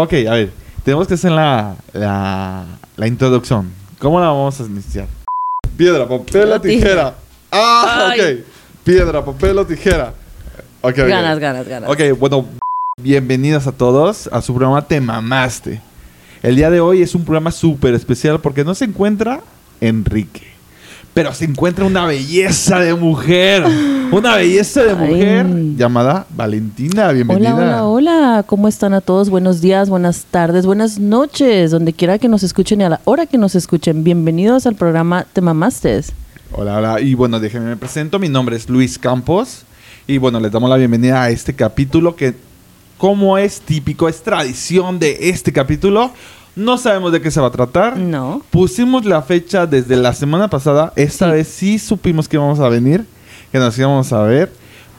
Ok, a ver, tenemos que hacer la, la, la introducción. ¿Cómo la vamos a iniciar? Piedra, papel o tijera. Ah, ok. Piedra, papel o tijera. Ok, ok. Ganas, ganas, ganas. Ok, bueno, bienvenidos a todos a su programa Te Mamaste. El día de hoy es un programa súper especial porque no se encuentra Enrique, pero se encuentra una belleza de mujer. Una belleza de Ay. mujer llamada Valentina. Bienvenida. Hola, hola, hola. ¿Cómo están a todos? Buenos días, buenas tardes, buenas noches, donde quiera que nos escuchen y a la hora que nos escuchen. Bienvenidos al programa Te Mamastes. Hola, hola. Y bueno, déjenme me presento. Mi nombre es Luis Campos. Y bueno, les damos la bienvenida a este capítulo que, como es típico, es tradición de este capítulo. No sabemos de qué se va a tratar. No. Pusimos la fecha desde la semana pasada. Esta Sí. vez sí supimos que íbamos a venir, que nos íbamos a ver,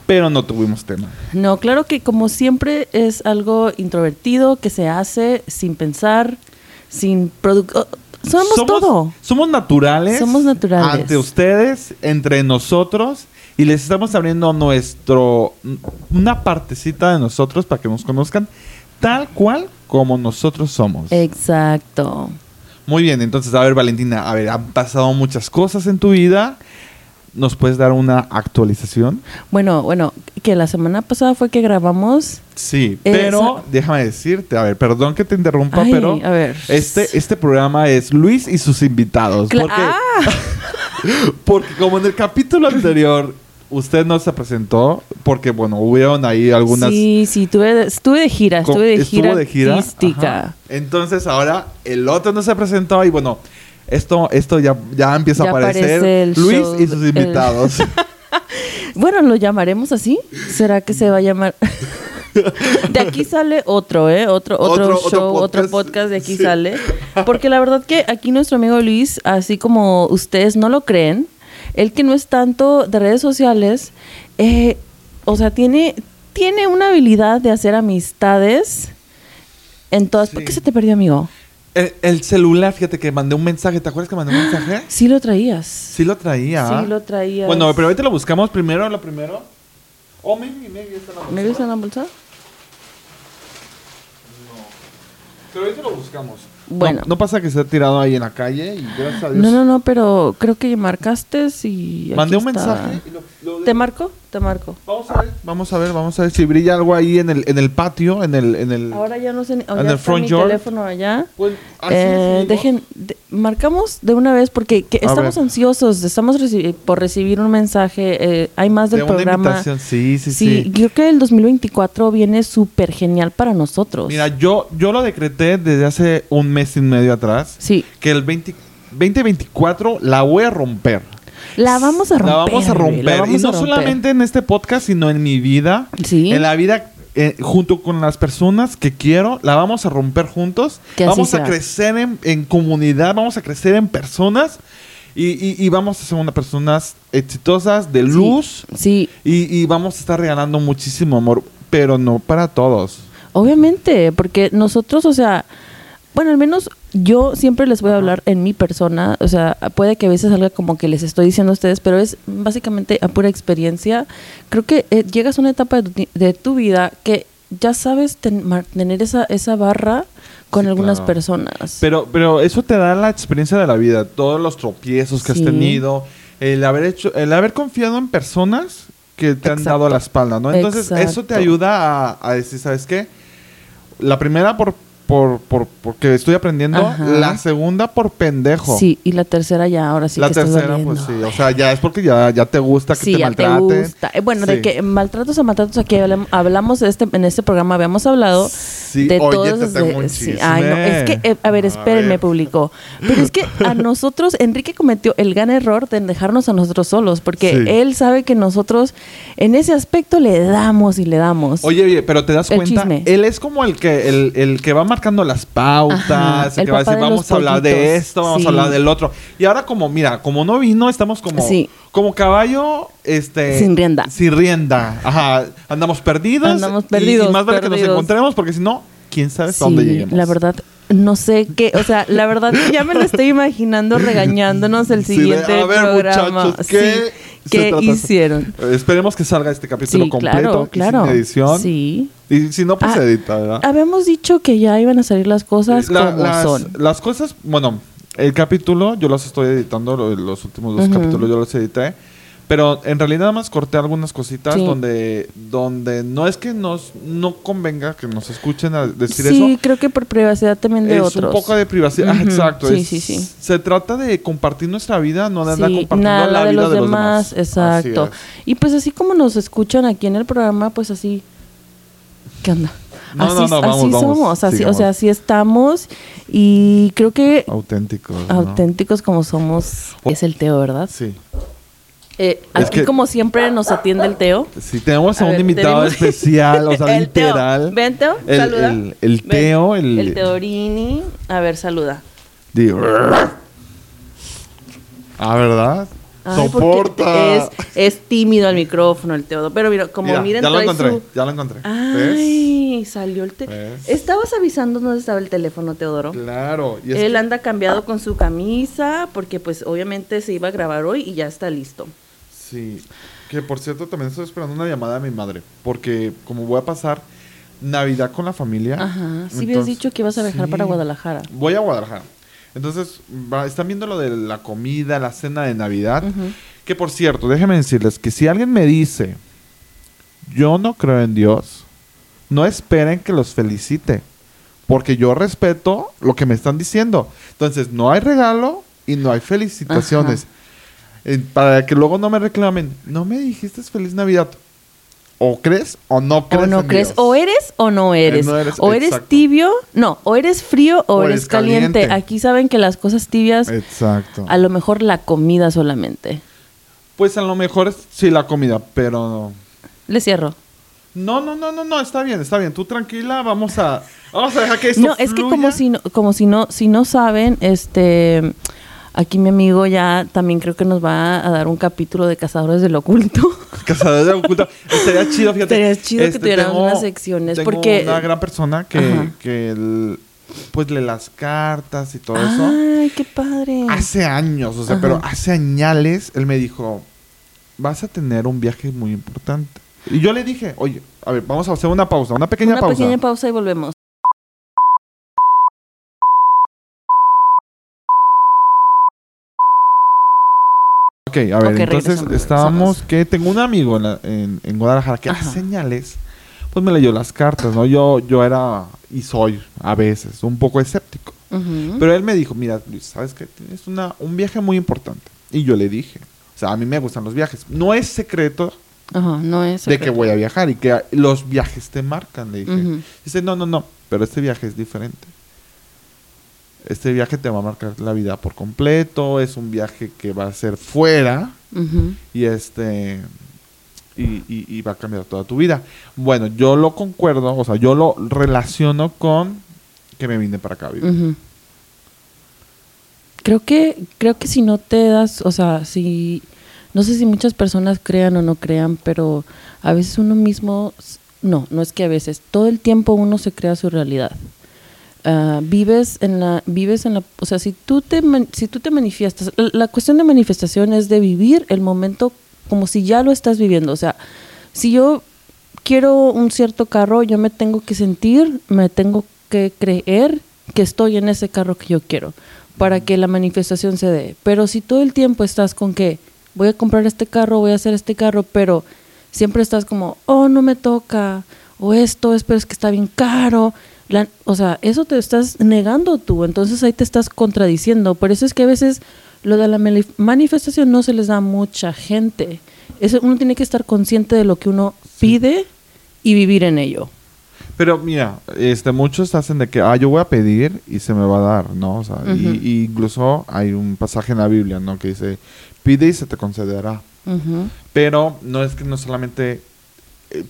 pero no tuvimos tema. No, claro que como siempre es algo introvertido que se hace sin pensar, sin producto. Somos, todo. Somos naturales. Somos naturales. Ante ustedes, entre nosotros. Y les estamos abriendo nuestro. Una partecita de nosotros para que nos conozcan tal cual como nosotros somos. Exacto. Muy bien, entonces, a ver, Valentina, a ver, han pasado muchas cosas en tu vida. ¿Nos puedes dar una actualización? Bueno, bueno, que la semana pasada fue que grabamos. Sí, Esa- pero déjame decirte, a ver, perdón que te interrumpa, Ay, pero a ver. este, este programa es Luis y sus invitados. Cla- porque, ¡Ah! porque como en el capítulo anterior usted no se presentó, porque bueno, hubieron ahí algunas... Sí, sí, tuve, estuve de gira, estuve de gira, de gira. artística. Entonces ahora el otro no se presentó y bueno, esto, esto ya, ya empieza Ya a aparecer Luis show, y sus el- invitados. Bueno, ¿lo llamaremos así? ¿Será que se va a llamar? de aquí sale otro, ¿eh? Otro, otro, show, otro podcast. podcast de aquí Sí. sale. Porque la verdad que aquí nuestro amigo Luis, así como ustedes no lo creen, él que no es tanto de redes sociales, eh, o sea, tiene, tiene una habilidad de hacer amistades en todas... ¿Por Sí. qué se te perdió, amigo? el, el celular, fíjate que mandé un mensaje, ¿te acuerdas que mandé un mensaje? Sí lo traías. Sí lo traía. Sí lo traías. Bueno, pero ahorita lo buscamos primero, lo primero. O maybe, maybe está en la bolsa. ¿Me viste en la bolsa? Pero ahorita lo buscamos. Bueno. No, no pasa que esté tirado ahí en la calle y gracias a Dios. No, no, no, pero creo que marcaste y... Mandé un está. mensaje y lo, lo- ¿Te marco? Te marco. Vamos a ver, vamos a ver, vamos a ver si brilla algo ahí en el, en el patio, en el, en el. Ahora ya no sé, ni- oh, ¿En ya el front mi yard? teléfono allá. Pues, Eh, dejen, de- marcamos de una vez porque que estamos ver. ansiosos, estamos reci- por recibir un mensaje, eh, hay más del De una programa. invitación, sí, sí, Sí, sí. creo que el 2024 viene súper genial para nosotros. Mira, yo, yo lo decreté desde hace un mes y medio atrás. sí, Que el 20 2024 la voy a romper. la vamos a romper. La vamos a romper. y no romper. solamente en este podcast, sino en mi vida. Sí. En la vida, eh, junto con las personas que quiero, la vamos a romper juntos. Que vamos a crecer en, en comunidad, vamos a crecer en personas. Y, y- y vamos a ser unas personas exitosas, de Sí, luz. Sí, Y, y vamos a estar regalando muchísimo amor, pero no para todos. Obviamente, porque nosotros, o sea, bueno, al menos yo siempre les voy a hablar en mi persona, o sea, puede que a veces salga como que les estoy diciendo a ustedes, pero es básicamente a pura experiencia. Creo que eh, llegas a una etapa de tu, de tu vida que ya sabes ten- esa, esa barra con Sí, algunas claro. personas. Pero, pero eso te da la experiencia de la vida, todos los tropiezos que Sí. has tenido, el haber hecho, el haber confiado en personas que te han Exacto. dado la espalda, ¿no? Entonces eso te Exacto. ayuda a, a decir, ¿sabes qué? La primera por, por, por porque estoy aprendiendo, Ajá. la segunda por pendejo. Sí, y la tercera ya, ahora sí la que estás tercera, pues sí, o sea, ya es porque ya, ya te gusta que Sí, te ya te gusta. Eh, bueno, Sí. de que maltratos a maltratos aquí hablam- hablamos de este, en este programa, habíamos hablado Sí, de oye, todos te tengo un sí. Ay, no, es que, eh, a ver, espérenme, ver. público. Pero es que a nosotros, Enrique cometió el gran error de dejarnos a nosotros solos, porque Sí. él sabe que nosotros en ese aspecto le damos y le damos. Oye, oye, pero te das cuenta, chisme. él es como el que el, el que va marcando las pautas, Ajá, el el que va a decir, de vamos a hablar de esto, vamos sí. a hablar del otro. Y ahora como, mira, como no vino, estamos como Sí. como caballo este Sin rienda. Sin rienda. Ajá, andamos perdidos. Andamos perdidos, Y, más vale que nos encontremos porque si no, quién sabe Sí, dónde lleguemos. la verdad, no sé qué, o sea, la verdad ya me lo estoy imaginando regañándonos el Sí, de, siguiente a ver, programa. muchachos, ¿qué Sí, hicieron? Esperemos que salga este capítulo Sí, completo, claro, sin edición. Sí. Y si no, pues Ah, se edita, ¿verdad? Habíamos dicho que ya iban a salir las cosas La- como las, son. las cosas, bueno, el capítulo yo los estoy editando, lo- los últimos dos capítulos yo los edité. Pero en realidad nada más corté algunas cositas Sí. donde, donde no es que nos no convenga que nos escuchen a decir Sí, eso. creo que por privacidad también de es otros. un poco de privacidad. Ah, exacto. sí, es- sí, sí. Se trata de compartir nuestra vida, no de andar Sí, compartiendo nada la de vida los de los demás, demás. exacto. Y pues así como nos escuchan aquí en el programa, pues así, ¿qué onda? No, así no, no, vamos, así vamos, somos, así, o sea, así estamos y creo que es. Auténticos. auténticos como somos es el Teo, ¿verdad? Sí. Eh, aquí como siempre nos atiende el Teo. Si tenemos a, A un ver, invitado tenemos- especial, o sea, El Teo. literal. Ven, Teo, el, saluda. El, el. Teo, el. El Teorini. A ver, saluda. Digo, ah, ¿verdad? Ay, Soporta. Es, es tímido al micrófono el Teodo. Pero mira, como Mira, miren, ya lo encontré, su- ya lo encontré. ¿Ves? Ay, salió el teléfono. Estabas avisando dónde estaba el teléfono, Teodoro. Claro. Y Él que- anda cambiado con su camisa porque pues obviamente se iba a grabar hoy y ya está listo. Sí. Que por cierto, también estoy esperando una llamada de mi madre. Porque como voy a pasar Navidad con la familia. Ajá. Sí habías dicho que ibas a viajar Sí. para Guadalajara. Voy a Guadalajara. Entonces, va- están viendo lo de la comida, la cena de Navidad. Que por cierto, déjenme decirles que si alguien me dice, yo no creo en Dios, no esperen que los felicite. Porque yo respeto lo que me están diciendo. Entonces, no hay regalo y no hay felicitaciones. Eh, para que luego no me reclamen, no me dijiste feliz Navidad. O crees o no crees. O no en crees, Dios. o eres o no eres. no eres, o eres tibio, no, o eres frío o, O eres caliente. caliente. Aquí saben que las cosas tibias, Exacto. a lo mejor la comida solamente. Pues a lo mejor es, sí la comida, pero Le cierro. no, no, no, no, no, está bien, está bien. Tú tranquila, vamos a, vamos a dejar que esto No, es que como si no, como si no, si no saben, este aquí mi amigo ya también creo que nos va a dar un capítulo de Cazadores del Oculto. Cazadores de oculto. Estaría chido, fíjate. Este, Estaría chido que tuviéramos unas secciones, tengo porque- una gran persona que, que el- pues lee las cartas y todo eso. Ay, qué padre. Hace años, o sea, Ajá. pero hace añales, él me dijo, vas a tener un viaje muy importante. Y yo le dije, oye, a ver, vamos a hacer una pausa, una pequeña Una pausa. pequeña pausa y volvemos. Ok, a ver, entonces estábamos que tengo un amigo en, la- en- en Guadalajara que hace señales, pues me leyó las cartas, ¿no? Yo, yo era y soy a veces un poco escéptico. Pero él me dijo, mira, Luis, ¿sabes qué? Tienes una, un viaje muy importante. Y yo le dije, o sea, a mí me gustan los viajes. No es secreto Ajá, no es de que voy a viajar y que los viajes te marcan, le dije. Dice, no, no, no, pero este viaje es diferente. Este viaje te va a marcar la vida por completo, es un viaje que va a ser fuera y este y, y- y va a cambiar toda tu vida. Bueno, yo lo concuerdo, o sea, yo lo relaciono con que me vine para acá a vivir. Creo que, creo que si no te das, o sea, si, no sé si muchas personas crean o no crean, pero a veces uno mismo, no, no es que a veces, todo el tiempo uno se crea su realidad. Ah, vives en la, vives en la, o sea, si tú te, si tú te manifiestas, la, cuestión de manifestación es de vivir el momento como si ya lo estás viviendo, o sea, si yo quiero un cierto carro, yo me tengo que sentir, me tengo que creer que estoy en ese carro que yo quiero para que la manifestación se dé. Pero si todo el tiempo estás con que voy a comprar este carro, voy a hacer este carro, pero siempre estás como, oh, no me toca, o esto es, pero es que está bien caro. La- o sea, eso te estás negando tú, entonces ahí te estás contradiciendo. Por eso es que a veces lo de la mani- manifestación no se les da a mucha gente. Eso, uno tiene que estar consciente de lo que uno pide y vivir en ello. Pero mira, este, muchos hacen de que, ah, yo voy a pedir y se me va a dar, ¿no? O sea, y incluso hay un pasaje en la Biblia, ¿no? Que dice, pide y se te concederá. Pero no es que no solamente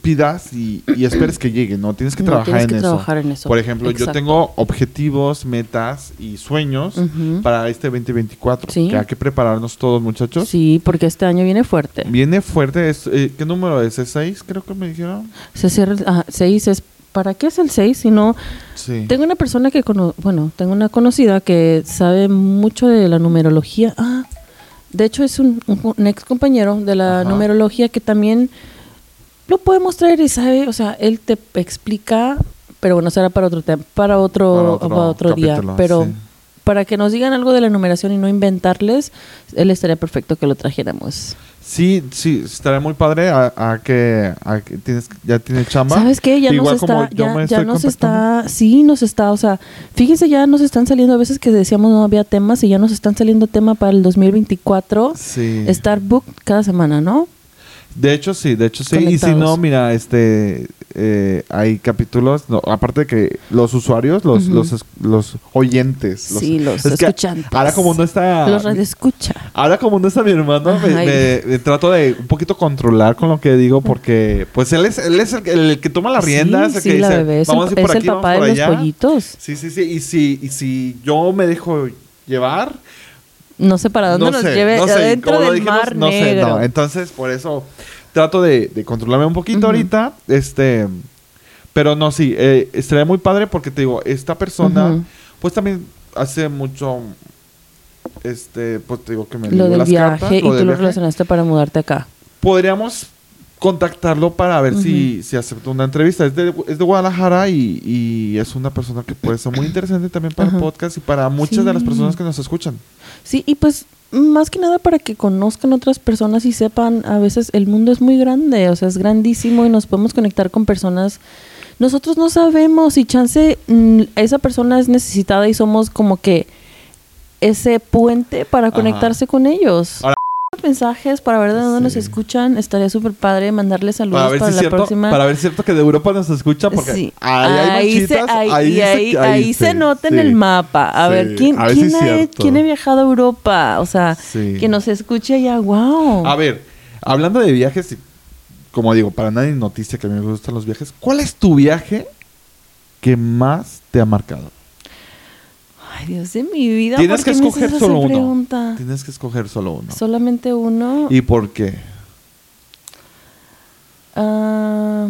pidas y, y esperes que llegue, ¿no? Tienes que No, trabajar tienes en que eso. trabajar en eso. Por ejemplo, yo tengo objetivos, metas y sueños para este 2024. Sí. Que hay que prepararnos todos, muchachos. Sí, porque este año viene fuerte. Viene fuerte. Es, eh, ¿Qué número es? ¿Es 6? Creo que me dijeron. Se cierra el ah, seis es ¿para qué es el 6? Si no Sí. tengo una persona que cono bueno, tengo una conocida que sabe mucho de la numerología. Ah, de hecho es un, un, un ex compañero de la Ajá. numerología que también lo podemos traer y sabe, o sea, él te explica, pero bueno, será para otro tema, para otro, Para otro para otro día, pero sí. para que nos digan algo de la numeración y no inventarles, él estaría perfecto que lo trajéramos. Sí, sí, estaría muy padre a, a que, a que tienes, ya tiene chamba. ¿Sabes qué? Ya Igual nos está, ya, ya nos está, sí, nos está, o sea, fíjense, ya nos están saliendo a veces que decíamos no había temas y ya nos están saliendo tema para el 2024. Sí. Estar book cada semana, ¿no? De hecho, sí, de hecho, sí. Y si no, mira, este, eh, hay capítulos, no, aparte de que los usuarios, los, los, los oyentes. Sí, los es que escuchantes. Ahora como no está... Los escucha. Ahora como no está mi hermano, me, Ay. me- me trato de un poquito controlar con lo que digo porque pues él es, él es el, que- el que toma las riendas, sí, el sí, que la dice, bebé es vamos a ir por aquí, el vamos papá por de los allá. pollitos. Sí, sí, sí. Y si, y si yo me dejo llevar, No sé para dónde no nos sé, lleve no sé, adentro del dijimos, mar no sé, negro. no. Entonces, por eso trato de, de controlarme un poquito ahorita. Este, pero no, sí, eh, estaría muy padre porque te digo, esta persona, pues también hace mucho, este, pues te digo que me lo del las viaje cartas, y tú del lo viaje. relacionaste para mudarte acá. Podríamos contactarlo para ver si, si acepta una entrevista. Es de, es de Guadalajara y, y es una persona que puede ser muy interesante también para el podcast y para muchas de las personas que nos escuchan. Sí, y pues más que nada para que conozcan otras personas y sepan, a veces el mundo es muy grande, o sea, es grandísimo y nos podemos conectar con personas. Nosotros no sabemos si chance mm, esa persona es necesitada y somos como que ese puente para Ajá. conectarse con ellos. Ahora- mensajes para ver de dónde nos escuchan, estaría súper padre mandarles saludos Para si la cierto, próxima. para ver si es cierto que de Europa nos escucha porque Sí. ahí hay se, ahí, ahí ahí- ahí se nota en el mapa. A ver, ¿quién, a ver si quién, ha, quién ha viajado a Europa? O sea, que nos escuche allá, wow. A ver, hablando de viajes, como digo, para nadie noticia que a mí me gustan los viajes, ¿cuál es tu viaje que más te ha marcado? Ay, Dios de mi vida. Tienes ¿por que escoger solo uno. pregunta? Tienes que escoger solo uno. Solamente uno. ¿Y por qué? Ah,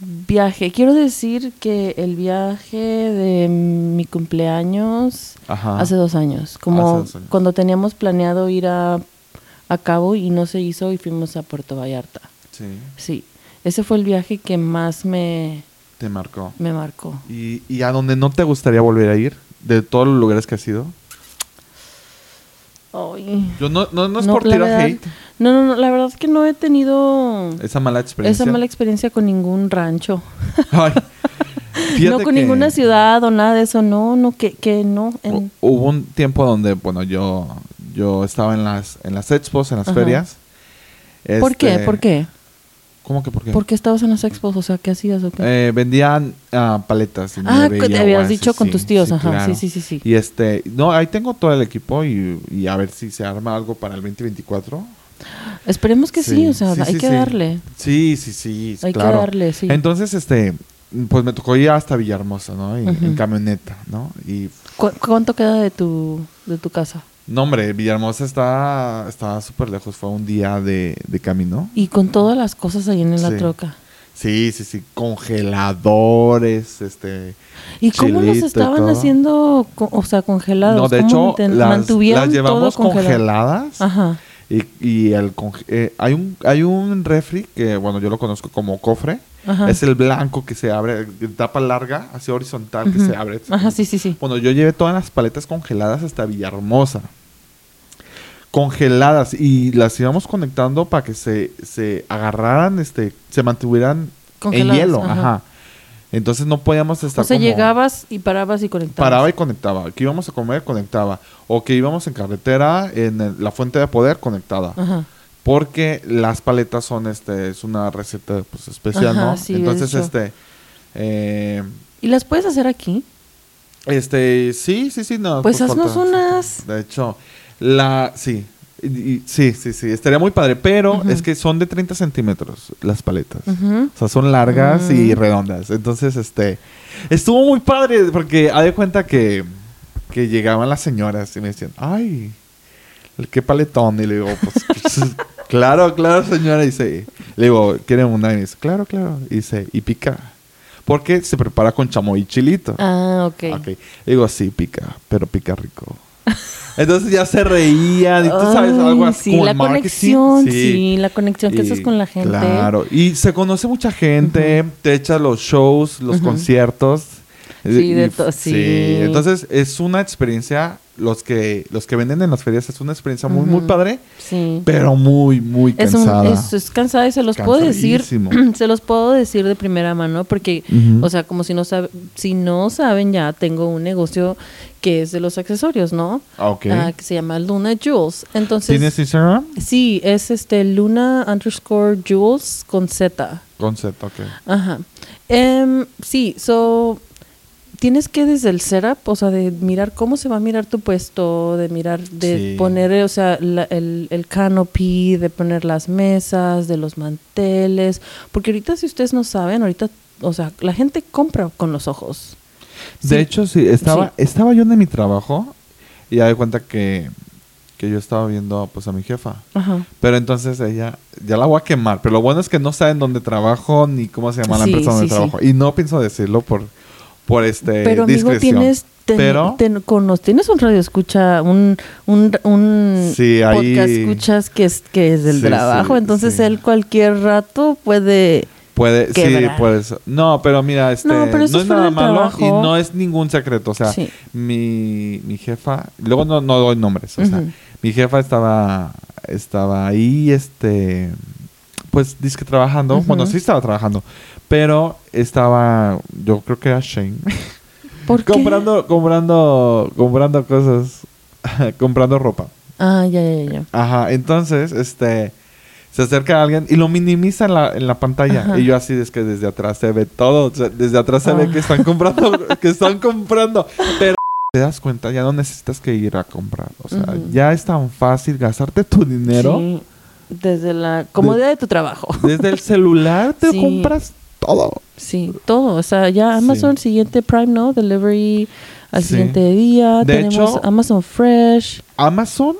viaje. Quiero decir que el viaje de mi cumpleaños Ajá. hace dos años. Como dos años. cuando teníamos planeado ir a, a Cabo y no se hizo y fuimos a Puerto Vallarta. Sí, Sí. Ese fue el viaje que más me, te marcó. me marcó. ¿Y, ¿Y a dónde no te gustaría volver a ir? De todos los lugares que has ido. Ay. Yo no, no, no es No, por tirar verdad- hate. No, no, no, la verdad es que no he tenido Esa mala experiencia. esa mala experiencia con ningún rancho. Ay, no con ninguna ciudad o nada de eso, no, no, que, que no. en- Hubo un tiempo donde, bueno, yo, yo estaba en las, en las expos, en las Ajá. ferias. ¿Por qué? Este, ¿Por qué? ¿Cómo que por qué? ¿Por qué estabas en las expos? O sea, ¿qué hacías o qué? Eh, vendían ah, paletas. ah, que te habías sí, dicho con tus tíos, sí, ajá. claro. Sí, sí, sí, sí. Y este, no, ahí tengo todo el equipo y, y a ver si se arma algo para el 2024. Esperemos que sí, o sea, hay que darle. Sí, sí, sí, Hay que darle, sí. Entonces, este, pues me tocó ir hasta Villahermosa, ¿no? Y-. En camioneta, ¿no? Y, ¿Cu- ¿Cuánto queda de tu, de tu casa? No, hombre, Villahermosa está está súper lejos. Fue un día de, de camino. Y con todas las cosas ahí en la Sí. troca. Sí, sí, sí. Congeladores, este... ¿Y cómo los estaban haciendo, o sea, congelados? No, de ¿Cómo hecho, las, mantuvieron las llevamos todo congeladas. Ajá. Y, y el eh, hay un hay un refri que, bueno, yo lo conozco como cofre. Ajá. Es el blanco que se abre, tapa larga, así horizontal, que se abre. Ajá, sí, sí, sí. Bueno, yo llevé todas las paletas congeladas hasta Villahermosa. Congeladas. Y las íbamos conectando para que se, se agarraran, este, se mantuvieran en hielo. ajá. Ajá. Entonces no podíamos estar O sea, como- llegabas y parabas y conectabas. Paraba y conectaba. Que íbamos a comer, conectaba. O que íbamos en carretera, en el- la fuente de poder, conectada. Ajá. Porque las paletas son, este, es una receta pues, especial, Ajá, ¿no? sí, Entonces, este, eh, ¿Y las puedes hacer aquí? este, sí, sí, sí, no. Pues pues, haznos falta- unas. De hecho, la, sí, y- y- sí, sí, sí, estaría muy padre, pero es que son de 30 centímetros las paletas. O sea, son largas y Mm. redondas. Entonces, este, estuvo muy padre porque ha de cuenta que, que llegaban las señoras y me decían, ay, qué paletón. Y le digo, pues, pues, claro, claro, señora. Y dice, le digo, ¿quieren una? Y dice, claro, claro. Y dice, y pica. Porque se prepara con chamoy y chilito. Ah, ok. Ok. Le digo, sí, pica, pero pica rico. Entonces ya se reían y tú sabes algo así sí, como la el conexión, sí. la conexión que Y- haces con la gente. Claro, y se conoce mucha gente, te echa los shows, los conciertos. Sí, Y- de to- sí. entonces es una experiencia, los que los que venden en las ferias es una experiencia muy, muy padre, Sí. pero muy, muy Es, un, cansada. es, es cansada y se los puedo decir, se los puedo decir de primera mano porque, o sea, como si no sabe, si no saben ya, tengo un negocio que es de los accesorios, ¿no? Ah, ok. Ah, que se llama Luna Jewels. Entonces, ¿Tienes Instagram? sí, es este Luna underscore Jewels con Z. Concept, ok. Ajá. Em, sí, so tienes que desde el setup, o sea, de mirar cómo se va a mirar tu puesto, de mirar, de Sí. poner, o sea, la- el, el canopy, de poner las mesas, de los manteles, porque ahorita si ustedes no saben, ahorita, o sea, la gente compra con los ojos. De Sí. hecho, sí, estaba, Sí. estaba yo en mi trabajo y ya de cuenta que, que yo estaba viendo pues a mi jefa. Ajá. Pero entonces ella, ya la voy a quemar. Pero lo bueno es que no saben dónde trabajo ni cómo se llama la empresa donde trabajo. Y no pienso decirlo por, por este Pero amigo, discreción. tienes, ten- Pero ten- cono- tienes un radio escucha, un, un, un Sí, ahí- podcast escuchas que es, que es del Sí, trabajo, sí, entonces sí. él cualquier rato puede... puede, sí, quebrar. puede ser. No, pero mira, este, No, pero es nada malo trabajo. y no es ningún secreto. O sea, Sí. mi, mi jefa, luego no, no doy nombres. O sea, mi jefa estaba, estaba ahí, este, pues, disque trabajando. Ujú. Bueno, sí estaba trabajando. Pero estaba, yo creo que era Shane. ¿Por qué? comprando, comprando, comprando cosas, comprando ropa. Ah, ya, ya, ya. Ajá, entonces, este, se acerca alguien y lo minimiza en la, en la pantalla. Ajá. Y yo así es que desde atrás se ve todo, o sea, desde atrás se ve Ah. que están comprando, que están comprando. Pero te das cuenta, ya no necesitas que ir a comprar. O sea, ya es tan fácil gastarte tu dinero. Sí, desde la comodidad de, tu trabajo. Desde el celular te Sí. compras todo. Sí, todo. O sea, ya Amazon, siguiente Prime, ¿no? Delivery al Sí. siguiente día. De Tenemos hecho- Amazon Fresh. Amazon,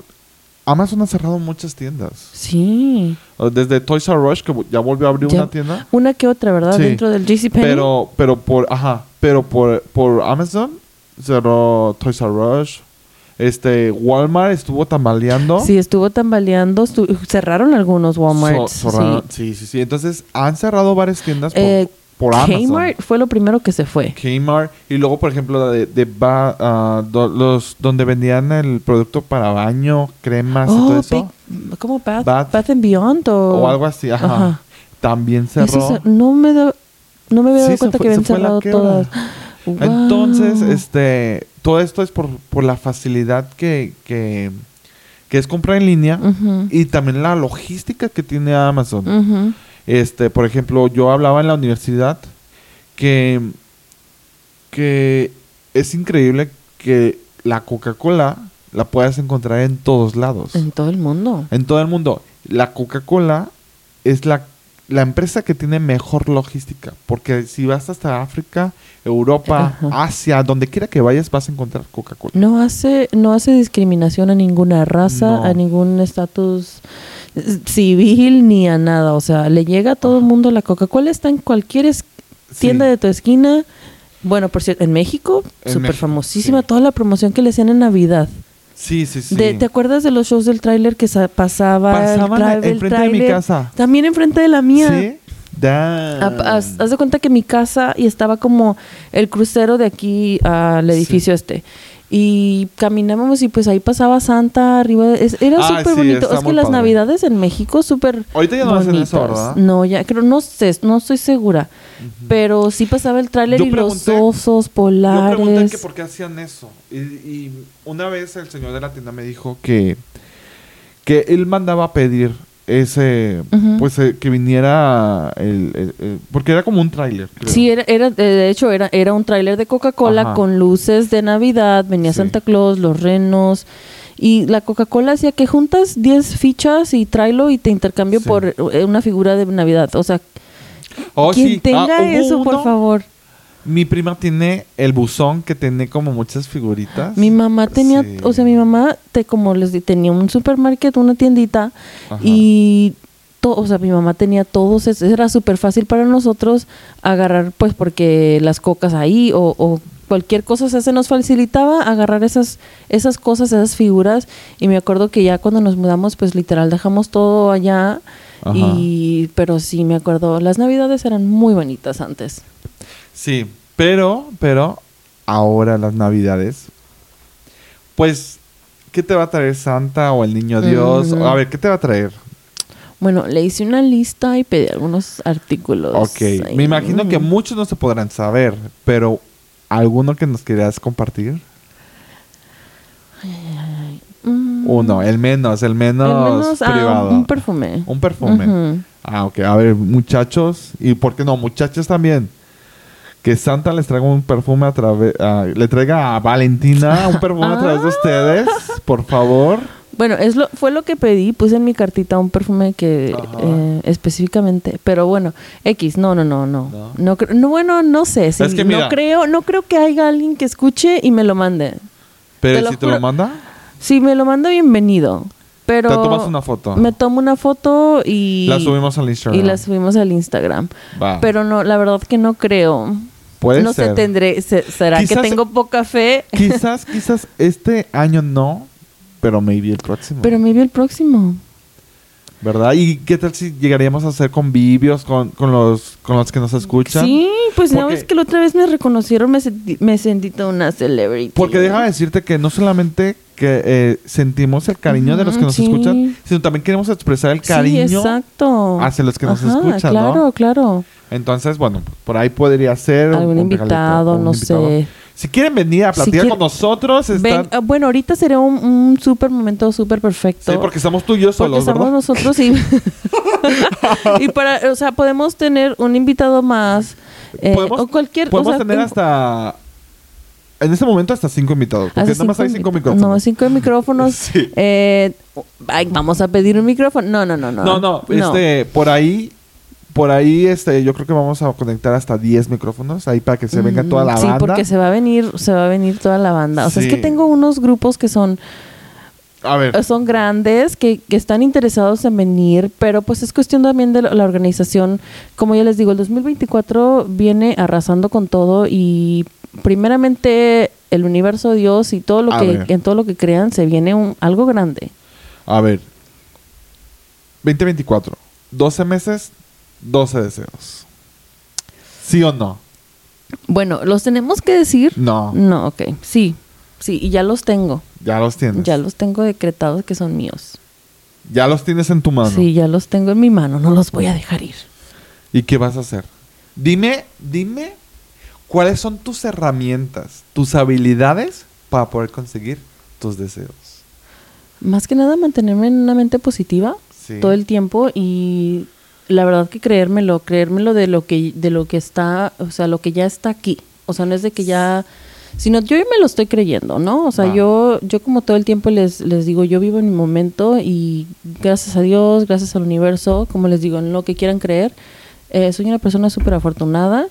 Amazon ha cerrado muchas tiendas. Sí. Desde Toys R Us, que ya volvió a abrir Ya- una tienda. Una que otra, ¿verdad? Sí. Dentro del JCPenney. Pero, pero por, ajá, pero por, por Amazon cerró Toys R Us. Este, Walmart estuvo tambaleando. Sí, estuvo tambaleando. estu- cerraron algunos Walmart. So- cerraron- sí. sí, sí, Entonces han cerrado varias tiendas por, Eh, por Amazon. Kmart fue lo primero que se fue. Kmart. Y luego, por ejemplo, la de, de ba- ah, do- los donde vendían el producto para baño, cremas y todo Oh, eso. Big- ¿Cómo? Bath, Bath. Bath and Beyond o, O algo así, ajá. Ajá. También cerró. Eso no me da- no me había dado Sí, cuenta fue- que habían cerrado quiebra. Entonces, este, todo esto es por, por la facilidad que, que, que es comprar en línea y también la logística que tiene Amazon. Este, por ejemplo, yo hablaba en la universidad que, que es increíble que la Coca-Cola la puedas encontrar en todos lados. En todo el mundo. En todo el mundo. La Coca-Cola es la, la empresa que tiene mejor logística. Porque si vas hasta África, Europa, Ajá. Asia, donde quiera que vayas, vas a encontrar Coca-Cola. No hace, no hace discriminación a ninguna raza, No. a ningún estatus civil ni a nada. O sea, le llega a todo el mundo. La Coca-Cola está en cualquier tienda Sí. de tu esquina. Bueno, por cierto, en México, súper famosísima sí. toda la promoción que le hacían en Navidad. Sí, sí, sí. De- ¿Te acuerdas de los shows del tráiler que sa- pasaba? el Pasaban el enfrente de mi casa. También enfrente de la mía. Sí. Haz, haz de cuenta que mi casa y estaba como el crucero de aquí al edificio este. Y caminábamos y pues ahí pasaba Santa arriba. de- es- era Ah, súper sí, bonito. Es que las padre. navidades en México súper Ahorita ya no hacen eso. ¿verdad? No, ya creo, no sé, no estoy segura. Pero sí pasaba el tráiler y los osos Yo pregunté polares. que por qué hacían eso. Y, y una vez el señor de la tienda me dijo que, que él mandaba a pedir ese, pues eh, que viniera el, el- el- porque era como un tráiler. Sí, era, era, de hecho era, era un tráiler de Coca-Cola con luces de Navidad, venía Sí. Santa Claus, los renos. Y la Coca-Cola hacía que juntas 10 fichas y tráelo y te intercambio Sí. por eh, una figura de Navidad. O sea, Oh, quien sí. tenga Ah, hubo eso, por favor. Mi prima tiene el buzón que tiene como muchas figuritas. Mi mamá tenía, Sí. o sea, mi mamá, te, como les di, tenía un supermarket, una tiendita, Ajá. y, o sea, mi mamá tenía todos, era súper fácil para nosotros agarrar, pues, porque las cocas ahí, o, o cualquier cosa, o sea, se nos facilitaba agarrar esas, esas cosas, esas figuras. Y me acuerdo que ya cuando nos mudamos, pues literal dejamos todo allá. Ajá. Y, pero sí, me acuerdo, las navidades eran muy bonitas antes. Sí, pero, pero, ahora las navidades, pues, ¿qué te va a traer Santa o el Niño Dios? Ujú. A ver, ¿qué te va a traer? Bueno, le hice una lista y pedí algunos artículos. Ok, ahí. me imagino que muchos no se podrán saber, pero ¿alguno que nos quieras compartir? Mm, Uno, el menos, el menos, el menos, ah, privado. un perfume. Un perfume. Ah, ok. A ver, muchachos, y por qué no, muchachos también. Que Santa les traiga un perfume a través, le traiga a Valentina un perfume a través de Ah. ustedes, por favor. Bueno, es lo, fue lo que pedí. Puse en mi cartita un perfume que eh, específicamente. Pero bueno, X, no, no, no, no. No. No, cre- no, bueno, no sé. Es que mira. no creo, no creo que haya alguien que escuche y me lo mande. Pero lo si te lo manda, Si me lo manda, bienvenido. Pero te tomas una foto. me tomo una foto y La subimos al Instagram. y la subimos al Instagram. Va. Pero no, la verdad que no creo. Puede no sé, ser. tendré, se- será Quizás- que tengo poca fe, Quizás, quizás este año no, pero maybe el próximo. pero vi el próximo. ¿Verdad? ¿Y qué tal si llegaríamos a hacer convivios con, con los, con los que nos escuchan? Sí, pues no Porque- es que la otra vez me reconocieron, me sentí, me sentí toda una celebrity. Porque déjame decirte que no solamente que eh, sentimos el cariño de los que nos sí. escuchan, sino también queremos expresar el cariño. Sí, exacto. hacia los que nos escuchan, ¿no? Claro, claro. Entonces, bueno, por ahí podría ser. Algún invitado, no invitado. sé. Si quieren venir a Si platicar quiere- con nosotros, están... Ven, ah, bueno, ahorita sería un, un súper momento súper perfecto. Sí, porque estamos tú y yo Porque solos, estamos ¿verdad? nosotros y, y para, o sea, podemos tener un invitado más eh, podemos o cualquier, o podemos sea, tener en- hasta... En este momento hasta cinco invitados. Porque nada más hay cinco cinco mic- micrófonos. No, cinco micrófonos. Sí. Eh, ay, vamos a pedir un micrófono. No, no, no, no. No, no, este, por ahí, por ahí, este, yo creo que vamos a conectar hasta 10 micrófonos ahí para que se venga toda la Mm, sí, banda. porque se va a venir, se va a venir toda la banda. O sea, es Sí. que tengo unos grupos que son, A ver, son grandes, que, que están interesados en venir, pero pues es cuestión también de la la organización. Como ya les digo, el 2024 viene arrasando con todo y primeramente el universo Dios y todo lo A que ver. en todo lo que crean se viene un, algo grande. a ver. 2024. 12 meses, 12 deseos. ¿Sí o no? Bueno, ¿los tenemos que decir? No, No, ok. Sí, sí, y ya los tengo. ya los tienes. Ya los tengo decretados que son míos. Ya los tienes en tu mano. Sí, ya los tengo en mi mano, no los voy a dejar ir. ¿Y qué vas a hacer? Dime, dime, ¿cuáles son tus herramientas, tus habilidades para poder conseguir tus deseos? Más que nada mantenerme en una mente positiva Sí. todo el tiempo y la verdad que creérmelo, creérmelo de lo que de lo que está, o sea, lo que ya está aquí. O sea, no es de que ya sino yo me lo estoy creyendo, ¿no? O sea, yo yo como todo el tiempo les les digo, yo vivo en mi momento y gracias a Dios, gracias al universo, como les digo, en lo que quieran creer, eh, soy una persona súper afortunada.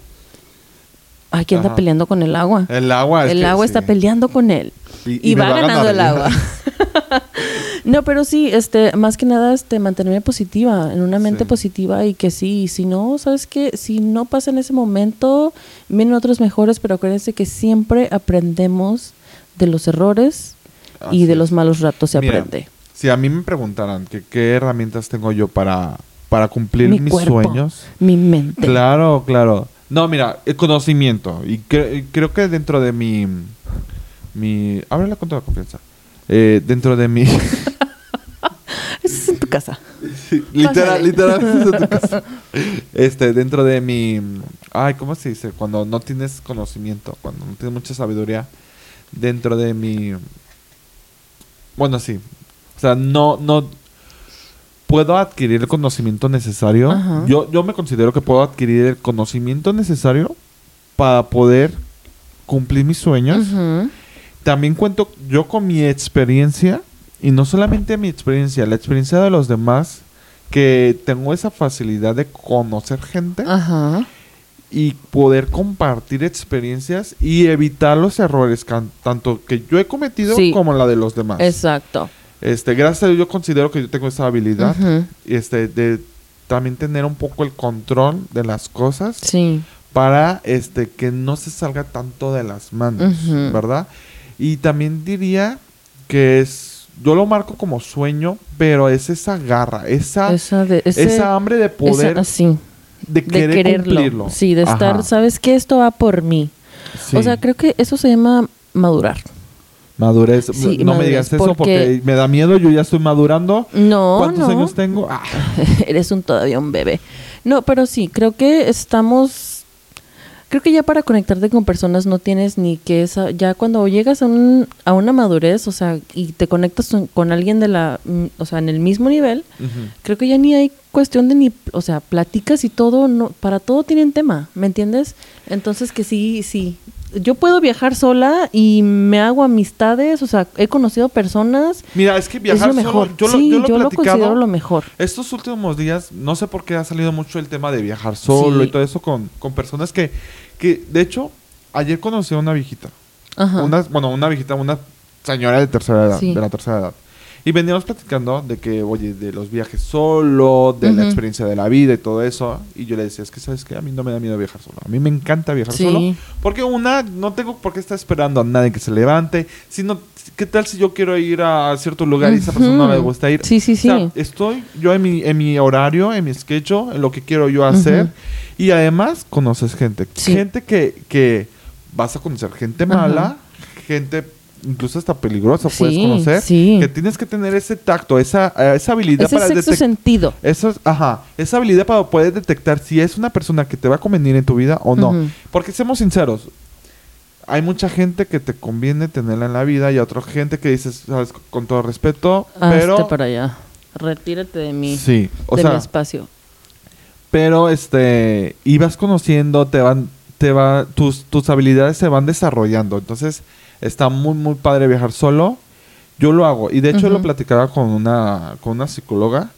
Aquí anda Ajá. peleando con el agua. El agua es el que agua sí. está peleando con él. Y- Y, y me va, a ganando el agua. no, pero sí, este, más que nada, este, mantenerme positiva, en una mente Sí. positiva y que sí, si no, ¿sabes qué? Si no pasa en ese momento, vienen otros mejores, pero acuérdense que siempre aprendemos de los errores y de los malos ratos se Mira, aprende. Si a mí me preguntaran que qué herramientas tengo yo para, para cumplir Mi mis cuerpo, sueños. Mi mente. Claro, claro. No, mira, el conocimiento. Y cre- y creo que dentro de mi... mi ábrela con toda confianza. Eh, dentro de mi... Eso es en tu casa. literal, literal. eso es tu casa. Este, dentro de mi... Ay, ¿cómo se dice? Cuando no tienes conocimiento, cuando no tienes mucha sabiduría. Dentro de mi... Bueno, sí. O sea, no, no... Puedo adquirir el conocimiento necesario. Ajá. Yo, yo me considero que puedo adquirir el conocimiento necesario para poder cumplir mis sueños. Ujú. También cuento yo con mi experiencia, y no solamente mi experiencia, la experiencia de los demás, que tengo esa facilidad de conocer gente Ajá. y poder compartir experiencias y evitar los errores, can- tanto que yo he cometido Sí. como la de los demás. Exacto. Este, gracias a Dios yo considero que yo tengo esa habilidad, este, de también tener un poco el control de las cosas Sí. para este que no se salga tanto de las manos. ¿verdad? Y también diría que es, yo lo marco como sueño, pero es esa garra, esa, esa, de, ese- esa hambre de poder, esa- sí, de de querer quererlo. cumplirlo. Sí, de estar, Ajá, ¿sabes qué? Esto va por mí. sí. O sea, creo que eso se llama madurar. Madurez. Sí, no me digas eso porque... porque- me da miedo, yo ya estoy madurando. No, ¿Cuántos no. años tengo? Ah, Eres un todavía un bebé. No, pero sí, creo que estamos. Creo que ya para conectarte con personas no tienes ni que esa. Ya cuando llegas a, un, a una madurez, o sea, y te conectas con, alguien de la. mm, O sea, en el mismo nivel, creo que ya ni hay cuestión de ni. O sea, platicas y todo. no Para todo tienen tema, ¿me entiendes? Entonces, que sí, sí. Yo puedo viajar sola y me hago amistades, o sea, he conocido personas. Mira, es que Es viajar lo solo, yo, sí, lo, yo lo yo lo considero lo mejor. Estos últimos días, no sé por qué ha salido mucho el tema de viajar solo Sí. y todo eso con, con personas que, que, de hecho, ayer conocí a una viejita. Ajá. Una, bueno, una viejita, una señora de tercera edad, Sí. de la tercera edad. Y veníamos platicando de que, oye, de los viajes solo, de la experiencia de la vida y todo eso. Y yo le decía, es que, ¿sabes qué? A mí no me da miedo viajar solo. A mí me encanta viajar Sí. solo. Porque una, no tengo por qué estar esperando a nadie que se levante. Sino, ¿qué tal si yo quiero ir a cierto lugar y esa persona no le gusta ir? Sí, sí, O sea, sí. estoy yo en mi, en mi horario, en mi schedule, en lo que quiero yo hacer. Y además conoces gente. Sí. Gente que, que vas a conocer. Gente mala, gente incluso hasta peligrosa puedes conocer. sí. Que tienes que tener ese tacto, esa, eh, esa habilidad Ese para detectar. sentido. Eso es, ajá, esa habilidad para poder detectar si es una persona que te va a convenir en tu vida o no. Porque seamos sinceros, hay mucha gente que te conviene tenerla en la vida y otra gente que dices, sabes, con todo respeto, Hazte pero para allá. Retírate de mí. sí, o de mi espacio. pero este ibas conociendo, te van te va tus tus habilidades se van desarrollando. Entonces, está muy muy padre viajar solo. Yo lo hago y de hecho lo platicaba con una con una psicóloga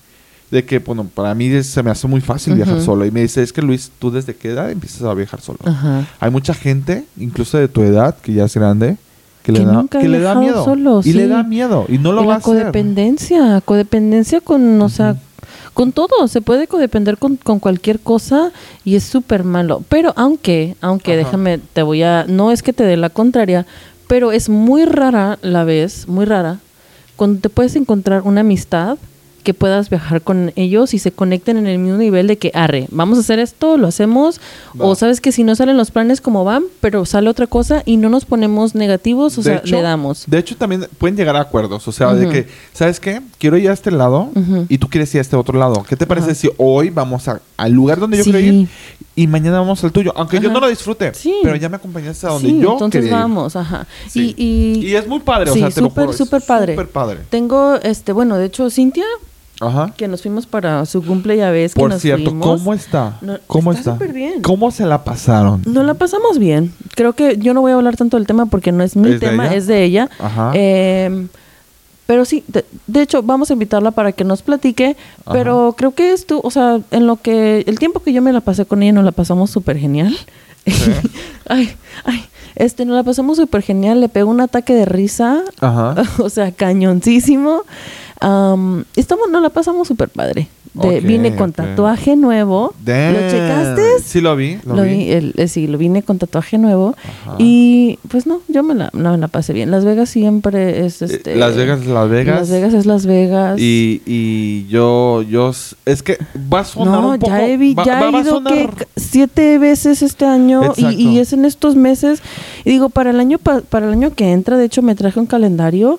de que bueno, para mí se me hace muy fácil viajar solo y me dice, "Es que Luis, tú desde qué edad empiezas a viajar solo?" Hay mucha gente, incluso de tu edad, que ya es grande, que, le da, que le miedo. solo, y le da miedo. Y no lo y va a hacer. codependencia, codependencia con, o sea, con todo, se puede codepender con, con cualquier cosa y es súper malo. Pero aunque, aunque déjame, te voy a, no es que te dé la contraria, pero es muy rara la vez, muy rara, cuando te puedes encontrar una amistad que puedas viajar con ellos y se conecten en el mismo nivel de que, arre, vamos a hacer esto, lo hacemos, Va. o sabes que si no salen los planes como van, pero sale otra cosa y no nos ponemos negativos, o De sea, hecho- le damos. De hecho, también pueden llegar a acuerdos. O sea, de Ujú. que, ¿sabes qué? Quiero ir a este lado Ujú. y tú quieres ir a este otro lado. ¿Qué te parece Ajá. si hoy vamos a- al lugar donde yo Sí. quiero ir y mañana vamos al tuyo? Aunque yo no lo disfrute, Sí. pero ya me acompañaste a donde Sí, yo entonces quería ir. vamos, ajá. Sí. Y, y, Y es muy padre, o sea, te lo súper, juro, es súper padre. Súper padre. tengo, este, bueno, de hecho, Cintia, Ajá. que nos fuimos para su cumple, ya ves que Por nos cierto, fuimos. ¿cómo está? No, ¿Cómo está está? súper bien. ¿Cómo se la pasaron? Nos la pasamos bien. Creo que yo no voy a hablar tanto del tema porque no es mi ¿Es tema, es de ella. Ajá. Eh, pero sí, de, de hecho, vamos a invitarla para que nos platique. Ajá. Pero creo que esto, o sea, en lo que. El tiempo que yo me la pasé con ella, nos la pasamos súper genial. ay, ay. Este, nos la pasamos súper genial. Le pegó un ataque de risa. Ajá. o sea, cañoncísimo. Am, estamos, nos la pasamos súper padre. De- vine con tatuaje nuevo. Damn. ¿Lo checaste? Sí, lo vi. Lo, Lo vi. vi, el- eh, sí, lo vine con tatuaje nuevo. Ajá. Y pues no, yo me la, no, me la pasé bien. Las Vegas siempre es Eh, este. Las Vegas, Las Vegas. Las Vegas es Las Vegas. Y, y yo, yo, es que va a sonar no, un poco. ya he, vi- va- ya va- he ido sonar- que siete veces este año y, y es en estos meses. Y digo, para el año pa- para el año que entra, de hecho me traje un calendario.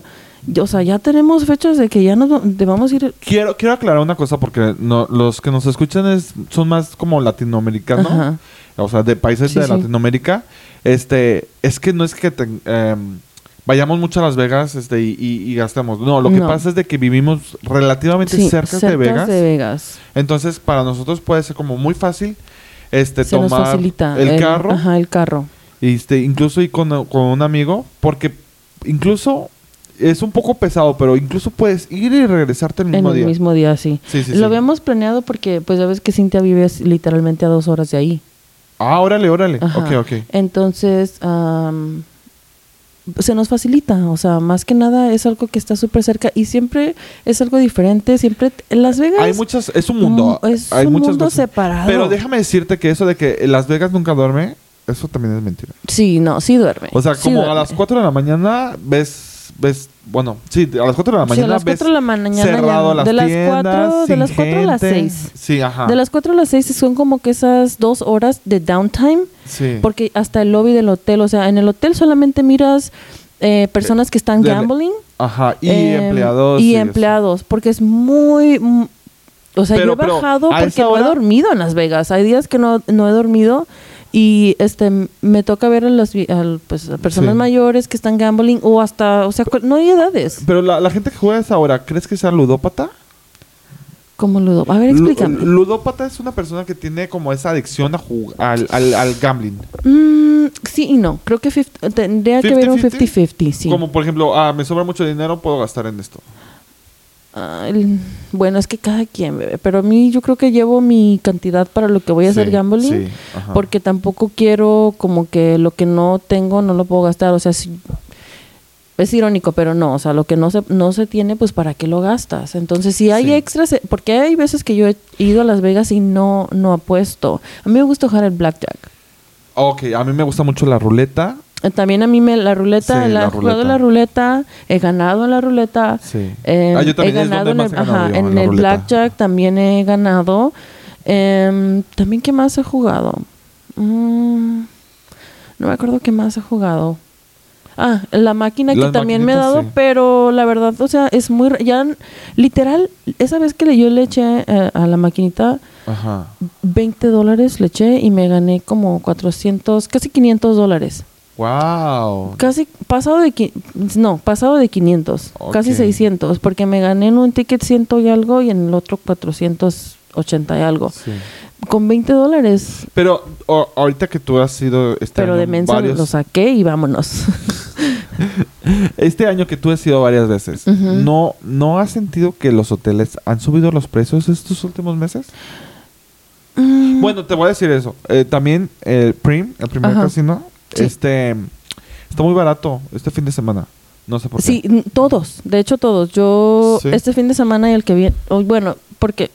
O sea, ya tenemos fechas de que ya nos va- de vamos a ir. Quiero, quiero aclarar una cosa porque no, los que nos escuchan es, son más como latinoamericanos, Ajá. o sea, de países Sí, de sí. Latinoamérica. Este, es que no es que te- em, vayamos mucho a Las Vegas este, y, y- y gastemos. No, lo que No. pasa es de que vivimos relativamente Sí, cerca de Vegas. de Vegas. Entonces, para nosotros puede ser como muy fácil este, Se nos tomar facilita. el, carro. Ajá, el carro. Este, incluso ir con, con un amigo, porque incluso es un poco pesado, pero incluso puedes ir y regresarte el En mismo el día. mismo día, sí. Sí, sí, Lo sí. habíamos planeado porque, pues ya ves que Cintia vive literalmente a dos horas de ahí. Ah, órale, órale. Ajá. Ok, ok. Entonces, am, se nos facilita, o sea, más que nada es algo que está súper cerca y siempre es algo diferente, siempre en Las Vegas Hay muchas, es un mundo. es hay un muchas mundo cosas. separado. Pero déjame decirte que eso de que Las Vegas nunca duerme, eso también es mentira. Sí, no, sí duerme. O sea, sí como a las 4 de la mañana ves, ves, bueno, sí, a las 4 de la Sí, mañana a las ves 4 de la mañana cerrado las de las tiendas, 4 de las 4 a las gente. 6. Sí, ajá. De las 4 a las 6 son como que esas dos horas de downtime, Sí. porque hasta el lobby del hotel, o sea, en el hotel solamente miras eh, personas que están de- gambling. Ajá, y em, empleados. Y eso. empleados, porque es muy... o sea, Pero- yo he bajado ¿a porque no he dormido en Las Vegas. Hay días que no, no he dormido y este me toca ver a las pues, a personas Sí. mayores que están gambling o hasta, o sea, no hay edades. Pero la, la gente que juega esa hora, ¿crees que sea ludópata? Como ludo. A ver, explícame. ludópata es una persona que tiene como esa adicción a al, al, al gambling. Mm, sí y no. Creo que tendría que haber un 50-50? 50-50, sí. Como por ejemplo, ah, me sobra mucho dinero, puedo gastar en esto. Bueno, es que cada quien, bebé. Pero a mí yo creo que llevo mi cantidad para lo que voy a hacer gambling. sí. Porque tampoco quiero como que lo que no tengo no lo puedo gastar. O sea, si- es irónico, pero no. O sea, lo que no se, no se tiene, pues ¿para qué lo gastas? Entonces, si hay Sí. extras, porque hay veces que yo he ido a Las Vegas y no, no apuesto. A mí me gusta jugar el blackjack. Ok, a mí me gusta mucho la ruleta. También a mí me la ruleta, Sí, la, la he jugado la ruleta, he ganado en la ruleta. Sí. eh, Ah, yo también he es ganado donde en el, he ganado ajá, yo, en el ruleta. blackjack también he ganado. Em, también qué más he jugado. Mm, no me acuerdo qué más he jugado. Ah, la máquina que también me ha maquinitas, dado, sí. pero la verdad, o sea, es muy ya literal esa vez que le- yo le eché eh, a la maquinita Ajá. 20 dólares le eché y me gané como 400, casi 500 dólares. Wow. Casi pasado de no, pasado de 500, casi Ok. 600, porque me gané en un ticket ciento y algo y en el otro 480 y algo. Sí. Con 20 dólares, Pero o- ahorita que tú has sido este pero año de mensa varios- lo saqué y vámonos. este año que tú has ido varias veces. ¿no, ¿no has sentido que los hoteles han subido los precios estos últimos meses? Mm, Bueno, te voy a decir eso. Eh, también el Prim, el primer Ajá. casino, Sí. este está muy barato este fin de semana. No sé por qué. sí, todos, de hecho todos. Yo Sí. este fin de semana y el que viene, oh, bueno, porque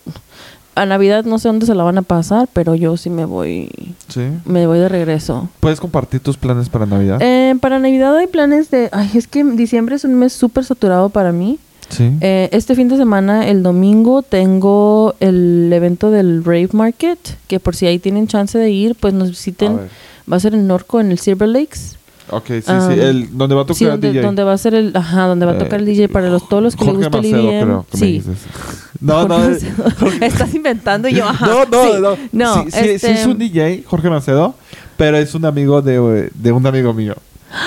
a Navidad no sé dónde se la van a pasar, pero yo sí me voy, Sí. me voy de regreso. ¿Puedes compartir tus planes para Navidad? Eh, para Navidad hay planes de... Ay, es que diciembre es un mes súper saturado para mí. sí. Eh, este fin de semana, el domingo, tengo el evento del Rave Market, que por si ahí tienen chance de ir, pues nos a visiten. ver. Va a ser en Norco, en el Silver Lakes. Ok, sí, Ah, sí. El, donde va a tocar Sí, donde, DJ. donde va a ser el... Ajá, donde va a tocar el Eh, DJ para los, todos los que Jorge les gusta el Macedo, EDM. creo que sí. No, no. Eh. Estás inventando y yo, ajá. No, no, sí. no. No, sí, sí este- es un DJ, Jorge Macedo, pero es un amigo de, de un amigo mío.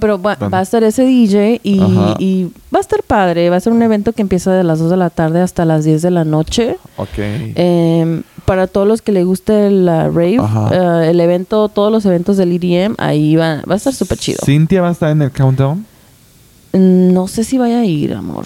Pero va, va a estar ese DJ y, y va a estar padre. Va a ser un evento que empieza de las 2 de la tarde hasta las 10 de la noche. Ok. Eh, para todos los que le guste la rave, eh, el evento, todos los eventos del EDM, ahí va, va a estar súper chido. Cintia va a estar en el countdown, Mm, No sé si vaya a ir, amor.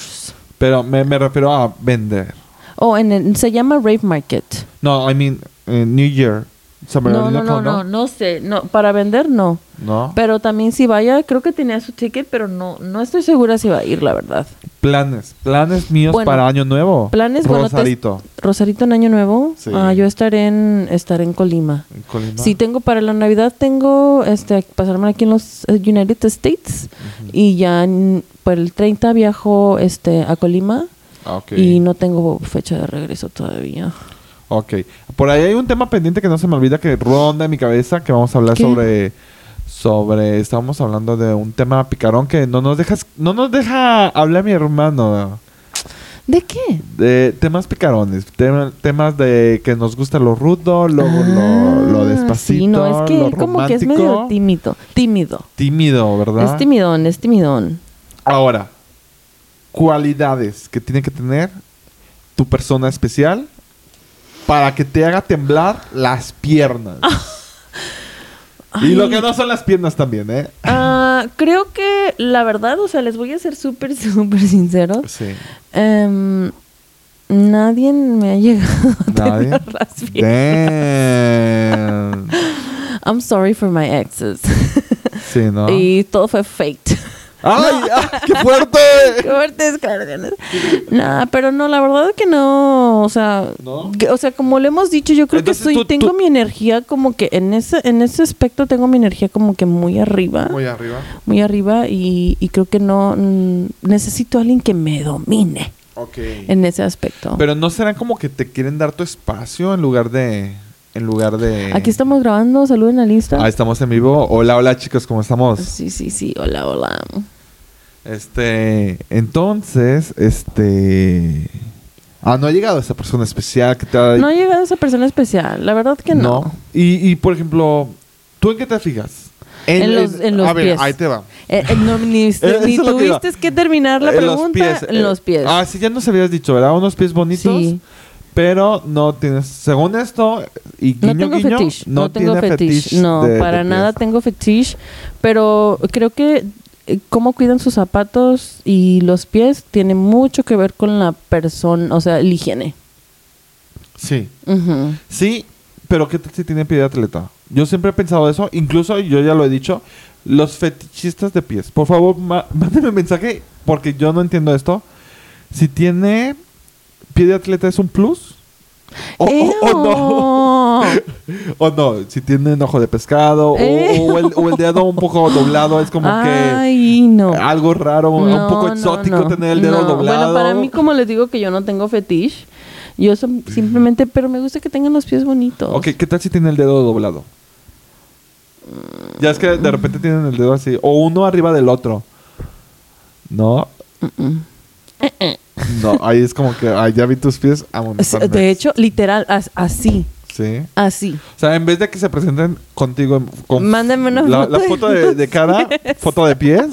pero me, me refiero a vender. Oh, en el- se llama Rave Market. No, I mean, eh, New Year. No, no, no, no, no sé. No, para vender no. No. Pero también si vaya, creo que tenía su ticket, pero no, no estoy segura si va a ir, la verdad. Planes. Planes míos Bueno, para Año Nuevo. planes, bueno, te- Rosarito. Rosarito en Año Nuevo. Sí. Ah, yo estaré en, estaré en Colima. en Colima. Sí, tengo para la Navidad, tengo este pasarme aquí en los eh, United States y ya para el 30 viajo este a Colima Ah, ok. y no tengo fecha de regreso todavía. Ok. Por ahí hay un tema pendiente que no se me olvida que ronda en mi cabeza, que vamos a hablar ¿Qué? sobre sobre estábamos hablando de un tema picarón que no nos dejas no nos deja hablar mi hermano ¿De qué? de temas picarones, tema- temas de que nos gusta lo rudo, lo, lo Ah, despacito, Sí, no, es que lo él como que es medio tímido. Tímido. tímido, ¿verdad? Es timidón, es timidón. Ahora, cualidades que tiene que tener tu persona especial para que te haga temblar las piernas. y lo que no son las piernas también, ¿eh? Ah, creo que la verdad, o sea, les voy a ser súper, súper sinceros. Sí. Em, nadie me ha llegado a tener las piernas. Damn. I'm sorry for my exes. Sí, ¿no? Y todo fue faked. ¡Ay! ah, ¡Qué fuerte! Fuertes declaraciones. Nah, pero no, la verdad es que no. O sea, ¿No? que- o sea, como le hemos dicho, yo creo Entonces, que soy, tú- tengo tú- mi energía como que en ese, en ese aspecto tengo mi energía como que muy arriba. Muy arriba. muy arriba y, y creo que no mm, necesito a alguien que me domine Ok. en ese aspecto. Pero no será como que te quieren dar tu espacio en lugar de. En lugar de. Aquí estamos grabando, saluden al Insta. Ah, estamos en vivo. Hola, hola chicos, ¿cómo estamos? Sí, sí, sí, hola, hola. Este. Entonces, este. Ah, no ha llegado esa persona especial que te ha. No ha llegado esa persona especial, la verdad que no. Y, y, por ejemplo, ¿tú en qué te fijas? En los- en los a ver, pies. ahí te va. Eh, eh, no, ni, eso ni que tuviste que terminar la En pregunta en los pies. Ah, sí, ya nos habías dicho, ¿verdad? Unos pies bonitos. Sí. Pero no tienes, según esto, y No guiño, tengo guiño, fetiche, no, no, tengo fetiche, fetiche no, para nada tengo fetiche, pero creo que eh, cómo cuidan sus zapatos y los pies tiene mucho que ver con la persona, o sea, la higiene. Sí, Ujú. sí, pero ¿qué tal si tiene pie de atleta? Yo siempre he pensado eso, incluso yo ya lo he dicho, los fetichistas de pies. Por favor, mándenme un mensaje, porque yo no entiendo esto. Si tiene pie de atleta, ¿es un plus? O, o- o no. O no, si tiene un ojo de pescado, o, Eh. o el, o el dedo un poco doblado, es como que no. algo raro, un poco exótico tener el dedo doblado. Bueno, para mí, como les digo que yo no tengo fetiche, yo simplemente, pero me gusta que tengan los pies bonitos. Ok, ¿qué tal si tiene el dedo doblado? Ya es que de repente tienen el dedo así, o uno arriba del otro. No, Mm-mm. No, ahí es como que, ay, ya vi tus pies, De next. hecho, literal, as- así, Sí. así. O sea, en vez de que se presenten contigo con Mándenme una la, foto la de foto de, de cara, foto de pies.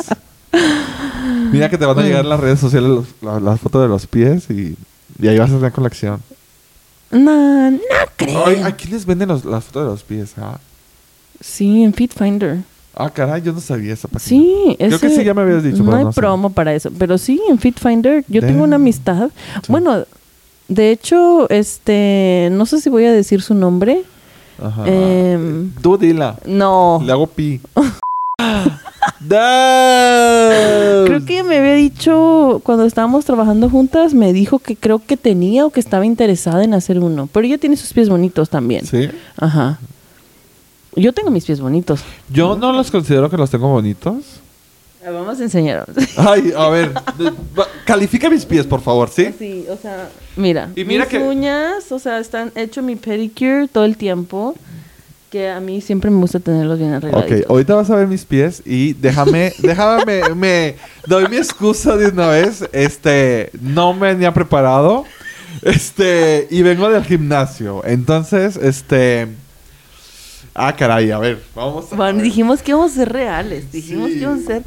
Mira que te van a llegar en las redes sociales los- la, la foto de los pies y, y ahí vas a tener colección. No, no creo. Ay, aquí les venden los- las fotos de los pies. Ah, Sí, en Fit Finder. Ah caray, yo no sabía esa página. Sí, Creo que sí, ya me habías dicho, No pero hay no sé. promo para eso, pero sí, en Fit Finder yo tengo una amistad. Sí. Bueno, de hecho, este, no sé si voy a decir su nombre. Ajá. Tú dila. no. Le hago pi. Creo que me había dicho cuando estábamos trabajando juntas, me dijo que creo que tenía o que estaba interesada en hacer uno. Pero ella tiene sus pies bonitos también. Sí. Ajá. Yo tengo mis pies bonitos. Yo no los considero que los tengo bonitos. Vamos a enseñar. Ay, a ver. Califica mis pies, por favor, ¿sí? Sí, o sea, mira. Y mira mis que- uñas, o sea, están hecho mi pedicure todo el tiempo. Que a mí siempre me gusta tenerlos bien Ok, arregladitos. ahorita vas a ver mis pies y déjame, déjame, me, me doy mi excusa de una vez. Este, no me venía preparado. Este, y vengo del gimnasio. Entonces, este. Ah, caray, a ver, vamos a. Bueno, ver. dijimos que íbamos a ser reales. Dijimos Sí. que íbamos a ser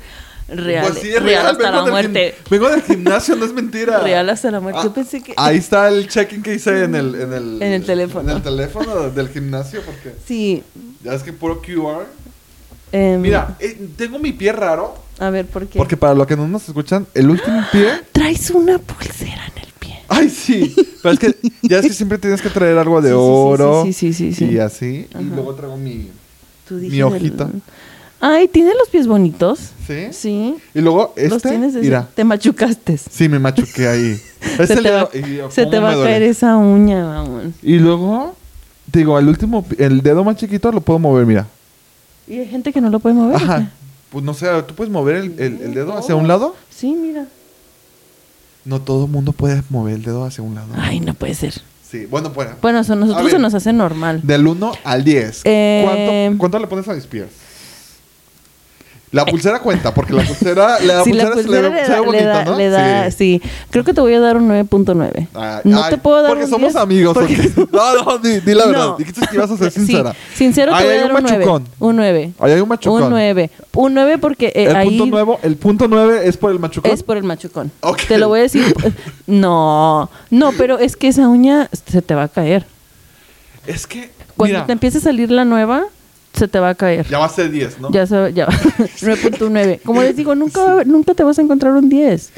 reales. Pues sí, es real real, hasta la muerte. gim- vengo del gimnasio, no es mentira. Real hasta la muerte. Ah, Yo pensé que. Ahí está el check-in que hice en el, en el, En el teléfono. En el teléfono del gimnasio, porque Sí. ya es que puro QR. em, Mira, eh, tengo mi pie raro. A ver, ¿por qué? Porque para los que no nos escuchan, el último pie. Traes una pulsera en el. Ay, sí. Pero es que ya es que siempre tienes que traer algo de Sí, oro. sí, sí, sí, sí, sí. Y así. Y luego traigo mi. Tú Mi hojita. Ay, tiene los pies bonitos. ¿Sí? Sí. Y luego los este. tienes de- Mira. Te machucaste. Sí, me machuqué ahí. Es se el te va, oh, se ¿cómo te va a caer esa uña, vamos. Y luego, te digo, el último, el dedo más chiquito lo puedo mover, mira. Y hay gente que no lo puede mover. ¿o Ajá. Pues no sé, ¿tú puedes mover el, el- el dedo hacia un lado? Sí, mira. No todo el mundo puede mover el dedo hacia un lado. Ay, no puede ser. Sí, bueno, pues. Bueno, eso a A nosotros ver. se nos hace normal. Del 1 al 10. Eh, ¿Cuánto, cuánto le pones a mis pies? La pulsera cuenta, porque la pulsera, la la pulsera, se le, le da, le bonita, da, ¿no? le da- sí. Creo que te voy a dar un 9.9. Ay, no ay, te puedo dar Porque un somos 10, amigos. porque- porque- No, no, di, di la verdad. No. Dijiste que ibas a ser Sí, sincera. sincero te Ahí voy a dar un un 9. machucón. Un 9. Ahí hay un machucón. Un 9. Un 9 porque eh, el, ahí punto nuevo, el punto 9 es por el machucón. es por el machucón. Te lo voy a decir. No, no, pero es que esa uña se te va a caer. Es que, Cuando mira, te empiece a salir la nueva, se te va a caer. Ya va a ser 10, ¿no? Ya se, ya 9.9. Como les digo, nunca, haber- nunca te vas a encontrar un 10.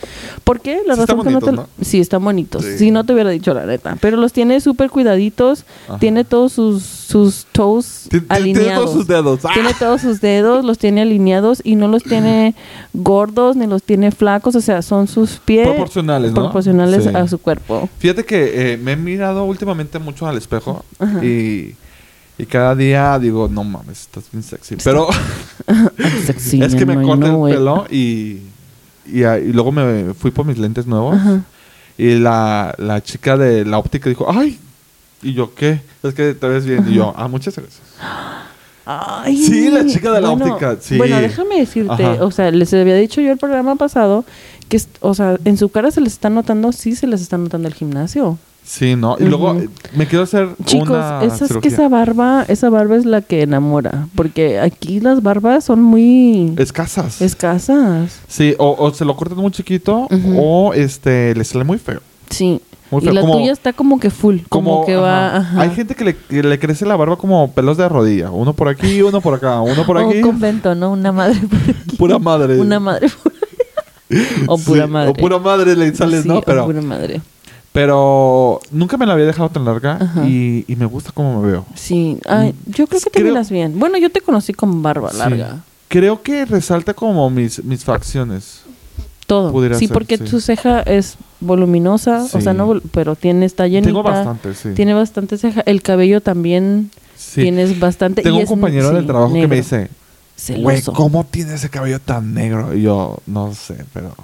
¿Por qué? La Sí razón que no te bonitos, Sí, están bonitos. Sí. Si no te hubiera dicho la neta. Pero los tiene súper cuidaditos. Ajá. Tiene todos sus, sus toes alineados. Tiene todos sus dedos. ¡Ah! Tiene todos sus dedos, los tiene alineados y no los tiene gordos ni los tiene flacos. O sea, son sus pies Proporcionales, ¿no? proporcionales Sí. a su cuerpo. Fíjate que eh, me he mirado últimamente mucho al espejo Ajá. y, y cada día digo, no mames, estás bien sexy. Pero Sexy, es que me corté el pelo y, y, ah, y luego me fui por mis lentes nuevos Ajá. y la, la chica de la óptica dijo, ay, ¿y yo qué? Es que te ves bien. Y yo, ah, muchas gracias. Ay, Sí, la chica de la bueno, óptica, sí. Bueno, déjame decirte, Ajá. o sea, les había dicho yo el programa pasado que, o sea, en su cara se les está notando, sí se les está notando el gimnasio. Sí, ¿no? Y luego me quiero hacer Chicos, una esa es que esa barba, esa barba es la que enamora, porque aquí las barbas son muy Escasas. escasas. Sí, o, o se lo cortan muy chiquito o este le sale muy feo. Sí. Muy y feo, la como- tuya está como que full, como, que va, ajá. Hay gente que le, que le crece la barba como pelos de rodilla. Uno por aquí, uno por acá, uno por aquí. un convento, ¿no? Una madre por aquí. Pura madre. Una madre por O Sí, pura madre. O pura madre le sales, Sí, ¿no? o Pero, pura madre. Pero nunca me la había dejado tan larga y, y me gusta cómo me veo. Sí, ay, yo creo que te Mm, Creo- miras bien. Bueno, yo te conocí con barba Sí. larga. Creo que resalta como mis, mis facciones. Todo. Pudiera sí, ser, porque sí. tu ceja es voluminosa, o Sí. sea, no, pero tiene, está llenita. Tengo bastante, sí. Tiene bastante ceja. El cabello también tienes bastante. Tengo y un es- compañero del trabajo que me negro, dice, güey. ¿cómo tiene ese cabello tan negro? Y yo, no sé, pero...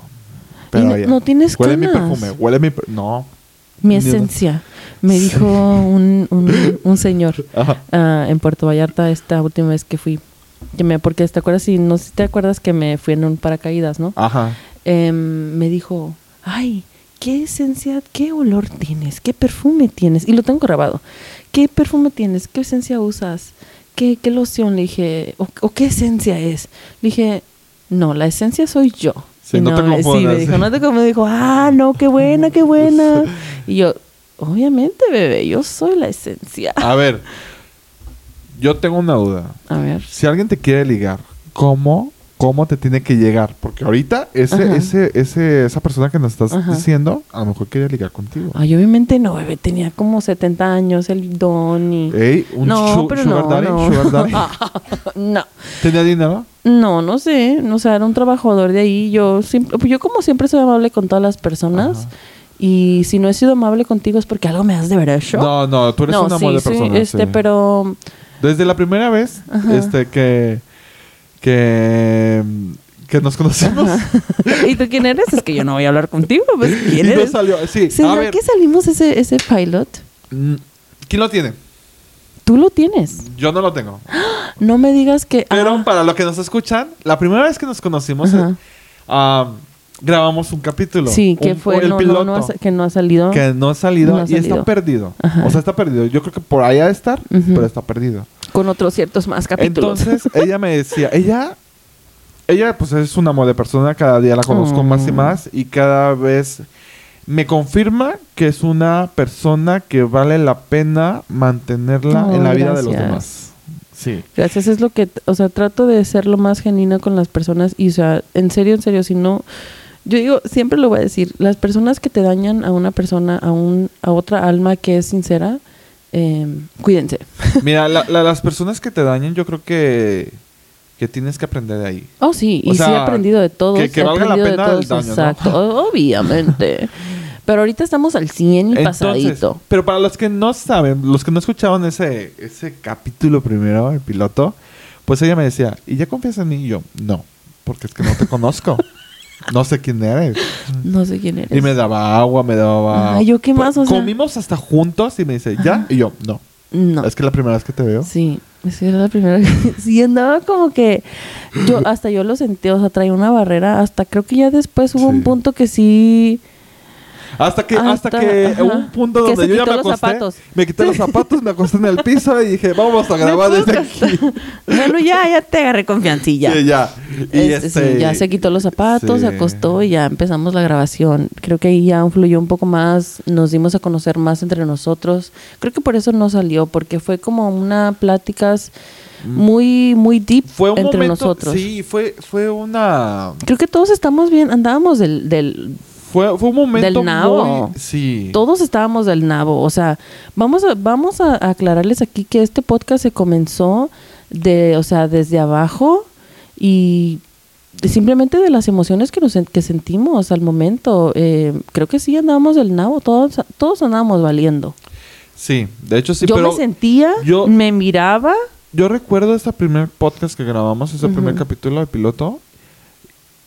pero no- no tienes Huele mi canas. perfume, huele mi... per- No. Mi esencia. Me dijo un, un, un señor ah, en Puerto Vallarta esta última vez que fui. Que me, porque te acuerdas, si no sé si te acuerdas que me fui en un paracaídas, ¿no? Ajá. Em, me dijo, ay, qué esencia, qué olor tienes, qué perfume tienes. Y lo tengo grabado. ¿Qué perfume tienes? ¿Qué esencia usas? ¿Qué, qué loción? Le dije, o, o qué esencia es? Le dije, no, la esencia soy yo. Sí, no te Sí, confundas. me dijo, no te confundas. Dijo, ah, no, qué buena, qué buena. Y yo, obviamente, bebé, yo soy la esencia. A ver, yo tengo una duda. A ver. Si alguien te quiere ligar, ¿cómo, cómo te tiene que llegar? Porque ahorita ese, ese, ese, esa persona que nos estás Ajá. diciendo, a lo mejor quiere ligar contigo. Ay, obviamente no, bebé, tenía como 70 años el don y... Ey, un no, pero sugar no, daddy, no. sugar daddy. no. ¿Tenía dinero? No, no sé, o sea, era un trabajador de ahí. Yo siempre, yo como siempre soy amable con todas las personas. Ajá. Y si no he sido amable contigo es porque algo me has de ver hecho. No, no, tú eres No, un amor sí, de sí, persona. este, sí. pero Desde la primera vez Ajá. este, que, que, que nos conocimos. ¿Y tú quién eres? Es que yo no voy a hablar contigo, pues ¿quién y eres? salió. Sí, a ¿Será ver. que salimos ese ese pilot? mm, ¿Quién lo tiene? Tú lo tienes. Yo no lo tengo. No me digas que Pero ah, para los que nos escuchan, la primera vez que nos conocimos, Ajá. eh, grabamos un capítulo. sí, que Un- fue el no, no, piloto. no ha que no ha salido. que no ha salido No ha y está perdido. Ajá. O sea, está perdido. Yo creo que por ahí ha de estar, pero está perdido. Con otros ciertos más capítulos. Entonces, ella me decía, ella, ella pues es un amor de persona, cada día la conozco Oh. más y más y cada vez me confirma que es una persona que vale la pena mantenerla Oh, en la vida de los demás. Sí. Gracias, es lo que, o sea, trato de ser lo más genuina con las personas y, o sea, en serio, en serio, si no, yo digo, siempre lo voy a decir, las personas que te dañan a una persona, a un, a otra alma que es sincera, eh, cuídense. Mira, la- la- las personas que te dañan, yo creo que, que tienes que aprender de ahí. Oh, sí, O y sí he sea, aprendido de todos. que- que valga la pena el daño. Exacto, obviamente. Pero ahorita estamos al 100 y Entonces, pasadito. pero para los que no saben, los que no escuchaban ese, ese capítulo primero, el piloto, pues ella me decía, ¿y ya confías en mí? Y yo, no, porque es que no te conozco. no sé quién eres. No sé quién eres. Y me daba agua, me daba... Ay, ¿yo qué más? O sea- Comimos hasta juntos y me dice, ¿ya? Y yo, no. No. Es que es la primera vez que te veo. Sí, esa era la primera vez. Sí, andaba como que yo hasta yo lo sentí, o sea, traía una barrera, hasta creo que ya después hubo Sí. un punto que sí Hasta que, hasta, Hasta- que ajá. hubo un punto donde yo ya me los acosté. zapatos. Me quité los zapatos, me acosté en el piso y dije, vamos a grabar desde aquí. Bueno, ya, ya te agarré confiancilla. Sí, ya. Y Este, este, sí, ya se quitó los zapatos, sí. se acostó y ya empezamos la grabación. Creo que ahí ya fluyó un poco más, nos dimos a conocer más entre nosotros. Creo que por eso no salió, porque fue como una pláticas muy, muy deep Fue un entre momento, nosotros. sí, fue, fue una, Creo que todos estamos bien, andábamos del, del fue, fue un momento Del nabo. muy, sí, todos estábamos del nabo. O sea, vamos a, vamos a aclararles aquí que este podcast se comenzó de, o sea, desde abajo y simplemente de las emociones que nos que sentimos al momento. Eh, creo que sí andábamos del nabo, todos, todos andábamos valiendo. sí, de hecho sí, yo pero me sentía, yo- me miraba. yo recuerdo este primer podcast que grabamos, ese primer capítulo de piloto,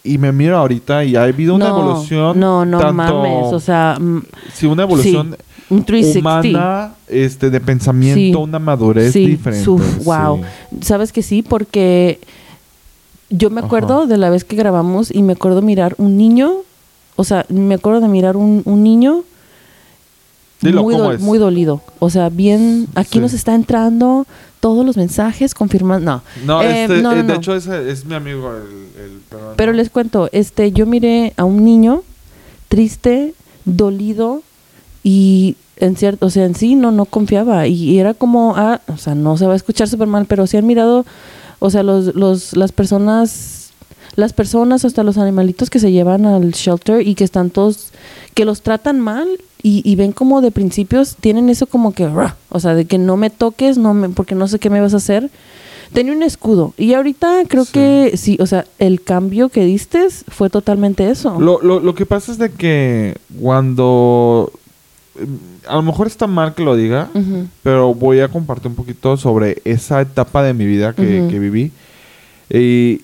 y me miro ahorita y ha habido una no, evolución. No, no tanto- mames. O sea, mm, sí, una evolución un 360. humana, este, de pensamiento, Sí. una madurez Sí, diferente. suf, wow. Sabes que sí, porque yo me acuerdo Ajá. de la vez que grabamos y me acuerdo mirar un niño, o sea, me acuerdo de mirar un, un niño Dilo, muy, muy dolido. O sea, bien, aquí Sí. nos está entrando todos los mensajes confirmando. No, No, Eh, este, no, eh, de no. hecho ese es mi amigo el, el. Pero les cuento, este, yo miré a un niño triste, dolido y en cierto, o sea, en sí no, no confiaba y, y era como, ah, o sea, no se va a escuchar súper mal, pero sí han mirado, o sea, los, los, las personas, las personas, hasta los animalitos que se llevan al shelter y que están todos, que los tratan mal y, y ven como de principios, tienen eso como que, "Rah", o sea, de que no me toques, no me, porque no sé qué me vas a hacer. Tenía un escudo y ahorita creo Sí. que sí, o sea, el cambio que diste fue totalmente eso. Lo, lo, lo que pasa es de que cuando... eh, A lo mejor está mal que lo diga, pero voy a compartir un poquito sobre esa etapa de mi vida que, que viví. Y,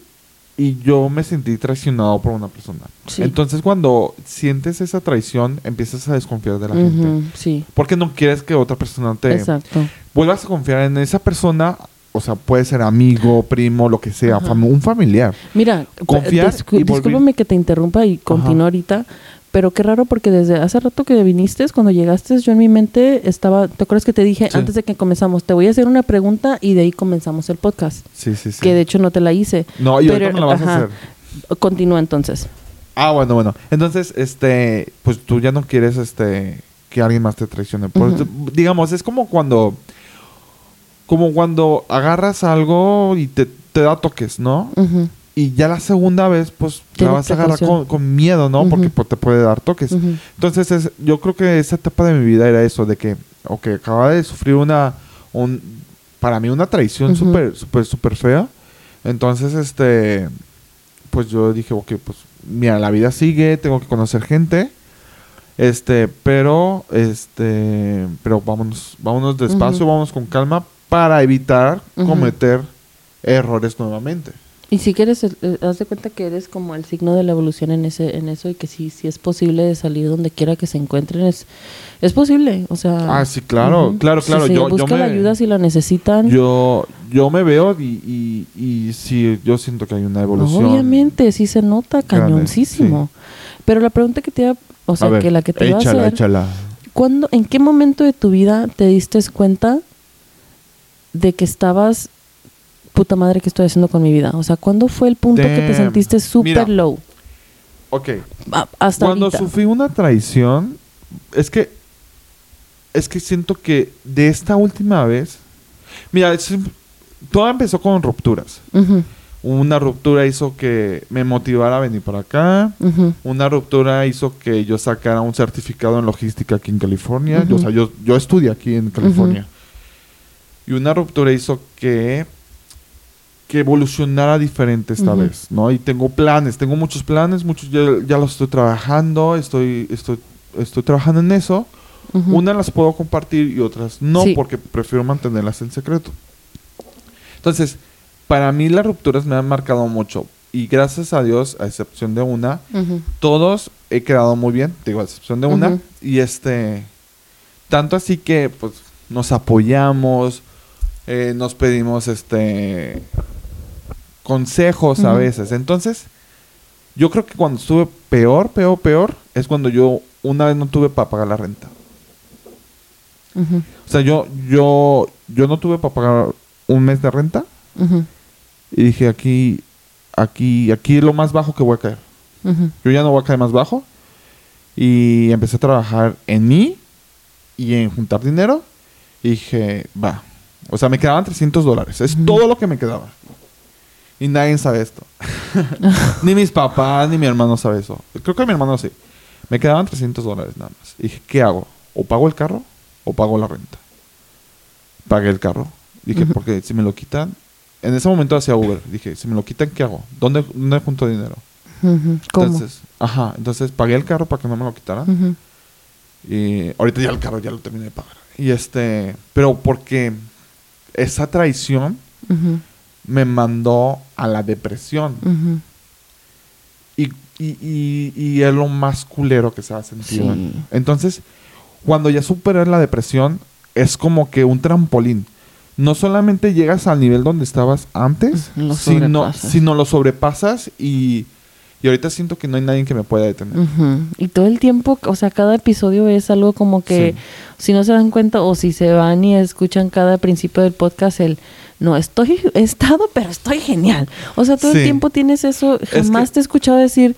y yo me sentí traicionado por una persona. Sí. Entonces cuando sientes esa traición, empiezas a desconfiar de la gente. Sí, Porque no quieres que otra persona te exacto. vuelvas a confiar en esa persona. O sea, puede ser amigo, primo, lo que sea, fam- un familiar. Mira, Confiar volver- discúlpame que te interrumpa y continúo ahorita, pero qué raro porque desde hace rato que viniste, cuando llegaste, yo en mi mente estaba, ¿te acuerdas que te dije Sí. antes de que comenzamos, te voy a hacer una pregunta y de ahí comenzamos el podcast, Sí, sí, sí. que de hecho no te la hice. No, y ahorita me la vas a hacer. Continúa entonces. Ah, bueno, bueno. Entonces, este, pues tú ya no quieres, este, que alguien más te traicione. Por- Ujú. Digamos, es como cuando, como cuando agarras algo y te, te da toques, ¿no? Ujú, Y ya la segunda vez, pues la Tienes vas a agarrar con, con miedo, ¿no? Porque pues, te puede dar toques. Entonces, es- yo creo que esa etapa de mi vida era eso, de que, ok, acababa de sufrir una, un, para mí una traición Ujú. súper, súper, súper fea. Entonces, este, pues yo dije, ok, pues, mira, la vida sigue, tengo que conocer gente. Este, pero, este, pero vámonos, vámonos despacio, Ujú. vámonos con calma para evitar cometer errores nuevamente. Y si quieres, el- eh, haz de cuenta que eres como el signo de la evolución en ese, en eso y que sí, sí es posible de salir donde quiera que se encuentren, es, es posible, o sea. Ah, sí, claro, claro, claro. Sí, sí, yo, yo busca la me- ayuda si la necesitan. Yo, yo me veo y, y, y sí, yo siento que hay una evolución. Obviamente, sí se nota grande, cañoncísimo. Pero la pregunta que te iba, o sea, A ver, que la que te iba a échala, hacer, échala. ¿cuándo, ¿en qué momento de tu vida te diste cuenta de que estabas, puta madre, ¿qué estoy haciendo con mi vida? O sea, ¿cuándo fue el punto que te sentiste súper low? Ok, A- hasta cuando ahorita. sufrí una traición, es que, es que siento que de esta última vez, mira, es- todo empezó con rupturas. Una ruptura hizo que me motivara a venir para acá. Una ruptura hizo que yo sacara un certificado en logística aquí en California. Yo, o sea, yo, yo estudio aquí en California. Y una ruptura hizo que, que evolucionara diferente esta vez, ¿no? Y tengo planes, tengo muchos planes, muchos ya, ya los estoy trabajando, estoy, estoy, estoy trabajando en eso. ujú. Unas las puedo compartir y otras no, Sí. porque prefiero mantenerlas en secreto. Entonces, para mí las rupturas me han marcado mucho. Y gracias a Dios, a excepción de una, todos he quedado muy bien, digo, a excepción de una. Y este, tanto así que pues nos apoyamos, eh, nos pedimos este consejos a veces. Entonces, yo creo que cuando estuve peor, peor, peor, es cuando yo una vez no tuve para pagar la renta. O sea, yo, yo, yo no tuve para pagar un mes de renta y dije aquí, aquí, aquí es lo más bajo que voy a caer. Yo ya no voy a caer más bajo. Y empecé a trabajar en mí y en juntar dinero. Y dije, va, O sea, me quedaban 300 dólares. Es todo lo que me quedaba. Y nadie sabe esto. ni mis papás, ni mi hermano sabe eso. Creo que mi hermano sí. Me quedaban 300 dólares nada más. Y dije, ¿qué hago? ¿O pago el carro o pago la renta? Pagué el carro. Dije, porque si me lo quitan... En ese momento hacía Uber. Dije, si me lo quitan, ¿qué hago? ¿Dónde, dónde junto dinero? ¿Cómo? Entonces, ajá. Entonces pagué el carro para que no me lo quitaran. Y ahorita ya el carro ya lo terminé de pagar. Y este, pero porque esa traición Ujú. Me mandó a la depresión. Y, y, y, y es lo más culero que se ha sentido. Sí. Entonces, cuando ya superas la depresión, es como que un trampolín. No solamente llegas al nivel donde estabas antes, lo sino, sobrepasas. sino lo sobrepasas y, y ahorita siento que no hay nadie que me pueda detener. Y todo el tiempo, o sea, cada episodio es algo como que, Sí. si no se dan cuenta o si se van y escuchan cada principio del podcast, el, no, estoy, he estado, pero estoy genial. O sea, todo Sí. el tiempo tienes eso, Es jamás que- te he escuchado decir,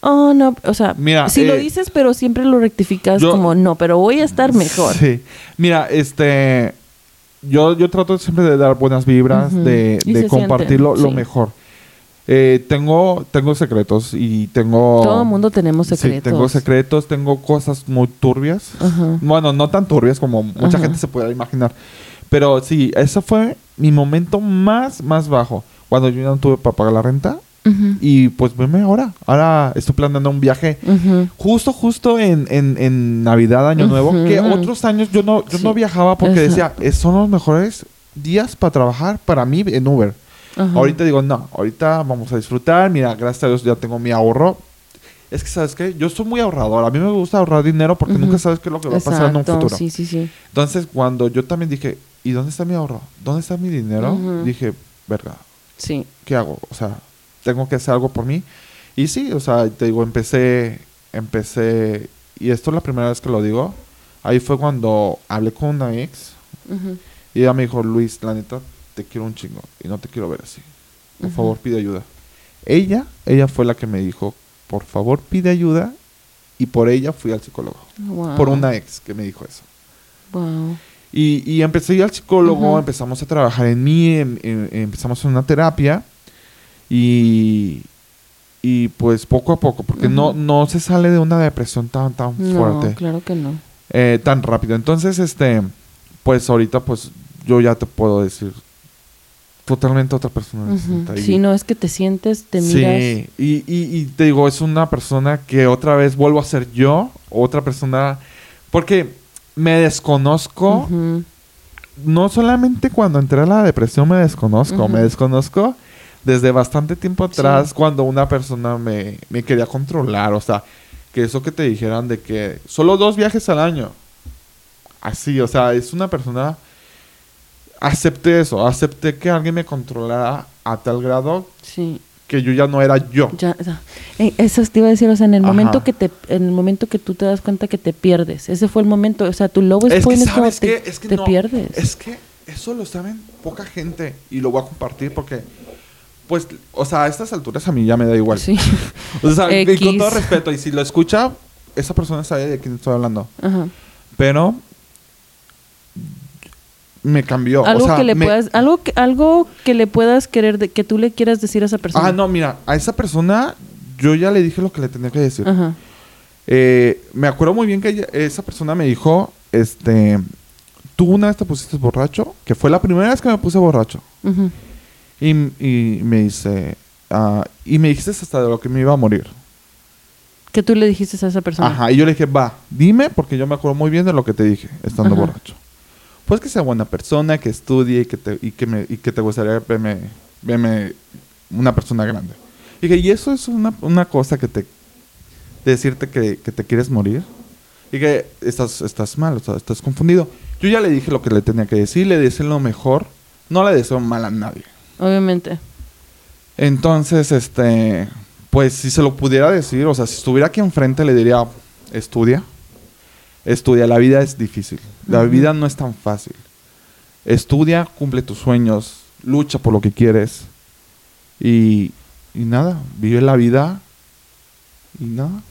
oh, no, o sea, Mira, si lo eh, dices, pero siempre lo rectificas yo- como, no, pero voy a estar mejor. Sí. Mira, este. Yo, yo trato siempre de dar buenas vibras, de, de se compartir lo, mejor. Eh, tengo, tengo secretos y tengo. Todo el mundo tenemos Sí, secretos. tengo secretos, tengo cosas muy turbias. Ajá. Bueno, no tan turbias como mucha Ajá. gente se puede imaginar. Pero sí, ese fue mi momento más, más bajo. Cuando yo no tuve para pagar la renta. Y pues veme ahora. Ahora estoy planeando un viaje justo, justo en, en, en Navidad, Año Nuevo, que otros años yo no, yo Sí. no viajaba porque decía, Exacto. "Eh, son los mejores días para trabajar para mí en Uber. Ajá. Ahorita digo, no, ahorita vamos a disfrutar, mira, gracias a Dios ya tengo mi ahorro. Es que, ¿sabes qué? Yo soy muy ahorrador. A mí me gusta ahorrar dinero porque Ujú. nunca sabes qué es lo que va a pasar en un futuro. Sí, sí, sí. Entonces, cuando yo también dije, ¿y dónde está mi ahorro? ¿Dónde está mi dinero? Ujú. Dije, verga, Sí. ¿qué hago? O sea, tengo que hacer algo por mí. Y sí, o sea, te digo, empecé, empecé, y esto es la primera vez que lo digo, ahí fue cuando hablé con una ex Ujú. y ella me dijo, Luis, la neta, te quiero un chingo y no te quiero ver así. Por favor, pide ayuda. Ella, ella fue la que me dijo, por favor, pide ayuda y por ella fui al psicólogo. Wow. Por una ex que me dijo eso. Wow. Y, y empecé a ir al psicólogo, empezamos a trabajar en mí, em- em- empezamos en una terapia y, y pues poco a poco, porque no, no se sale de una depresión tan, tan No, fuerte, claro que no. eh, tan rápido. Entonces, este, pues ahorita pues yo ya te puedo decir totalmente otra persona. Distinta. Y- Sí, no es que te sientes, te miras. Sí, y, y, y te digo, es una persona que otra vez vuelvo a ser yo, otra persona, porque me desconozco, no solamente cuando entré a la depresión me desconozco, me desconozco desde bastante tiempo atrás Sí. cuando una persona me, me quería controlar, o sea, que eso que te dijeran de que solo dos viajes al año, así, o sea, es una persona, acepté eso, acepté que alguien me controlara a tal grado Sí. que yo ya no era yo. Ya. Eh, Eso te iba a decir, o sea, en el Ajá. momento que te, en el momento que tú te das cuenta que te pierdes, ese fue el momento, o sea, tu lowest Es que, ¿sabes te, qué? Es que te no, pierdes. Es que eso lo saben poca gente y lo voy a compartir porque, pues, o sea, a estas alturas a mí ya me da igual. Sí. O sea, y con todo respeto, y si lo escucha, esa persona sabe de quién estoy hablando. Ajá. Pero me cambió. Algo o sea, que le me- puedas, algo que, algo que le puedas querer, de, que tú le quieras decir a esa persona. Ah, no, mira, a esa persona yo ya le dije lo que le tenía que decir. Ajá. Eh, me acuerdo muy bien que ella- esa persona me dijo, este, tú una vez te pusiste borracho, que fue la primera vez que me puse borracho. Y, y me dice, ah, y me dijiste hasta de lo que me iba a morir. Que tú le dijiste a esa persona. Ajá, y yo le dije, va, dime, porque yo me acuerdo muy bien de lo que te dije, estando Ajá. borracho. Pues que sea buena persona, que estudie y que te, y que me, y que te gustaría verme, verme una persona grande. Y dije, y eso es una, una cosa que te, de decirte que, que te quieres morir. Y que estás, estás mal, o sea, estás confundido. Yo ya le dije lo que le tenía que decir, le deseo lo mejor. No le deseo mal a nadie. Obviamente. Entonces, este, pues si se lo pudiera decir, o sea, si estuviera aquí enfrente le diría, estudia, estudia, la vida es difícil, la vida no es tan fácil. Estudia, cumple tus sueños, lucha por lo que quieres y, y nada, vive la vida y nada.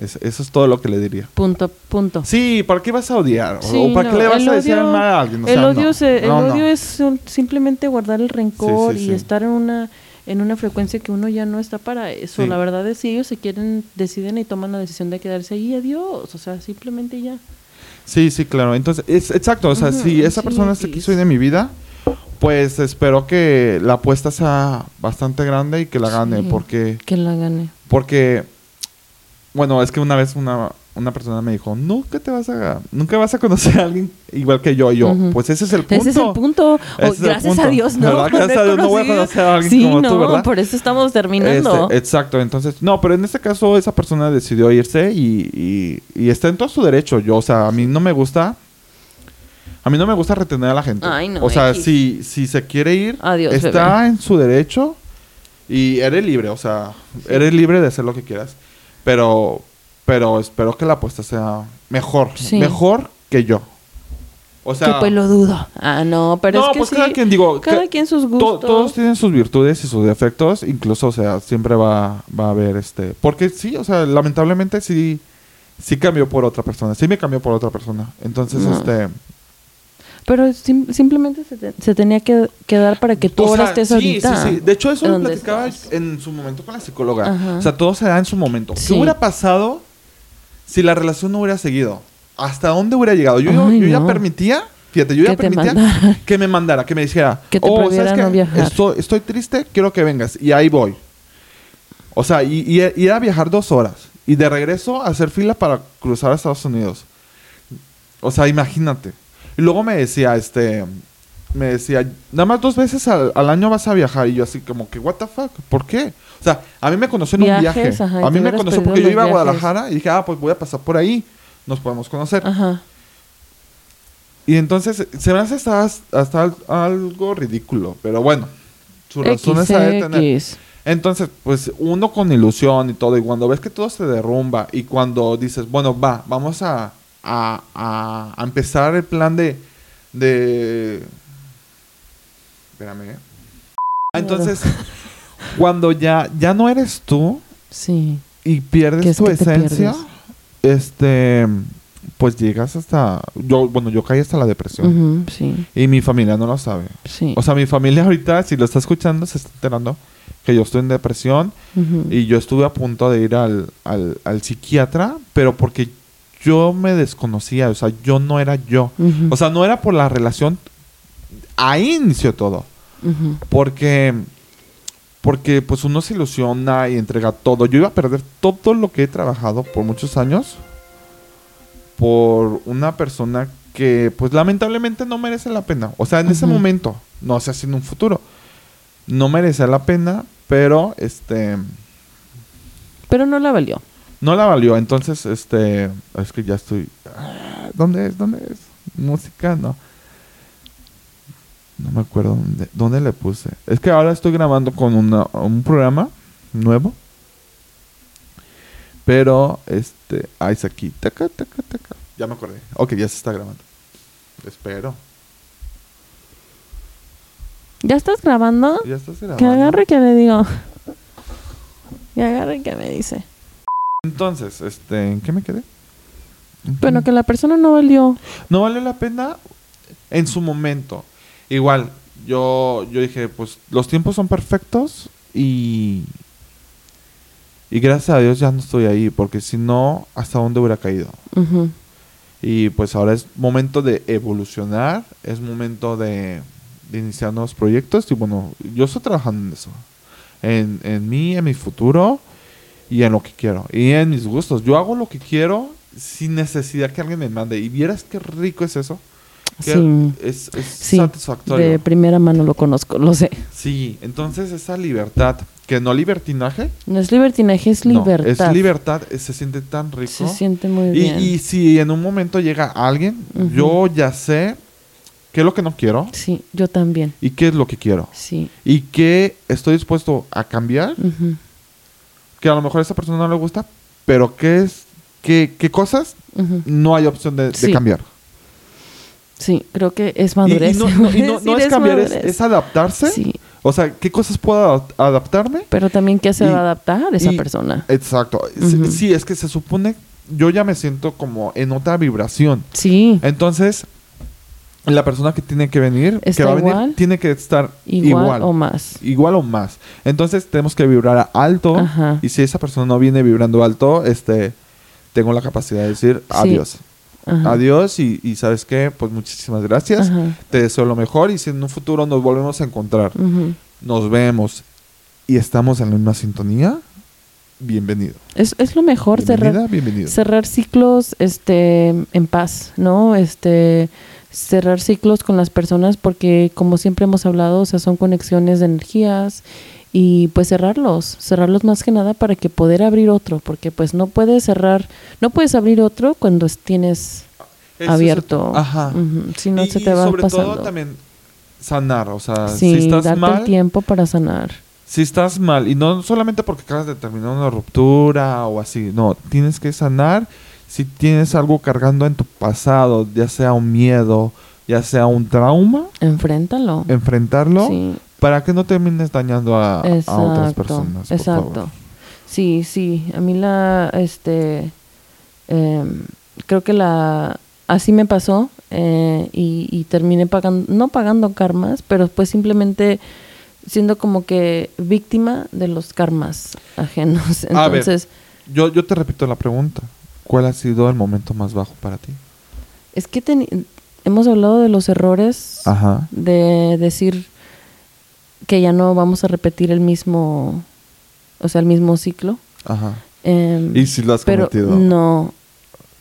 Es- eso es todo lo que le diría. Punto, punto. Sí, ¿para qué vas a odiar? Sí, ¿O para qué le vas a decir mal a alguien? O el odio, no. se- el No, odio es un- simplemente guardar el rencor Sí, sí, y estar en una en una frecuencia que uno ya no está para eso. La verdad es si ellos se quieren, deciden y toman la decisión de quedarse ahí, adiós. O sea, simplemente ya. Sí, sí, claro. Entonces, es exacto. O sea, si esa persona se quiso ir de mi vida, pues espero que la apuesta sea bastante grande y que la gane. Sí. Porque, Que la gane. porque, bueno, es que una vez una, una persona me dijo, nunca te vas a, nunca vas a conocer a alguien igual que yo. Y yo, pues ese es el punto. Ese es el punto. El gracias punto. a Dios, no. ¿Verdad? Gracias a Dios no voy a conocer a alguien sí, como tú, no, ¿verdad? por eso estamos terminando. Este, exacto, entonces, no, pero en este caso esa persona decidió irse y, y- y está en todo su derecho. Yo, o sea, a mí no me gusta, a mí no me gusta retener a la gente. Ay, no, o sea, X. si, si se quiere ir, Adiós, está en su derecho y eres libre, o sea, eres libre de hacer lo que quieras. Pero, pero espero que la apuesta sea mejor, Sí. mejor que yo. O sea, que pues lo dudo. Ah, no, pero no, es que pues sí, cada quien digo, cada ca- quien sus to- gustos. todos tienen sus virtudes y sus defectos, incluso, o sea, siempre va, va a haber este, porque sí, o sea, lamentablemente sí, sí cambió por otra persona, sí me cambió por otra persona, entonces, No. este, Pero sim- simplemente se, te- se tenía que quedar para que tú o ahora sea, estés sí, ahorita. sí, sí, de hecho eso lo platicaba estás. en su momento con la psicóloga, Ajá. o sea, todo se da en su momento. ¿Qué Sí. hubiera pasado si la relación no hubiera seguido? ¿Hasta dónde hubiera llegado? Yo, yo- Ay, yo ya no. permitía, fíjate, yo ya permitía mandara. que me mandara, que me dijera, Que te oh, ¿sabes no qué? viajar. Estoy, estoy triste, quiero que vengas. Y ahí voy. O sea, y, y, y era viajar dos horas. Y de regreso hacer fila para cruzar a Estados Unidos. O sea, imagínate. Y luego me decía, este, me decía, nada más dos veces al, al año vas a viajar. Y yo así como que, what the fuck, ¿por qué? O sea, a mí me conoció en un viaje. ajá, a mí me conoció porque yo iba a. Guadalajara y dije, ah, pues voy a pasar por ahí. Nos podemos conocer. Ajá. Y entonces se me hace hasta, hasta al- algo ridículo, pero bueno, sus razones ha de tener. Entonces, pues uno con ilusión y todo, y cuando ves que todo se derrumba, y cuando dices, bueno, va, vamos a, a, a- a empezar el plan de. de espérame. ¿eh? Entonces, cuando ya, ya no eres tú Sí. y ¿Qué pierdes es tu esencia, este pues llegas hasta yo bueno yo caí hasta la depresión sí. y mi familia no lo sabe Sí. o sea mi familia ahorita si lo está escuchando se está enterando que yo estoy en depresión y yo estuve a punto de ir al, al, al psiquiatra pero porque yo me desconocía o sea yo no era yo o sea no era por la relación ahí inició todo porque porque pues uno se ilusiona y entrega todo. Yo iba a perder todo lo que he trabajado por muchos años por una persona que pues lamentablemente no merece la pena. O sea, en ese momento, no sé si en un futuro, no merece la pena, pero este Pero no la valió. no la valió. Entonces, este es que ya estoy ah, ¿Dónde es? ¿Dónde es? Música, no. No me acuerdo dónde, dónde le puse. Es que ahora estoy grabando con una- un programa nuevo. Pero, este, ahí está aquí. Taca, taca, taca. Ya me acordé. Ok, ya se está grabando. Espero. ¿Ya estás grabando? Ya estás grabando. Que agarre que le digo. Que agarre que me dice. Entonces, este, ¿en qué me quedé? Bueno, que la persona no valió. no vale la pena en su momento. Igual, yo, yo dije, pues los tiempos son perfectos y, y gracias a Dios ya no estoy ahí, porque si no, ¿hasta dónde hubiera caído? Y pues ahora es momento de evolucionar, es momento de, de iniciar nuevos proyectos y bueno, yo estoy trabajando en eso, en, en mí, en mi futuro y en lo que quiero y en mis gustos. Yo hago lo que quiero sin necesidad que alguien me mande y vieras qué rico es eso. Que Sí. Es, es Sí, satisfactorio. de primera mano lo conozco, lo sé. Sí, entonces esa libertad, que no libertinaje, No es libertinaje, es no, libertad. es libertad, se siente tan rico. Se siente muy Y, bien. y si en un momento llega alguien, yo ya sé qué es lo que no quiero Sí, yo también. y qué es lo que quiero. Sí. Y qué estoy dispuesto a cambiar, que a lo mejor a esa persona no le gusta, pero qué es, qué, qué cosas no hay opción de, cambiar. Sí, creo que es Y, y madurez. no, no- y no- Sí, no es es cambiar, es, adaptarse. Sí. O sea, ¿qué cosas puedo adap- adaptarme? Pero también, ¿qué se va a adaptar esa persona? Exacto. Sí- es que se supone, yo ya me siento como en otra vibración. Sí, Entonces, la persona que tiene que venir, que ¿Está va a venir, tiene que estar igual, igual. o más. igual o más. Entonces tenemos que vibrar alto. Ajá. Y si esa persona no viene vibrando alto, este, tengo la capacidad de decir Sí. adiós. Ajá. Adiós y, y sabes qué, pues muchísimas gracias. Ajá. Te deseo lo mejor y si en un futuro nos volvemos a encontrar, nos vemos y estamos en la misma sintonía, bienvenido. Es, es lo mejor Bienvenida, cerrar, bienvenido. cerrar ciclos este, en paz, ¿no? Este, cerrar ciclos con las personas porque como siempre hemos hablado, o sea, son conexiones de energías y pues cerrarlos, cerrarlos más que nada para que poder abrir otro, porque pues no puedes cerrar, no puedes abrir otro cuando es- tienes abierto, Ajá. Si no y, se te va sobre pasando. todo también sanar, o sea, sí, si estás darte mal, el tiempo para sanar. si estás mal y no solamente porque acabas de terminar una ruptura o así, no, tienes que sanar si tienes algo cargando en tu pasado, ya sea un miedo, ya sea un trauma, Enfréntalo. enfrentarlo Sí. Para que no termines dañando a, a otras personas. por exacto. favor. Sí, sí. A mí la, este, em, creo que la, así me pasó eh, y, y terminé pagando, no pagando karmas, pero pues simplemente siendo como que víctima de los karmas ajenos. A ver. Entonces, Yo, yo te repito la pregunta. ¿Cuál ha sido el momento más bajo para ti? es que hemos hablado de los errores, Ajá. de decir que ya no vamos a repetir el mismo, o sea, el mismo ciclo. Ajá. Em, Y si lo has pero cometido. no.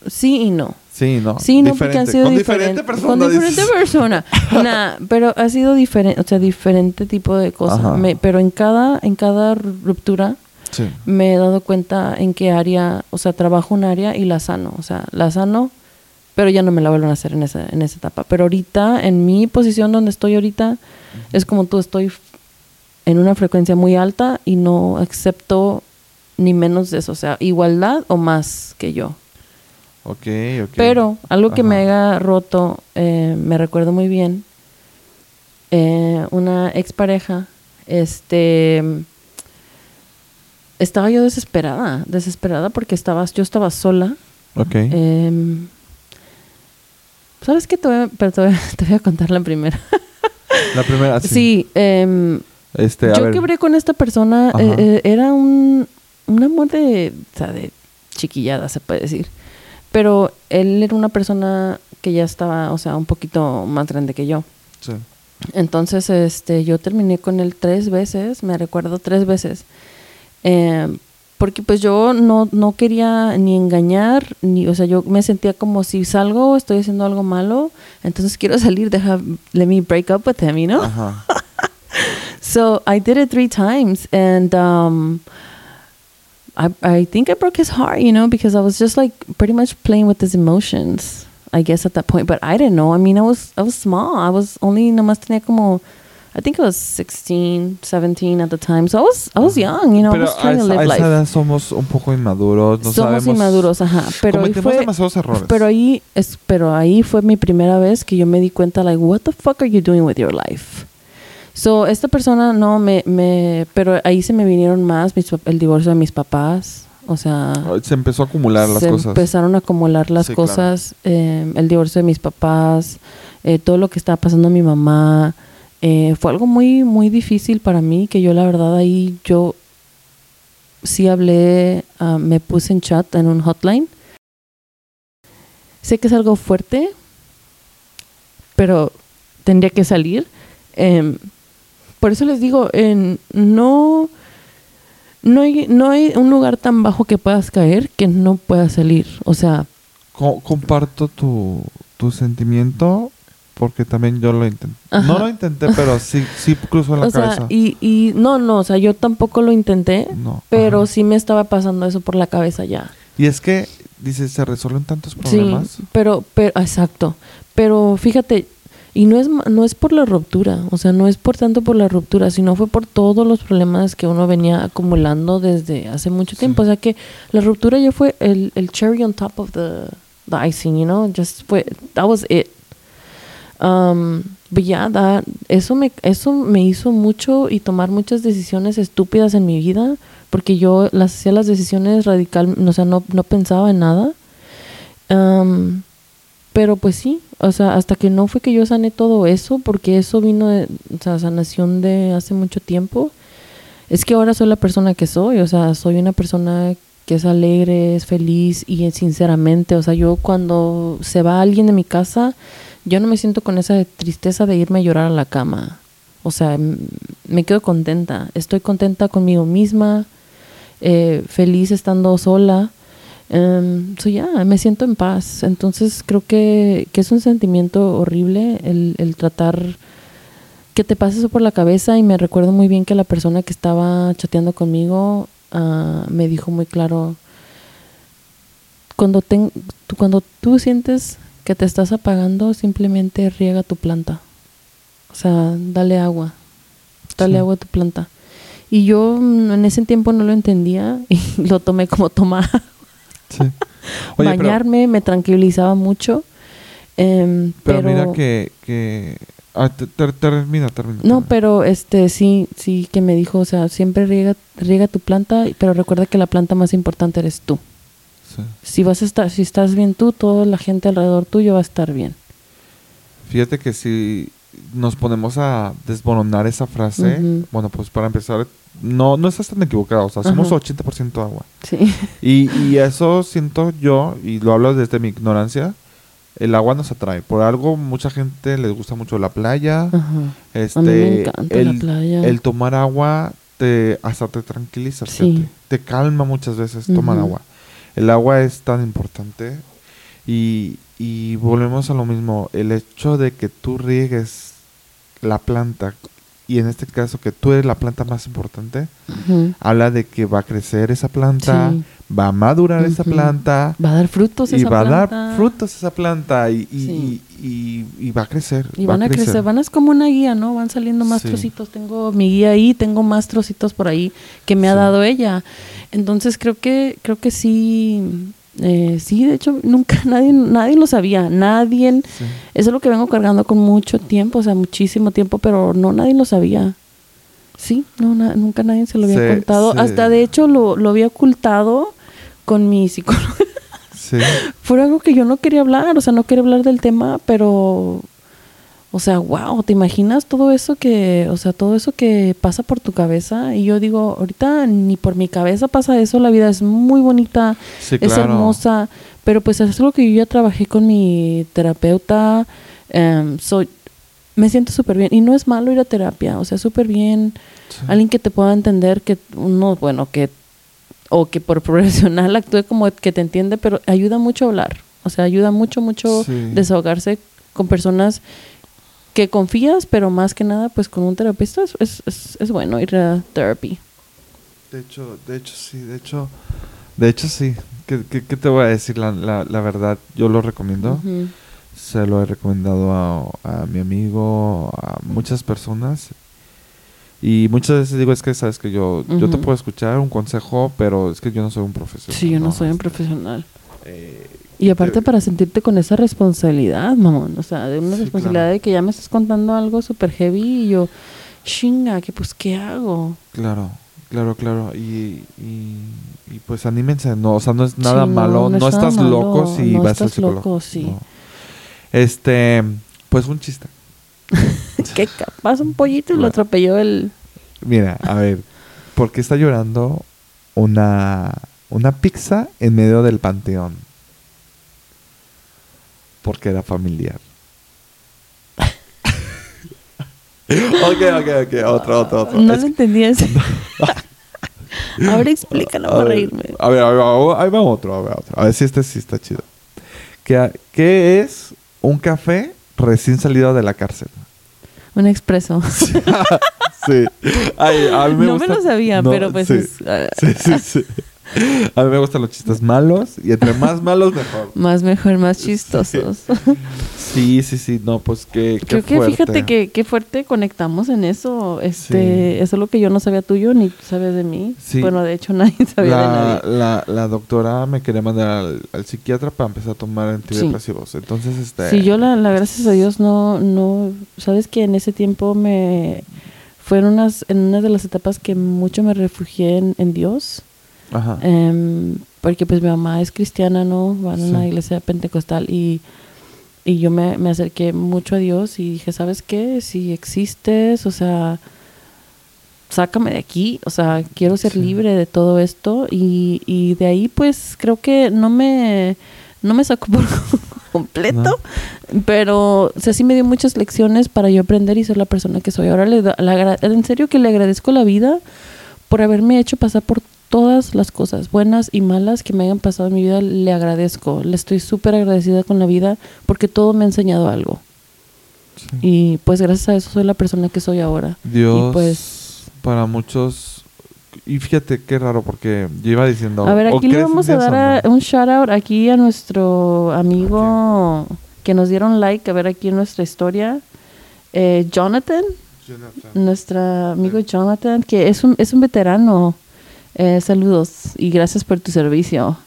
Sí y no. Sí, no. Sí, no, porque han sido con diferente. diferente persona. Con diferente dices. persona. Nah, pero ha sido diferente, o sea, diferente tipo de cosas. Me- pero en cada, en cada ruptura Sí. me he dado cuenta en qué área, o sea, trabajo un área y la sano. O sea, la sano, pero ya no me la vuelven a hacer en esa, en esa etapa. Pero ahorita, en mi posición donde estoy ahorita, es como tú, estoy en una frecuencia muy alta y no acepto ni menos de eso. O sea, igualdad o más que yo. Ok, ok. Pero algo que me haya roto, eh, me recuerdo muy bien, eh, una expareja, este, estaba yo desesperada, desesperada porque estabas, yo estaba sola. Ok. em, ¿Sabes qué? Te voy, a, pero te, voy a, te voy a contar la primera. la primera, sí. Sí, em, Este, a yo ver. quebré con esta persona, eh, eh, era un, un amor de, o sea, de chiquillada, se puede decir. Pero él era una persona que ya estaba, o sea, un poquito más grande que yo. Sí. Entonces, este, yo terminé con él tres veces, me recuerdo tres veces. Eh, porque pues yo no, no quería ni engañar, ni, o sea, yo me sentía como si salgo, estoy haciendo algo malo, entonces quiero salir, deja, let me break up with him, you know? So I did it three times, and um, I I think I broke his heart, you know, because I was just like pretty much playing with his emotions. I guess at that point, but I didn't know. I mean, I was I was small. I was only nomás tenía como, I think I was 16, 17 at the time. So I was I was young, you know. I Pero was a trying to esa, a live esa life. edad somos un poco inmaduros, no Somos sabemos. inmaduros, ajá. Pero ahí fue, demasiados errores. pero ahí es, pero ahí fue mi primera vez que yo me di cuenta, like, what the fuck are you doing with your life? So, esta persona no me, me, pero ahí se me vinieron más mis el divorcio de mis papás, o sea, Se empezó a acumular las se cosas. empezaron a acumular las Sí, claro. cosas, eh, el divorcio de mis papás, eh, todo lo que estaba pasando a mi mamá, eh, fue algo muy, muy difícil para mí, que yo la verdad ahí yo sí hablé, ah, me puse en chat en un hotline. Sé que es algo fuerte, pero tendría que salir. Em, por eso les digo, en, no, no, hay, no hay un lugar tan bajo que puedas caer que no puedas salir. O sea, Co- comparto tu, tu sentimiento porque también yo lo intenté. Ajá. No lo intenté, pero sí, sí cruzó en la o sea, cabeza. y, y no, no, o sea, yo tampoco lo intenté, No, pero ajá. sí me estaba pasando eso por la cabeza ya. Y es que, dices, se resuelven tantos Sí, problemas. pero, pero, exacto. Pero fíjate, y no es, no es por la ruptura, o sea, no es por tanto por la ruptura, sino fue por todos los problemas que uno venía acumulando desde hace mucho Sí. tiempo. O sea que la ruptura ya fue el, el cherry on top of the, the icing, you know, just fue, that was it. Um, ya, da- eso, me, eso me hizo mucho y tomar muchas decisiones estúpidas en mi vida, porque yo las hacía las decisiones radical, o sea, no, no pensaba en nada. Um, pero pues sí, o sea, hasta que no fue que yo sané todo eso, porque eso vino de, o sea, sanación de hace mucho tiempo, es que ahora soy la persona que soy, o sea, soy una persona que es alegre, es feliz y sinceramente, o sea, yo cuando se va alguien de mi casa, yo no me siento con esa tristeza de irme a llorar a la cama. O sea, me quedo contenta, estoy contenta conmigo misma, eh, feliz estando sola. Em, so ya, me siento en paz. Entonces creo que, que es un sentimiento horrible el, el tratar que te pase eso por la cabeza y me recuerdo muy bien que la persona que estaba chateando conmigo ah, me dijo muy claro, cuando, ten- tú, cuando tú sientes que te estás apagando, simplemente riega tu planta. O sea, dale agua, dale Sí. agua a tu planta. Y yo mm, en ese tiempo no lo entendía y lo tomé como tomar Sí. Oye, pero- bañarme me tranquilizaba mucho. em, Pero, pero, mira que... que... Ah, te- te- termina, termina. No, termina. pero este sí, sí que me dijo, o sea, siempre riega, riega tu planta, pero recuerda que la planta más importante eres tú. Sí. Si vas a estar, si estás bien tú, toda la gente alrededor tuyo va a estar bien. Fíjate que si nos ponemos a desmoronar esa frase, bueno, pues para empezar, no, no estás tan equivocado, o sea, somos Ajá. 80% agua. Sí. Y, y eso siento yo, y lo hablo desde mi ignorancia, el agua nos atrae. Por algo, mucha gente les gusta mucho la playa. Ajá. Este, A mí me encanta el, la playa. el tomar agua te hasta te tranquiliza, Sí. te calma muchas veces tomar agua. El agua es tan importante y, y volvemos a lo mismo, el hecho de que tú riegues la planta y en este caso que tú eres la planta más importante, habla de que va a crecer esa planta, Sí. va a madurar esa planta Va a dar frutos y esa va a dar frutos esa planta y, y, Sí. y- y- y va a crecer. Y va van a crecer, van a es como una guía, ¿no? Van saliendo más Sí. trocitos. Tengo mi guía ahí, tengo más trocitos por ahí que me ha dado ella. Entonces creo que, creo que sí, eh, sí, de hecho, nunca nadie, nadie lo sabía, nadie. Sí. Eso es lo que vengo cargando con mucho tiempo, o sea, muchísimo tiempo, pero no nadie lo sabía. Sí, no, na- nunca nadie se lo había contado. Hasta de hecho lo, lo había ocultado con mi psicólogo. Sí. Fue algo que yo no quería hablar, o sea, no quería hablar del tema, pero, o sea, wow, ¿te imaginas todo eso que, o sea, todo eso que pasa por tu cabeza? Y yo digo, ahorita ni por mi cabeza pasa eso, la vida es muy bonita, Sí, es claro. hermosa, pero pues es algo que yo ya trabajé con mi terapeuta, em, soy, me siento súper bien, y no es malo ir a terapia, o sea, súper bien, Sí. alguien que te pueda entender, que uno, bueno, que o que por profesional actúe como que te entiende, pero ayuda mucho a hablar. O sea, ayuda mucho, mucho Sí. desahogarse con personas que confías, pero más que nada, pues con un terapeuta es, es, es, es bueno ir a therapy. De hecho, de hecho sí, de hecho, de hecho sí. ¿Qué, qué- qué te voy a decir? La, la, la verdad, yo lo recomiendo. Se lo he recomendado a, a mi amigo, a muchas personas. Y muchas veces digo, es que sabes que yo, yo te puedo escuchar un consejo, pero es que yo no soy un profesional. Sí, yo no soy un Este, profesional. eh, Y aparte te- para sentirte con esa responsabilidad, mamón. O sea, de una Sí, responsabilidad claro. de que ya me estás contando algo súper heavy y yo, chinga, que pues, ¿qué hago? Claro, claro, claro. Y, y, y pues anímense, no, o sea, no es nada Sí, malo, no, no es nada estás loco si no vas al estás psicólogo. loco, sí. Este, pues un chiste. que capaz un pollito y lo atropelló el... Mira, a ver, ¿por qué está llorando una, una pizza en medio del panteón? Porque era familiar. ok, ok, ok, otro, otro, otro. No Es lo entendí ese. Ahora explícalo a para ver, reírme. A ver, a ver, a ver, ahí va otro, a ver, otro. A ver si este sí está chido. ¿Qué, qué es un café recién salido de la cárcel? Un expreso. sí. Ay, a mí me no gusta- me lo sabía, No, pero pues sí. es, ah, Sí, sí, sí. A mí me gustan los chistes malos y entre más malos mejor. Más mejor, más chistosos. Sí, sí, sí, no, pues qué, qué Creo que fuerte. fíjate que qué fuerte conectamos en eso. Este, eso es lo que yo no sabía tuyo ni tú sabes de mí. Sí. Bueno, de hecho nadie sabía de nadie. la, la doctora me quería mandar al, al psiquiatra para empezar a tomar antidepresivos. Entonces, este... Sí, yo la, la gracias a Dios no, no, sabes que en ese tiempo me fueron unas, en una de las etapas que mucho me refugié en, en Dios. Ajá. Em, porque pues mi mamá es cristiana, ¿no? Va a una Sí. iglesia pentecostal y, y yo me, me acerqué mucho a Dios y dije, ¿sabes qué? Si existes, o sea, sácame de aquí, o sea, quiero ser Sí. libre de todo esto y, y de ahí pues creo que no me, no me sacó por completo, pero o sea, sí me dio muchas lecciones para yo aprender y ser la persona que soy. Ahora le, da- en serio que le agradezco la vida por haberme hecho pasar por todas las cosas buenas y malas que me hayan pasado en mi vida, le agradezco. Le estoy súper agradecida con la vida porque todo me ha enseñado algo. Sí. Y pues gracias a eso soy la persona que soy ahora. Dios, y pues- para muchos... Y fíjate qué raro, porque yo iba diciendo... A ver, ¿o aquí le vamos a dar a- un shout out aquí a nuestro amigo que nos dieron like, a ver aquí en nuestra historia. Eh, Jonathan, nuestro amigo Jonathan, que es un, es un veterano. Eh, saludos y gracias por tu servicio.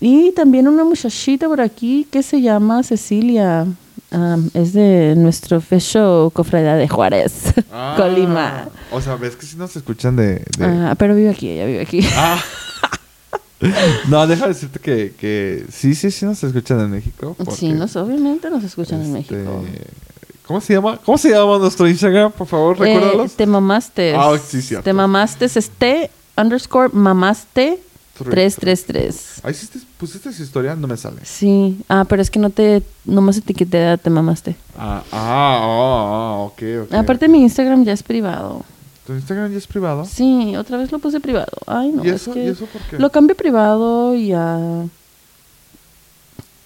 Y también una muchachita por aquí que se llama Cecilia. Es de nuestro Fesho Cofradía de Juárez, Ah, Colima. O sea, ves que si nos escuchan de... de- Ah, pero vive aquí, ella vive aquí. Ah. no, deja decirte que, que sí, sí, sí nos escuchan en México. sí, nos, obviamente nos escuchan en este, México. ¿Cómo se llama? ¿Cómo se llama nuestro Instagram? Por favor, Eh, recuérdalos. te mamaste. Ah, sí, cierto. Te mamaste es T underscore mamaste 333. Ahí sí te pusiste esa historia, no me sale. Sí. Ah, pero es que no te... Nomás etiqueté te mamaste. Ah, ah, ah, ah, ok, ok. Aparte mi Instagram ya es privado. ¿Tu Instagram ya es privado? Sí, otra vez lo puse privado. Ay, no, ¿Y es eso? que ¿Y eso por qué? lo cambié privado y a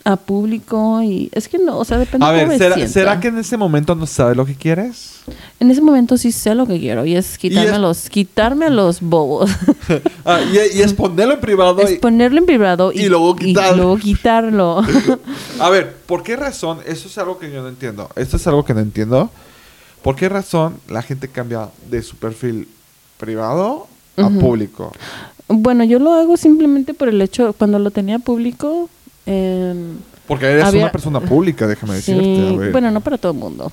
a público y es que no, o sea, depende A ver, ¿será, sienta. ¿será que en ese momento no sabes lo que quieres? En ese momento sí sé lo que quiero y es quitarme es- a los quitarme a los bobos. Ah, y, y es ponerlo en privado. es y- ponerlo en privado y, y luego quitarlo. luego quitarlo. A ver, ¿por qué razón? Eso es algo que yo no entiendo. Esto es algo que no entiendo. ¿Por qué razón la gente cambia de su perfil privado a público? bueno, yo lo hago simplemente por el hecho cuando lo tenía público em, Porque eres Había- una persona pública, déjame sí, decirte. a ver. bueno, no para todo el mundo.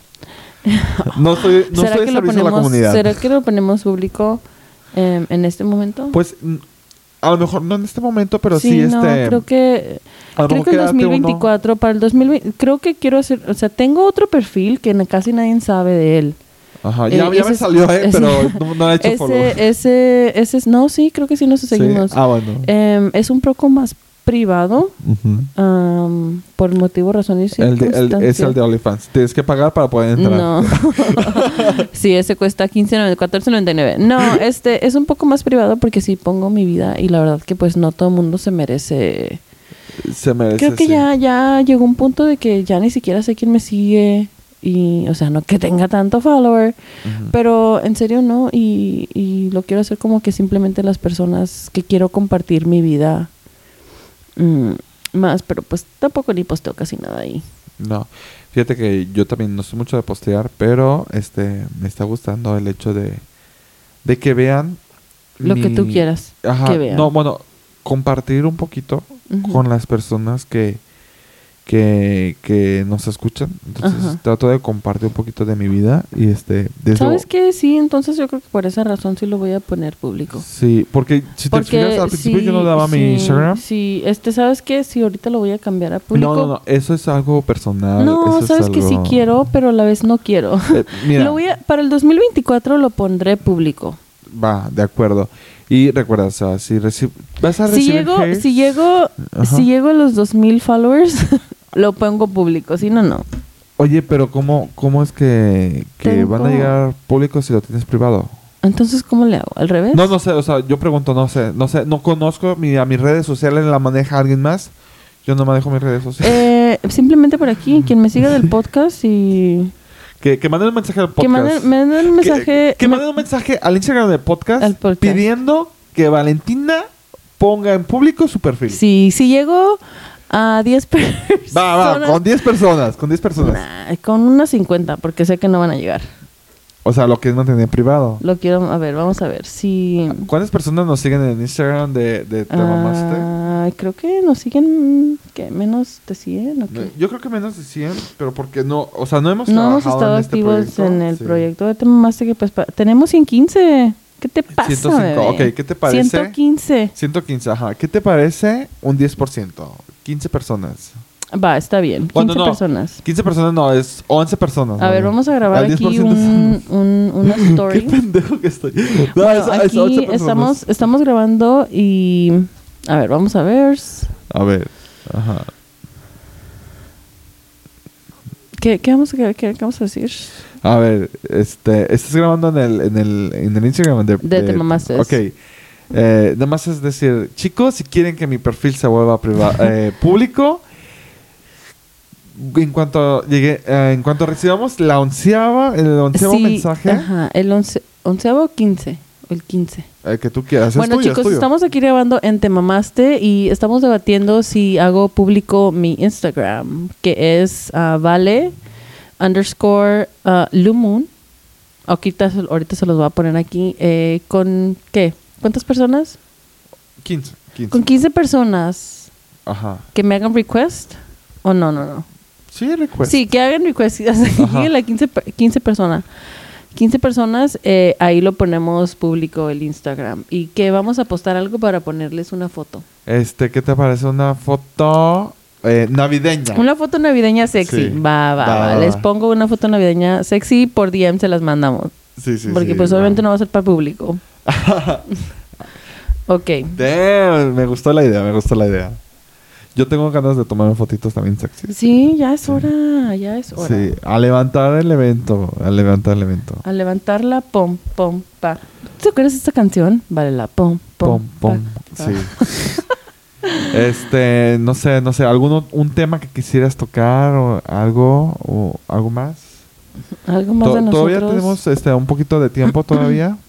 no soy, no ¿Será soy que lo a la ponemos comunidad. será que lo ponemos público em, en este momento? Pues a lo mejor no en este momento, pero sí, no, este. creo que creo que el quédate uno- 2024 para el 2020 creo que quiero hacer, o sea, tengo otro perfil que casi nadie sabe de él. Ajá, Eh, ya, ese me salió, eh, ese- pero no, no he hecho follow. Ese ese ese es no, sí, creo que sí nos Sí. seguimos. Ah, bueno. Em, es un poco más privado am, por motivo, razón y El de- el- es el de OnlyFans. Tienes que pagar para poder entrar. No. sí, ese cuesta 15.99, 14.99. No, este es un poco más privado porque sí pongo mi vida y la verdad que pues no todo el mundo se merece. Se merece. Creo que sí. ya ya llegó un punto de que ya ni siquiera sé quién me sigue y o sea, no que tenga tanto follower, pero en serio no y, y lo quiero hacer como que simplemente las personas que quiero compartir mi vida mm, más, pero pues tampoco ni posteo casi nada ahí. No. Fíjate que yo también no soy mucho de postear, pero este me está gustando el hecho de, de que vean Lo que tú quieras Ajá, que vean. No, bueno, compartir un poquito con las personas que, que, que nos escuchan. Entonces Ajá. trato de compartir un poquito de mi vida y este... desde- ¿Sabes qué? Sí, entonces yo creo que por esa razón sí lo voy a poner público. Sí, porque si te fijas al principio yo no daba mi Instagram. Sí, este, ¿sabes qué? Sí, ahorita lo voy a cambiar a público. No, no, no, eso es algo personal. No, eso sabes que sí algo- quiero, pero a la vez no quiero. Eh, mira, Lo voy a, para el 2024 lo pondré público. va, de acuerdo. Y recuerda, o sea, si vas a Si recibir llego, hate, si llego, Ajá. si llego a los 2000 followers, lo pongo público. Si no, no. Oye, pero ¿cómo, cómo es que, que Tengo- van a llegar públicos si lo tienes privado? Entonces, ¿cómo le hago? ¿Al revés? No, no sé, o sea, yo pregunto, no sé, no sé, no conozco mi, a mis redes sociales, la maneja alguien más. Yo no manejo mis redes sociales. Eh, simplemente por aquí, quien me siga del podcast y que, que manden un mensaje al podcast. que manden, un Que- mensaje. Que, manden un mensaje al Instagram del podcast, Al podcast. pidiendo que Valentina ponga en público su perfil. Sí, si llego a 10 personas. Va, va, con 10 personas, con 10 personas. Nah, con unas 50, porque sé que no van a llegar. O sea, lo que es mantener en privado. Lo quiero, a ver, vamos a ver. Si. ¿Cuántas personas nos siguen en Instagram de, de Te Mamaste? Ah, creo que nos siguen, ¿qué? ¿Menos de 100 o qué? Yo creo que menos de 100, pero porque no, o sea, no hemos No hemos estado en este activos proyecto. en el Sí. proyecto de Te Mamaste que pues tenemos 115. ¿Qué te pasa, 105, bebé? ok, ¿qué te parece? 115. 115, ajá. ¿Qué te parece un 10%? 15 personas. Va, está bien. 15 Bueno, no. personas. 15 personas no, es 11 personas. A ver, ¿no? vamos a grabar Al aquí 10% un, un- una Qué story. pendejo que estoy. No, Bueno, es- es 11 aquí personas. estamos, estamos grabando y... A ver, vamos a ver. A ver, ajá. ¿Qué, qué vamos, a, qué, qué vamos a decir? A ver, este, estás grabando en el, en el, en el Instagram de, De Te Mamastes. Ok. Eh, nada más es decir, chicos, si quieren que mi perfil se vuelva eh, público, en cuanto llegue, eh, en cuanto recibamos la onceava, el onceavo Sí, mensaje, Ajá, el once, onceavo o quince. El quince. el que tú quieras. es bueno, es chicos, tuyo. estamos aquí grabando en Te Mamaste y estamos debatiendo si hago público mi Instagram, que es ah, vale underscore ah, lumoon. Ahorita, se- ahorita se los voy a poner aquí. Eh, ¿Con qué? ¿Cuántas personas? 15. 15. Con 15 personas Ajá. que me hagan request. ¿O no, no, no? Sí, recuerdo. Sí, que hagan request. Lleguen las 15, per- 15 personas. 15 personas, eh, ahí lo ponemos público el Instagram. Y que vamos a postar algo para ponerles una foto. Este, ¿qué te parece una foto eh, navideña? Una foto navideña sexy. Sí. Va, va, Va, Les pongo una foto navideña sexy por DM se las mandamos. Sí, sí, porque sí, pues obviamente no va a ser para público. ok. Damn, me gustó la idea, me gustó la idea. Yo tengo ganas de tomarme fotitos también sexy. Sí, ya es hora, ya es hora. Sí, a levantar el evento, a levantar el evento. A levantarla, pom, pom, pa. ¿Te acuerdas de esta canción? Vale, la pom, pom, Pom, pom, pa, pa. sí. este, no sé, no sé, alguno un tema que quisieras tocar o algo o algo más? Algo más de nosotros. Todavía tenemos este un poquito de tiempo todavía.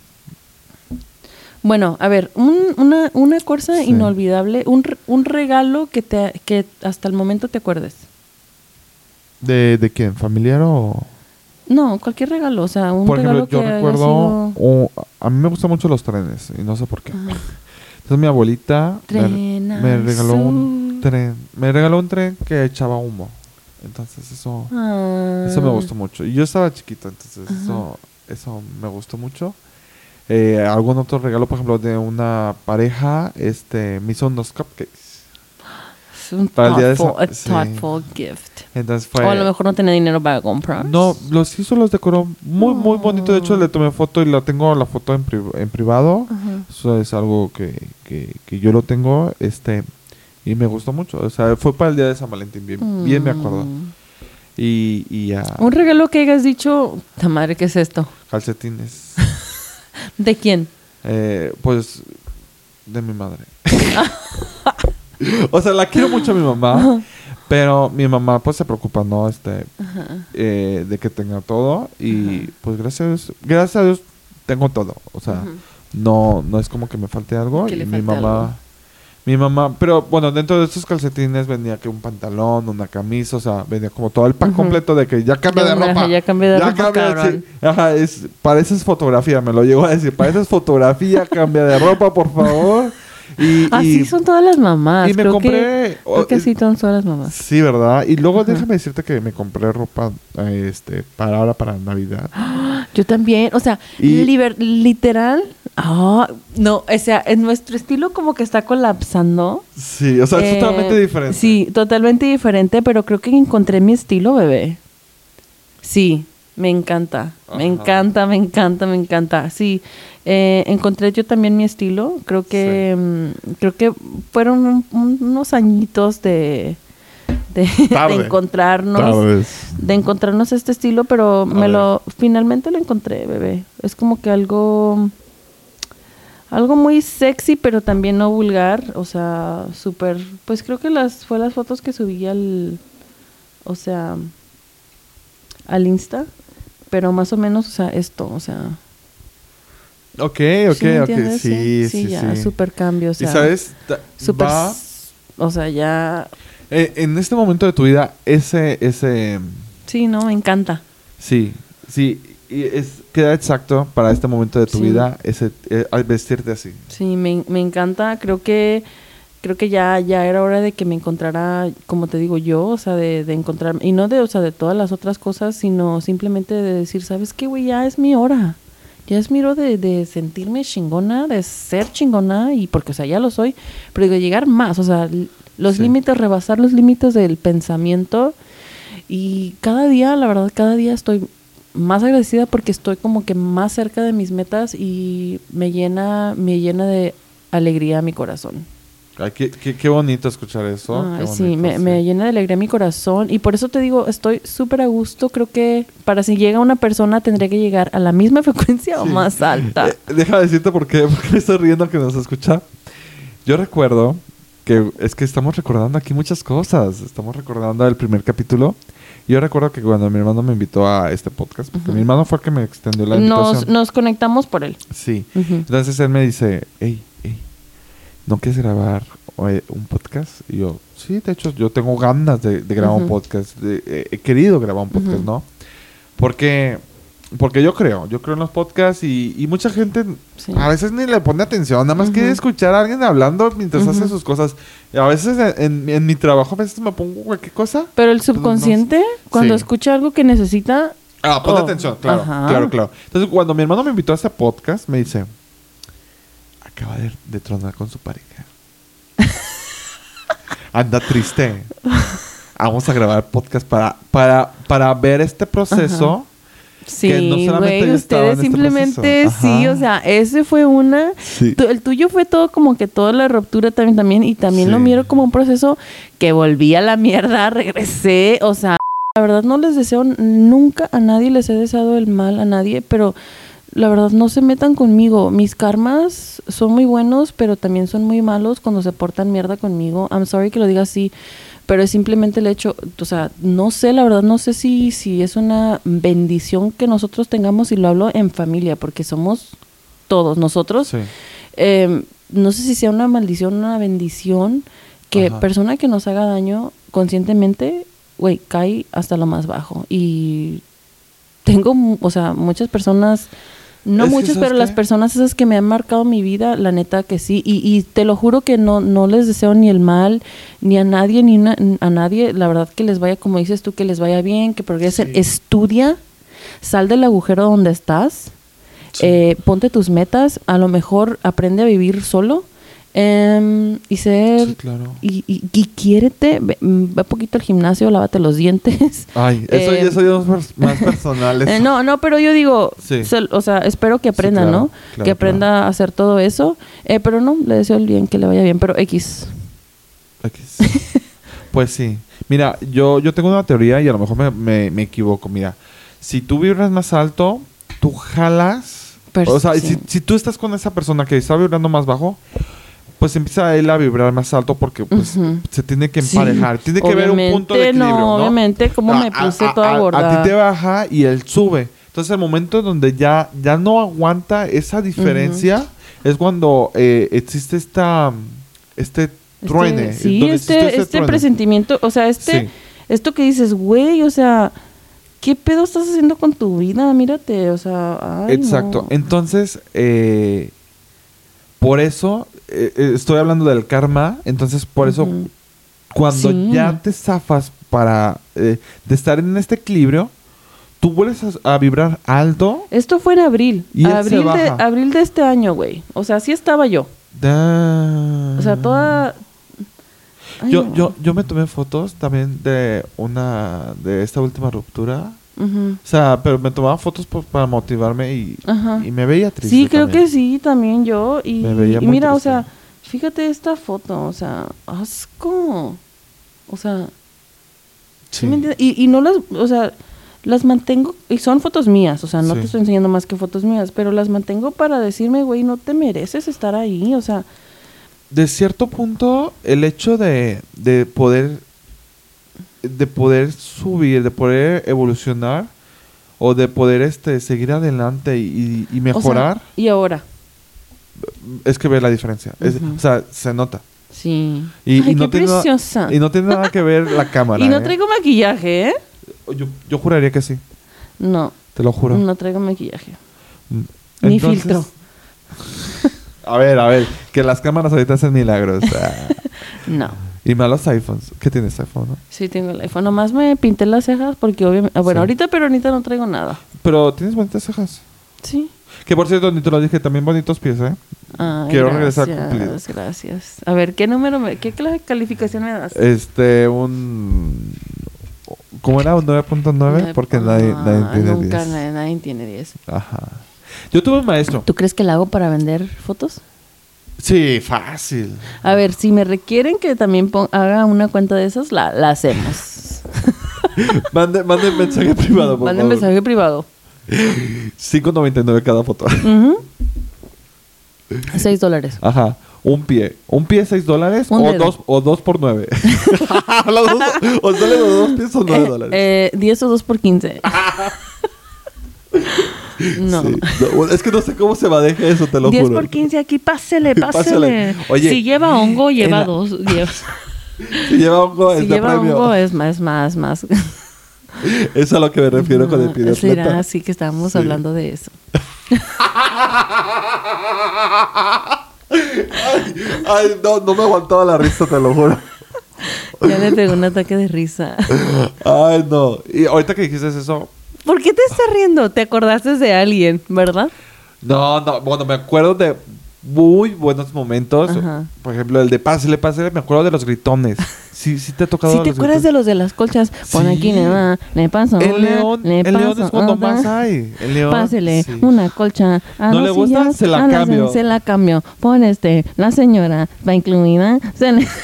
Bueno, a ver, un- una, una cosa Sí. inolvidable, un, un regalo que, te, que hasta el momento te acuerdes. ¿De, de quién? ¿Familiar o...? No, cualquier regalo, o sea, un Por ejemplo, regalo yo que recuerdo... sido- a mí me gustan mucho los trenes y no sé por qué. Ajá. Entonces mi abuelita me, regaló un tren. Me regaló un tren que echaba humo. Entonces eso, Ah. eso me gustó mucho. Y yo estaba chiquito, entonces Ajá. eso, eso me gustó mucho. Eh, algún otro regalo, por ejemplo, de una pareja, este, me hizo unos cupcakes. Es un Para el día de thoughtful, San- a sí. thoughtful gift. Entonces fue... O a lo mejor no tenía dinero para comprar. No, los hizo, los decoró muy, muy bonito. De hecho, le tomé foto y la tengo la foto en, pri- en privado. Ajá. Eso es algo que, que, que yo lo tengo, este, y me gustó mucho. O sea, fue para el día de San Valentín, bien, bien me acuerdo. Mm. Y, y ya, Un regalo que hayas dicho, ta madre, ¿qué es esto? calcetines. ¿De quién? Eh, pues, de mi madre. o sea, la quiero mucho a mi mamá, pero mi mamá, pues, se preocupa, ¿no? Este, eh, de que tenga todo. Y, pues, gracias a Dios, gracias a Dios, tengo todo. O sea, no, no es como que me falte algo. Y mi mamá, algo. Mi mamá, pero bueno, dentro de estos calcetines venía que un pantalón, una camisa, o sea, venía como todo el pack completo de que ya cambia de ropa. ya cambié de ropa, cambia, sí. Ajá, es, pareces fotografía, me lo llegó a decir, pareces fotografía, cambia de ropa, por favor. Y, Así y- son todas las mamás. y me creo compré... Que, o- creo que así son todas las mamás. Sí, ¿verdad? Y luego Ajá. déjame decirte que me compré ropa este para ahora para Navidad. Yo también, o sea, Y- liber- literal. Ah, no, o sea, en nuestro estilo como que está colapsando. Sí, o sea, es Eh, totalmente diferente. Sí, totalmente diferente, pero creo que encontré mi estilo, bebé. Sí, me encanta. Me encanta, me encanta, me encanta. Sí, eh, encontré yo también mi estilo. Creo que mm, creo que fueron un- un- unos añitos de, de, encontrarnos de encontrarnos este estilo, pero me ver. lo finalmente lo encontré, bebé. Es como que algo algo muy sexy, pero también no vulgar, o sea, súper, pues creo que las fue las fotos que subí al o sea, al Insta, pero más o menos, o sea, esto, o sea, Ok, ok, ¿Sí ok. entiendes? Sí, sí, ya, sí. súper cambio, o sea, y sabes, súper, va- o sea, ya, eh, en este momento de tu vida, ese, ese, sí, no, me encanta. sí, sí, y es, queda exacto para este momento de tu Sí. vida, ese, eh, al vestirte así. Sí, me, me encanta. Creo que creo que ya ya era hora de que me encontrara, como te digo yo, o sea, de, de encontrarme y no de, o sea, de todas las otras cosas, sino simplemente de decir, sabes qué, güey, ya es mi hora. Ya es mi hora de, de sentirme chingona, de ser chingona y porque, o sea, ya lo soy, pero de llegar más, o sea, los Sí. límites, rebasar los límites del pensamiento y cada día, la verdad, cada día estoy más agradecida porque estoy como que más cerca de mis metas y me llena, me llena de alegría mi corazón. Ay, qué, qué, qué bonito escuchar eso. Ay, qué sí, bonito, me, me llena de alegría mi corazón y por eso te digo, estoy súper a gusto. Creo que para si llega una persona tendría que llegar a la misma frecuencia o Sí. más alta. Eh, deja decirte por qué, porque me estoy riendo que nos escucha. Yo recuerdo que es que estamos recordando aquí muchas cosas. Estamos recordando el primer capítulo. Yo recuerdo que cuando mi hermano me invitó a este podcast, porque Ujú. mi hermano fue el que me extendió la Nos, invitación. nos conectamos por él. Sí. Ujú. Entonces él me dice, hey, ¿no quieres grabar eh, un podcast? Y yo, sí, de hecho, yo tengo ganas de, de grabar un podcast. de- eh, he querido grabar un podcast. ¿no? Porque, porque yo creo, yo creo en los podcasts y, y mucha gente Sí. a veces ni le pone atención, nada más Ujú. quiere escuchar a alguien hablando mientras hace sus cosas. Y a veces en, en- en mi trabajo, a veces me pongo cualquier cosa. Pero el subconsciente, cuando Sí. escucha algo que necesita, Ah, pon Oh, atención, claro, ajá. claro, claro. Entonces, cuando mi hermano me invitó a este podcast, me dice, acaba de, de tronar con su pareja. Anda triste. Vamos a grabar podcast para, para, para ver este proceso. sí, Que no solamente güey, en ustedes este simplemente, sí, o sea, ese fue una... Sí. Tu- el tuyo fue todo como que toda la ruptura también, también y también lo miro como un proceso que volví a la mierda, regresé, o sea, la verdad no les deseo nunca a nadie les he deseado el mal a nadie, pero la verdad no se metan conmigo. Mis karmas son muy buenos, pero también son muy malos cuando se portan mierda conmigo. I'm sorry que lo diga así, pero es simplemente el hecho, o sea, no sé, la verdad no sé si si es una bendición que nosotros tengamos y lo hablo en familia, porque somos todos nosotros. Sí. Eh, no sé si sea una maldición una bendición que Ajá. persona que nos haga daño conscientemente, güey, cae hasta lo más bajo. Y tengo, o sea, muchas personas, no Es ¿sabes pero las personas esas que me han marcado mi vida, la neta que sí. Y, y te lo juro que no, no les deseo ni el mal, ni a nadie, ni a nadie. La verdad que les vaya, como dices tú, que les vaya bien, que progresen. Sí. Estudia, sal del agujero donde estás. Sí. Eh, ponte tus metas, a lo mejor aprende a vivir solo em, y ser Sí, claro. y, y, y quiérete, ve, mm, ve poquito al gimnasio, lávate los dientes. Ay, eso, Eh, eso ya es más, más personal. Eh, no, no, pero yo digo, Sí. se- o sea, espero que aprenda, claro, ¿no? claro, que aprenda a hacer todo eso, Eh, pero no, le deseo el bien, que le vaya bien, pero X. X. pues sí. Mira, yo, yo tengo una teoría y a lo mejor me, me- me equivoco. Mira, si tú vibras más alto, tú jalas. Pero o sea, si, si tú estás con esa persona que está vibrando más bajo, pues empieza él a vibrar más alto porque pues, se tiene que Sí. emparejar. Tiene que haber un punto de equilibrio, ¿no? Obviamente, como me puse a- toda a- gorda. A ti te baja y él sube. Entonces, el momento donde ya, ya no aguanta esa diferencia es cuando eh, existe esta este Este- truene. sí, este, este presentimiento, o sea, este, Sí. esto que dices, güey, o sea, ¿qué pedo estás haciendo con tu vida? Mírate, o sea, ay, Exacto. no. Entonces, eh, por eso eh, eh, estoy hablando del karma. Entonces, por eso, cuando Sí. ya te zafas para eh, de estar en este equilibrio, tú vuelves a, a vibrar alto. Esto fue en abril, Y abril de, abril de este año, güey. O sea, así estaba yo. Da- O sea, toda... Ay, Yo, no. yo, yo me tomé fotos también de una de esta última ruptura. O sea, pero me tomaba fotos por- para motivarme y, y me veía triste. Sí, creo también. que sí, también yo. Y, Me veía y muy mira, o sea, fíjate esta foto, o sea, asco. O sea, ¿sí Sí. me entiendes? Y, y no las, o sea, las mantengo, y son fotos mías, o sea, no Sí. te estoy enseñando más que fotos mías, pero las mantengo para decirme, güey, no te mereces estar ahí, o sea, de cierto punto, el hecho de, de poder de poder subir, de poder evolucionar, o de poder este seguir adelante y, y O sea, mejorar, y ahora. es que ve la diferencia. Es- o sea, se nota. Sí. Y, Ay, y no qué tiene nada- preciosa. y no tiene nada que ver la cámara. Y no ¿eh? traigo maquillaje, ¿eh? yo, yo juraría que sí, No, te lo juro. no traigo maquillaje. Mm. Ni filtro. A ver, a ver, que las cámaras ahorita hacen milagros. No. Y más los iPhones. ¿Qué tienes iPhone, no? Sí, tengo el iPhone. Nomás me pinté las cejas porque obviamente... Bueno, Sí. ahorita, pero ahorita no traigo nada. Pero tienes bonitas cejas. Sí. Que por cierto, ni te lo dije, también bonitos pies, ¿eh? Ay, Quiero regresar gracias, cumplido. Gracias. A ver, ¿qué número, me, qué calificación me das? Este, un... ¿Cómo era? ¿Un 9.9? Porque nadie, nadie Ah, tiene nunca 10. nadie, nadie tiene 10. Ajá. Yo tuve un maestro. ¿Tú crees que la hago para vender fotos? Sí, fácil. A ver, si me requieren que también haga una cuenta de esas, la, la hacemos. Mande, mande mensaje privado, por Manden favor. mensaje privado. 5.99 cada foto. Ujú. 6 dólares. Ajá. Un pie. ¿Un pie 6 dólares? O dos, o dos por 9. Los dos- o sale los dos pies son 9 Eh, dólares. eh, 10 o 2 por 15. No. Sí. No, Es que no sé cómo se maneja eso, te lo 10 juro. por 15 aquí, pásele, Pásele. pásele. Oye, si lleva hongo, lleva la- dos. lleva- Si lleva hongo, es si de lleva premio. hongo, es más, más, más. Es a lo que me refiero con el de Será así que estábamos Sí. hablando de eso. Ay, no, no me aguantaba la risa, te lo juro. Ya le pegó un ataque de risa. Ay, no. Y ahorita que dijiste eso, ¿Por qué te estás riendo? ¿Te acordaste de alguien, verdad? no, no, bueno, me acuerdo de muy buenos momentos. Ajá. Por ejemplo, el de pásele, pásele, me acuerdo de los gritones. Sí, sí te ha tocado Si te acuerdas de los de las colchas, pon Sí. aquí, va, le paso El una, león, le el león es cuando otra. más hay. El león. Pásele sí. una colcha a ¿No le gusta? sillas, Se la a las- cambio. Se la cambio. Pon este, la señora va incluida. Se le-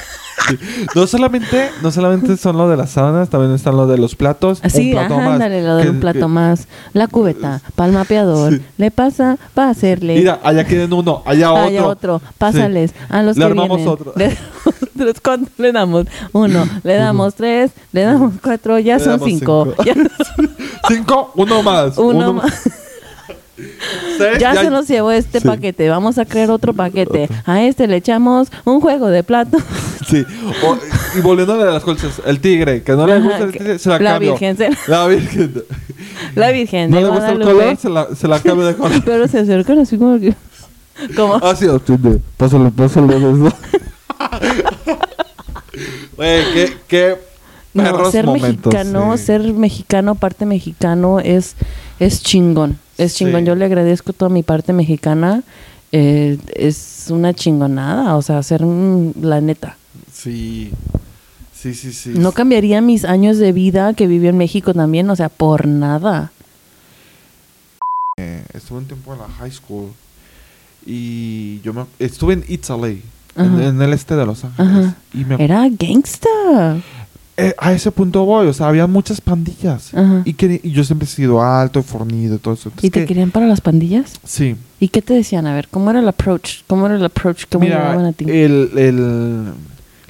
Sí. No solamente, no solamente son lo de las sábanas, también están lo de los platos. Así, un plato ajá, más. ándale, lo de Que- un plato que- más. La cubeta, para el mapeador. Sí. Le pasa, para hacerle. Mira, allá quieren uno, allá otro. Allá otro. Pásales a los Le que armamos vienen. otro. Le damos tres, ¿cuánto le damos? Uno. Le damos tres. Le damos cuatro. Ya Le son cinco. cinco. Ya, Cinco, uno más. uno más. Seis, Ya se nos llevó este Sí. paquete. Vamos a crear otro paquete. A este le echamos un juego de plato. Sí. O- y volviendo a las colchas, el tigre, que no le Ajá, gusta el tigre, se la, la cambio. Virgen se- La virgen. La Virgen No le gusta el color, se la, se la cambio de color. Pero se acercan así como que... Como... Ah, sí. Pásale, pásale. Güey, qué, qué No, ser momentos, mexicano, sí. ser mexicano, parte mexicano es, es chingón. Es Sí. chingón. Yo le agradezco toda mi parte mexicana. Eh, es una chingonada. O sea, ser un- la neta. Sí. Sí, sí, sí. No cambiaría mis años de vida que viví en México también. O sea, por nada. Eh, estuve un tiempo en la high school y yo me, estuve en Italy, en, Ajá. en el este de Los Ángeles. Ajá. Y me, Era gangsta. Eh, a ese punto voy, o sea, había muchas pandillas. Ajá. Y, que, y yo siempre he sido alto, fornido y todo eso. Entonces ¿Y te que- querían para las pandillas? Sí. ¿Y qué te decían? A ver, ¿cómo era el approach? ¿Cómo era el approach? ¿Cómo Mira, a ti? el, el-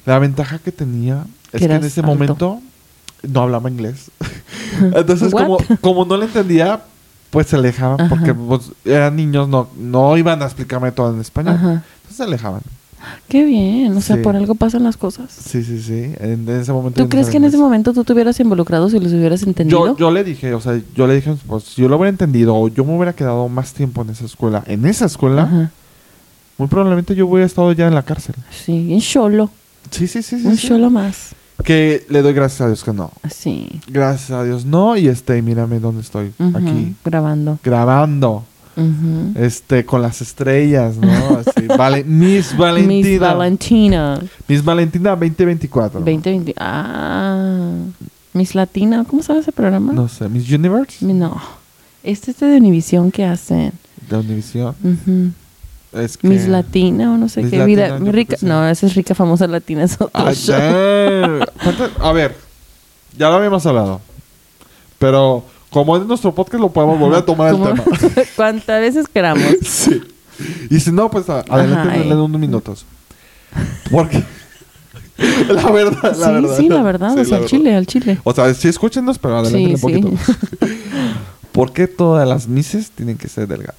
la ventaja que tenía es Que en ese alto. momento no hablaba inglés. Entonces, como, como no le entendía, pues se alejaban Ajá. porque pues, eran niños, no, no iban a explicarme todo en español. Ajá. Entonces se alejaban. Qué bien. O sea, Sí. por algo pasan las cosas. Sí, sí, sí. En, en ese momento. ¿Tú crees que en ese momento tú te hubieras involucrado si los hubieras entendido? Yo, yo le dije, o sea, yo le dije, pues si yo lo hubiera entendido o yo me hubiera quedado más tiempo en esa escuela, en esa escuela, Ajá. muy probablemente yo hubiera estado ya en la cárcel. Sí, un cholo. Sí, sí, sí, sí. un sí. cholo más. Que le doy gracias a Dios que no. Sí. Gracias a Dios no. Y este, mírame dónde estoy. Aquí. Grabando. Grabando. Este, con las estrellas, ¿no? Así. Vale, Miss Valentina. Miss Valentina. Miss Valentina 2024. 2020. Ah. Miss Latina. ¿Cómo sabe ese programa? No sé, Miss Universe No. Este es de Univisión que hacen. de Univision. Ujú. Es que... Miss Latina o no sé Miss qué. Latina, Vida- rica. No, esa es rica, famosa latina. Es otro Ah, show. damn. ¿Cuántas- A ver, ya lo habíamos hablado. Pero como es nuestro podcast, lo podemos volver a tomar el tema. Cuantas veces queramos. sí. Y si no, pues adelante eh. unos minutos. Porque. la verdad, la sí, verdad. sí, la verdad. Sí, o sea, la al chile, al chile. O sea, sí escúchenos, pero adelante Sí, un poquito. ¿Por qué todas las mises tienen que ser delgadas?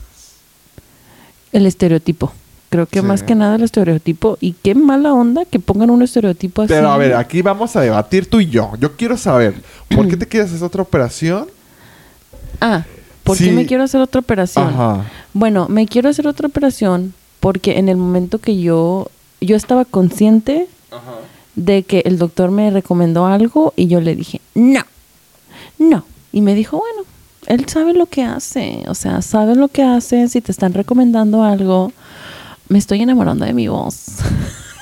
El estereotipo. Creo que más que nada el estereotipo. Y qué mala onda que pongan un estereotipo así. Pero a ver, aquí vamos a debatir tú y yo. Yo quiero saber, ¿por qué te quieres hacer otra operación? Ah, ¿por Sí. qué me quiero hacer otra operación? Ajá. Bueno, me quiero hacer otra operación porque en el momento que yo, yo estaba consciente Ajá. de que el doctor me recomendó algo y yo le dije, no, no. Y me dijo, bueno, él sabe lo que hace, o sea, sabe lo que hace, si te están recomendando algo, me estoy enamorando de mi voz.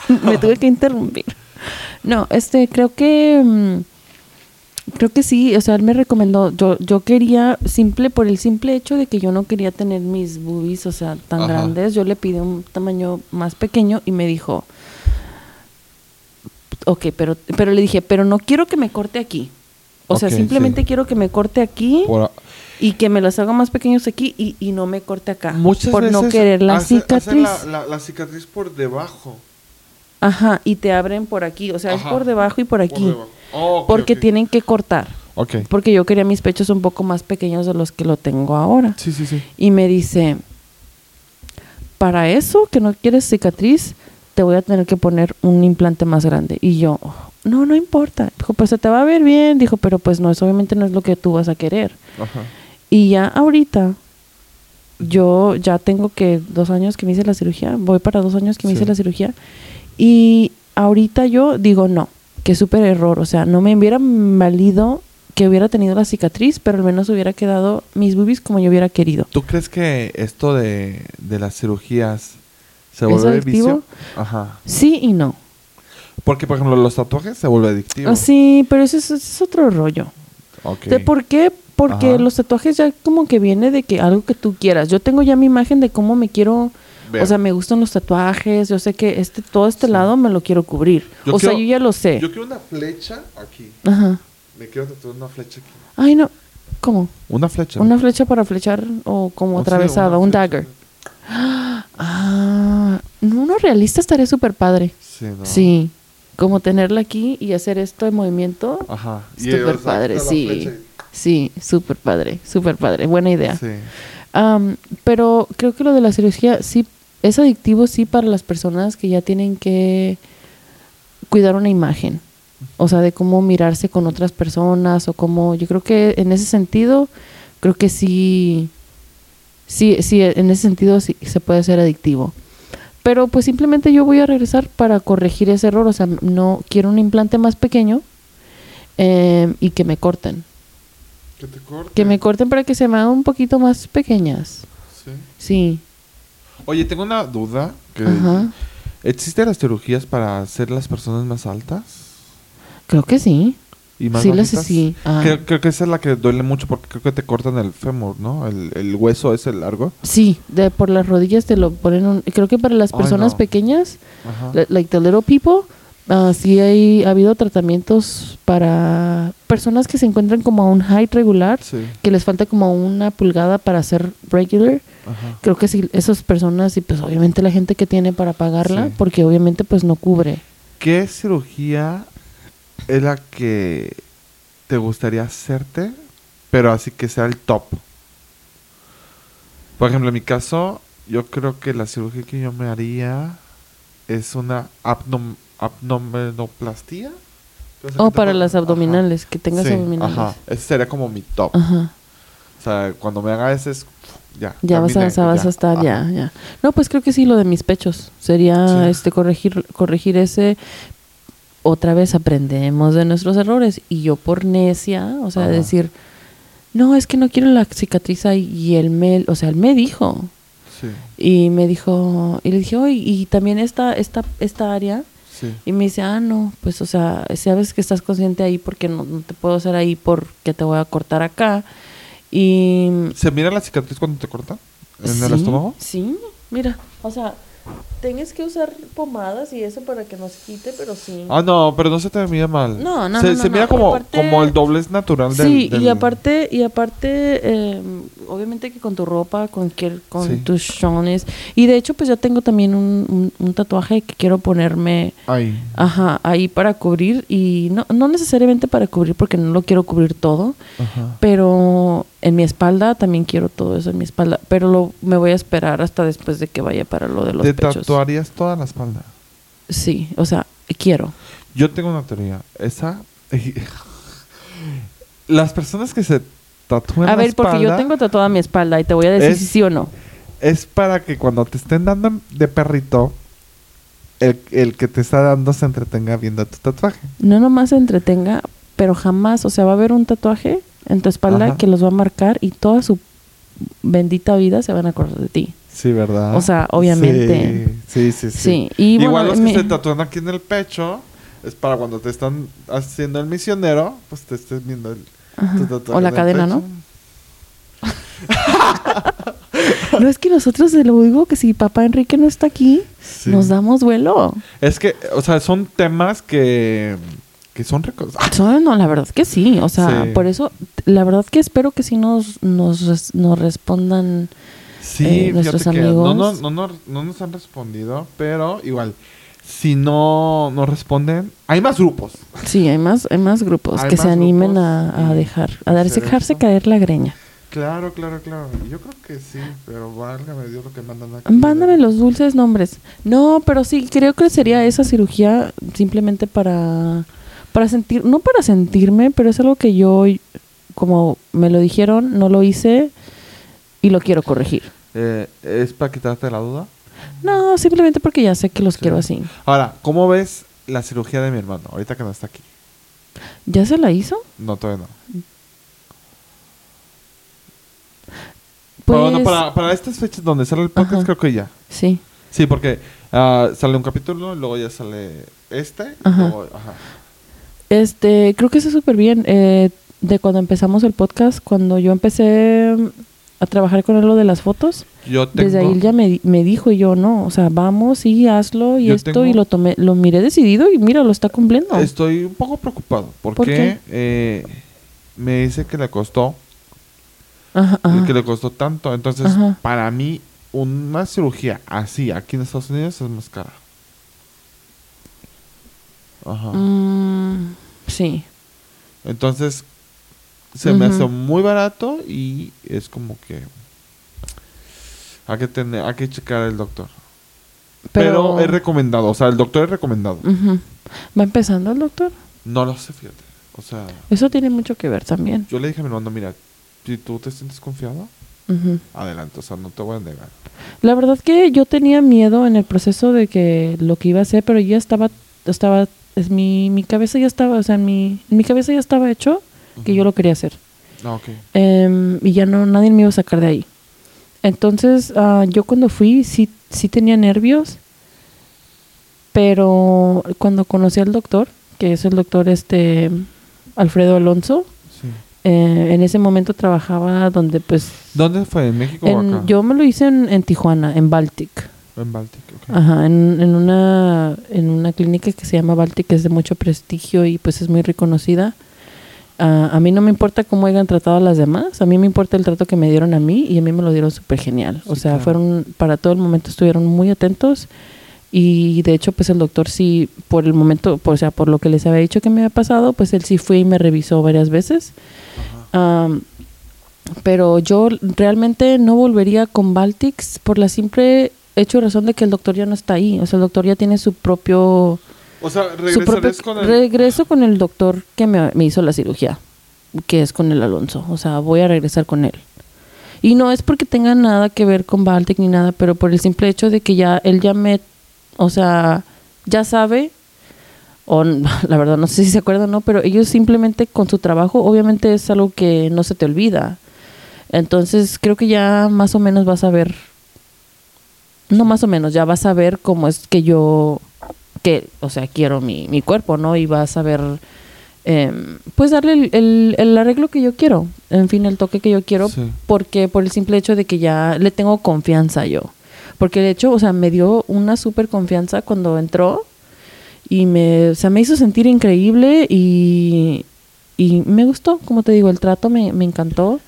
me tuve que interrumpir. No, este, creo que... mm, Creo que sí, o sea, él me recomendó, yo, yo quería, simple, por el simple hecho de que yo no quería tener mis boobies, o sea, tan Ajá. grandes, yo le pidí un tamaño más pequeño y me dijo, ok, pero, pero le dije, pero no quiero que me corte aquí. O sea, simplemente sí. quiero que me corte aquí Por- y que me las haga más pequeños aquí y, y no me corte acá. muchas por no veces querer la hace- cicatriz. la, la- la cicatriz por debajo. Ajá, y te abren por aquí, o sea, es por debajo y por aquí. debajo. Oh, porque tienen que cortar. Ok. Porque yo quería mis pechos un poco más pequeños de los que lo tengo ahora. Sí, sí, sí. Y me dice, para eso que no quieres cicatriz, te voy a tener que poner un implante más grande. Y yo, no, no importa. Dijo, pues se te va a ver bien. Dijo, pero pues no es, obviamente no es lo que tú vas a querer. Ajá. Y ya ahorita, yo ya tengo que dos años que me hice la cirugía, voy para dos años que me Sí. hice la cirugía. Y ahorita yo digo, no, qué súper error. O sea, no me hubiera valido que hubiera tenido la cicatriz, pero al menos hubiera quedado mis boobies como yo hubiera querido. ¿Tú crees que esto de, de las cirugías se ¿Es vuelve adictivo? vicio? Ajá. Sí y no. Porque, por ejemplo, los tatuajes se vuelve adictivo. Ah, sí, pero ese es, otro rollo. Ok. ¿De por qué? Porque Ajá. los tatuajes ya como que viene de que algo que tú quieras. Yo tengo ya mi imagen de cómo me quiero... O sea, me gustan los tatuajes. Yo sé que este todo este Sí. lado me lo quiero cubrir. Yo o sea, yo ya lo sé. Yo quiero una flecha aquí. Ajá. Me quiero tatuar una flecha aquí. Ay, no. ¿Cómo? Una flecha. ¿Una flecha para flechar o como atravesada? un flecha. dagger. Ah, uno realista estaría súper padre. Sí, no. Sí. Como tenerla aquí y hacer esto de movimiento. Ajá. Súper padre, sí. Sí, súper padre, súper padre. Buena idea. Sí. Pero creo que lo de la cirugía sí es adictivo, sí, para las personas que ya tienen que cuidar una imagen. O sea, de cómo mirarse con otras personas o cómo... Yo creo que en ese sentido, creo que sí... Sí, sí, en ese sentido sí se puede ser adictivo. Pero pues simplemente yo voy a regresar para corregir ese error. O sea, no quiero un implante más pequeño em, y que me corten. Que te corte. Que me corten para que se me hagan un poquito más pequeñas. Sí. Sí. Oye, tengo una duda. Que Ajá. ¿Existen las cirugías para hacer las personas más altas? Creo que sí. ¿Y más Sí, las sí. Ah. Creo, creo que esa es la que duele mucho porque creo que te cortan el fémur, ¿no? El, el hueso ese largo. Sí, de por las rodillas te lo ponen. un- creo que para las Ay, personas no. pequeñas, Ajá. like the little people, ah, sí hay ha habido tratamientos para personas que se encuentran como a un height regular, Sí. que les falta como una pulgada para ser regular. Ajá. Creo que sí, esas personas y pues obviamente la gente que tiene para pagarla, Sí. porque obviamente pues no cubre. ¿Qué cirugía es la que te gustaría hacerte, pero así que sea el top? Por ejemplo, en mi caso, yo creo que la cirugía que yo me haría es una abdom abdominoplastia. Entonces, O te para las ajá. abdominales, que tengas Sí, abdominales. Ajá, ese sería como mi top. Ajá. O sea, cuando me haga ese es ya. Ya vas a, vas a estar, ya, ya. No, pues creo que sí, lo de mis pechos. Sería Sí. este corregir, corregir ese. Otra vez aprendemos de nuestros errores. Y yo por necia, o sea, Ajá. decir, no, es que no quiero la cicatriz ahí. Y él me, o sea, él me dijo. Sí, Y me dijo, y le dije, oye, y también esta, esta, esta área. sí. Y me dice, ah, no, pues, o sea, sabes que estás consciente ahí porque no, no te puedo hacer ahí porque te voy a cortar acá. Y ¿Se mira la cicatriz cuando te cortan? ¿En el estómago? Sí, mira, o sea, tienes que usar pomadas y eso para que no se quite, pero sí. Ah, no, pero no se te mira mal. No, no, Se, no, se no, mira no. como, aparte- como el doblez natural del... sí, y aparte, y aparte, eh, obviamente que con tu ropa, con, con Sí. tus shones. Y de hecho, pues ya tengo también un, un- un tatuaje que quiero ponerme, Ay. ajá, ahí para cubrir. Y no, no necesariamente para cubrir porque no lo quiero cubrir todo. Ajá. Pero en mi espalda, también quiero todo eso en mi espalda, pero lo, me voy a esperar hasta después de que vaya para lo de los ¿Te pechos. Tatuarías toda la espalda? Sí, o sea, quiero. Yo tengo una teoría. Esa. Las personas que se tatúan A la ver, porque yo tengo tatuada mi espalda y te voy a decir Es- si sí o no. Es para que cuando te estén dando de perrito, el, el que te está dando se entretenga viendo tu tatuaje. No nomás se entretenga, pero jamás, o sea, va a haber un tatuaje en tu espalda Ajá. que los va a marcar y toda su bendita vida se van a acordar de ti. Sí, ¿verdad? O sea, obviamente. Sí, sí, sí. sí. Sí, y Igual los que mi- se tatúan aquí en el pecho, es para cuando te están haciendo el misionero, pues te estés viendo el, O la cadena, pecho. ¿no? No es que nosotros se lo digo que si papá Enrique no está aquí, Sí. nos damos vuelo. Es que, o sea, son temas que, que son ricos. So, no, la verdad que sí. O sea, Sí. por eso, la verdad que espero que sí nos, nos, nos respondan. Sí, eh, nuestros amigos. no, no, no, no, no nos han respondido, pero igual, si no nos responden, hay más grupos. Sí, hay más, hay más grupos Hay que se animen a, dejar, a darse, dejarse caer la greña. Claro, claro, claro. Yo creo que sí, pero válgame Dios lo que mandan aquí. Mándame los dulces nombres. No, pero sí, creo que sería esa cirugía simplemente para, para sentir, no para sentirme, pero es algo que yo, como me lo dijeron, no lo hice y lo quiero corregir. Eh, ¿Es para quitarte la duda? No, simplemente porque ya sé que los Sí. quiero así. Ahora, ¿cómo ves la cirugía de mi hermano? Ahorita que no está aquí. ¿Ya se la hizo? No, todavía no. Pues, bueno, para, para estas fechas donde sale el podcast, Ajá. creo que ya. sí. Sí, porque ah, sale un capítulo, luego ya sale este. Ajá. luego- ajá. Este, creo que está súper bien. Eh, de cuando empezamos el podcast, cuando yo empecé a trabajar con él lo de las fotos, Yo tengo... desde ahí ya me, me dijo y yo no, o sea, vamos y hazlo y esto tengo- y lo tomé, lo miré decidido y mira, lo está cumpliendo. Estoy un poco preocupado porque ¿Por qué? eh, me dice que le costó, Ajá, ajá. que le costó tanto. Entonces, Ajá. para mí, una cirugía así aquí en Estados Unidos es más cara. Ajá. Mm, sí. Entonces, se me hace muy barato y es como que hay que tener, hay que checar el doctor. Pero, Pero, es recomendado, o sea, el doctor es recomendado. ¿Va empezando el doctor? No lo sé, fíjate. O sea, Eso tiene mucho que ver también. yo le dije a mi hermano, mira, si tú te sientes confiado, adelante, o sea, no te voy a negar. La verdad que yo tenía miedo en el proceso de que lo que iba a hacer, pero ya estaba, estaba, es mi, mi cabeza ya estaba, o sea, mi, mi cabeza ya estaba hecho que yo lo quería hacer. Ah. Em, y ya no, nadie me iba a sacar de ahí. Entonces, ah, yo cuando fui, sí, sí tenía nervios, pero cuando conocí al doctor, que es el doctor este Alfredo Alonso, Sí. eh, en ese momento trabajaba donde pues... ¿Dónde fue? ¿En México o acá? yo me lo hice en, en Tijuana, en Baltic. En Baltic, ok. Ajá, en, en, una, en una clínica que se llama Baltic, que es de mucho prestigio y pues es muy reconocida. Ah, a mí no me importa cómo hayan tratado a las demás, a mí me importa el trato que me dieron a mí y a mí me lo dieron súper genial. o sea, claro. fueron, para todo el momento estuvieron muy atentos y de hecho pues el doctor sí, por el momento, por, o sea, por lo que les había dicho que me había pasado, pues él sí fue y me revisó varias veces. Pero yo realmente no volvería con Baltics por la simple hecho y razón de que el doctor ya no está ahí. O sea, el doctor ya tiene su propio... O sea, con el... Regreso con el doctor que me, me hizo la cirugía, que es con el Alonso. O sea, voy a regresar con él. Y no es porque tenga nada que ver con Baltic ni nada, pero por el simple hecho de que ya él ya me... O sea, ya sabe o la verdad no sé si se acuerdan o no, pero ellos simplemente con su trabajo, obviamente es algo que no se te olvida. Entonces creo que ya más o menos vas a ver, no más o menos, ya vas a ver cómo es que yo, que, o sea, quiero mi, mi cuerpo, ¿no? Y vas a ver, em, pues darle el, el- el arreglo que yo quiero, en fin, el toque que yo quiero, Sí. porque por el simple hecho de que ya le tengo confianza yo. Porque de hecho, o sea, me dio una súper confianza cuando entró y me, o sea, me hizo sentir increíble y, y me gustó, como te digo, el trato me, me encantó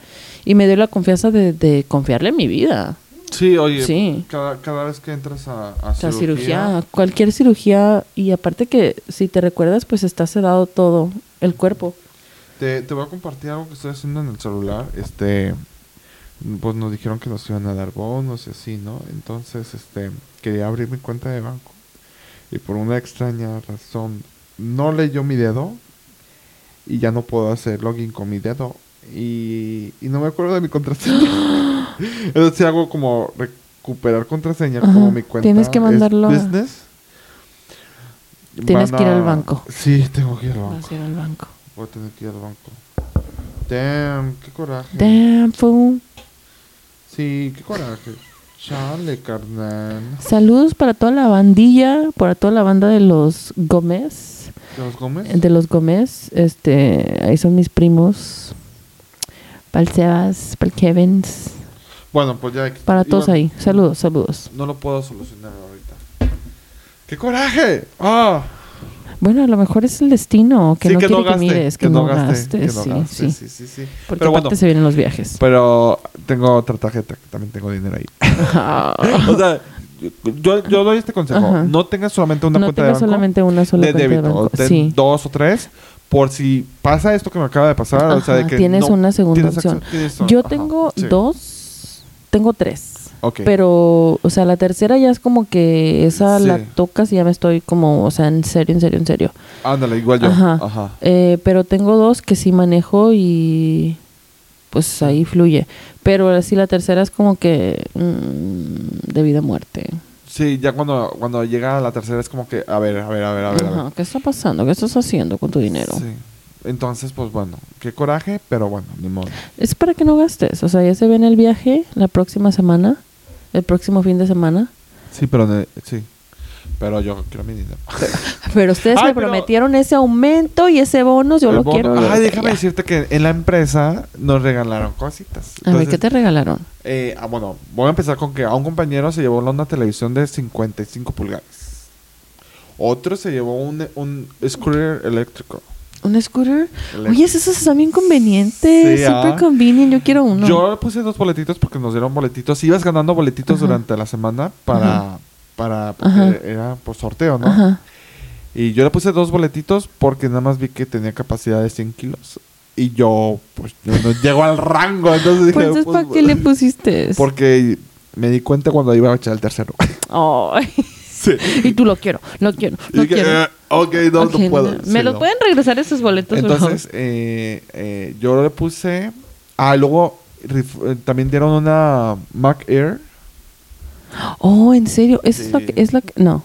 y me dio la confianza de, de confiarle mi vida. Sí, oye, Sí. Cada, cada vez que entras a, a cirugía, cualquier cirugía y aparte que si te recuerdas, pues está sedado todo el cuerpo. Te, te voy a compartir algo que estoy haciendo en el celular. Este, pues nos dijeron que nos iban a dar bonos y así, ¿no? Entonces, este, quería abrir mi cuenta de banco. Y por una extraña razón, no leyó mi dedo. Y ya no puedo hacer login con mi dedo. Y, y no me acuerdo de mi contraseña. Entonces hago como recuperar contraseña Ajá. como mi cuenta. Tienes que mandarlo business. Tienes que ir al banco. Sí, tengo que ir al banco. Vas a ir al banco. Voy a tener que ir al banco. Damn, qué coraje. Damn, fool. Sí, qué coraje. Chale, carnal. Saludos para toda la bandilla, para toda la banda de los Gómez. ¿De los Gómez? De los Gómez. Este, ahí son mis primos. Para el Sebas, para el Kevins. Bueno, pues ya. Para todos ahí. Saludos, saludos. No lo puedo solucionar ahorita. ¡Qué coraje! ¡Ah! Bueno, a lo mejor es el destino que Sí, no que quiere no que mires, que, no gastes. no sí, gaste, sí. sí, sí, sí. Porque Pero aparte bueno, se vienen los viajes. pero tengo otra tarjeta que también tengo dinero ahí. o sea, yo, yo doy este consejo. Ajá. No tengas solamente una no cuenta de tengas banco solamente una sola de cuenta débito. de banco. ten Sí. dos o tres. Por si pasa esto que me acaba de pasar. o sea, de que tienes no una segunda tienes opción. acceso- Yo ajá, tengo sí. dos, tengo tres. Ok. Pero, o sea, la tercera ya es como que esa la tocas y ya me estoy como, o sea, en serio, en serio, en serio. Ándale, igual yo. Ajá. Ajá. Eh, pero tengo dos que sí manejo y pues ahí fluye. Pero así la tercera es como que mm, de vida a muerte. Sí, ya cuando, cuando llega la tercera es como que, a ver, a ver, a ver, a ver. a ver. Ajá, ¿Qué está pasando? ¿Qué estás haciendo con tu dinero? Sí. Entonces, pues bueno, qué coraje, pero bueno, ni modo. Es para que no gastes. O sea, ya se viene el viaje la próxima semana, el próximo fin de semana. Sí, pero ne- sí. Pero yo quiero mi dinero. Pero ustedes Ay, me pero- prometieron ese aumento y ese bonus, yo El lo bono- quiero. Ay, déjame ya. decirte que en la empresa nos regalaron cositas. A ver, ¿qué te regalaron? eh, ah, bueno, voy a empezar con que a un compañero se llevó una televisión de 55 pulgadas. Otro se llevó un, un scooter eléctrico. ¿Un scooter? Eléctrico. Oye, esos están bien convenientes. Sí, Súper ah. convenient. Yo quiero uno. Yo puse dos boletitos porque nos dieron boletitos. Ibas ganando boletitos Ajá. durante la semana para, Ajá. Para porque Ajá. era por sorteo, ¿no? Ajá. Y yo le puse dos boletitos porque nada más vi que tenía capacidad de 100 kilos. Y yo, pues, yo no llego al rango. Entonces dije, Pues entonces, pues, ¿para qué le pusiste? Porque me di cuenta cuando iba a echar el tercero. Ay. sí. Y tú lo quiero, lo quiero, Y lo dije, quiero. "Eh, ok, no, Ok, no puedo. no. Sí, ¿Me los no. pueden regresar esos boletos? Entonces, eh, eh, yo le puse. Ah, luego eh, también dieron una Mac Air. Oh, ¿en serio? ¿Eso es lo que...? Es lo que no.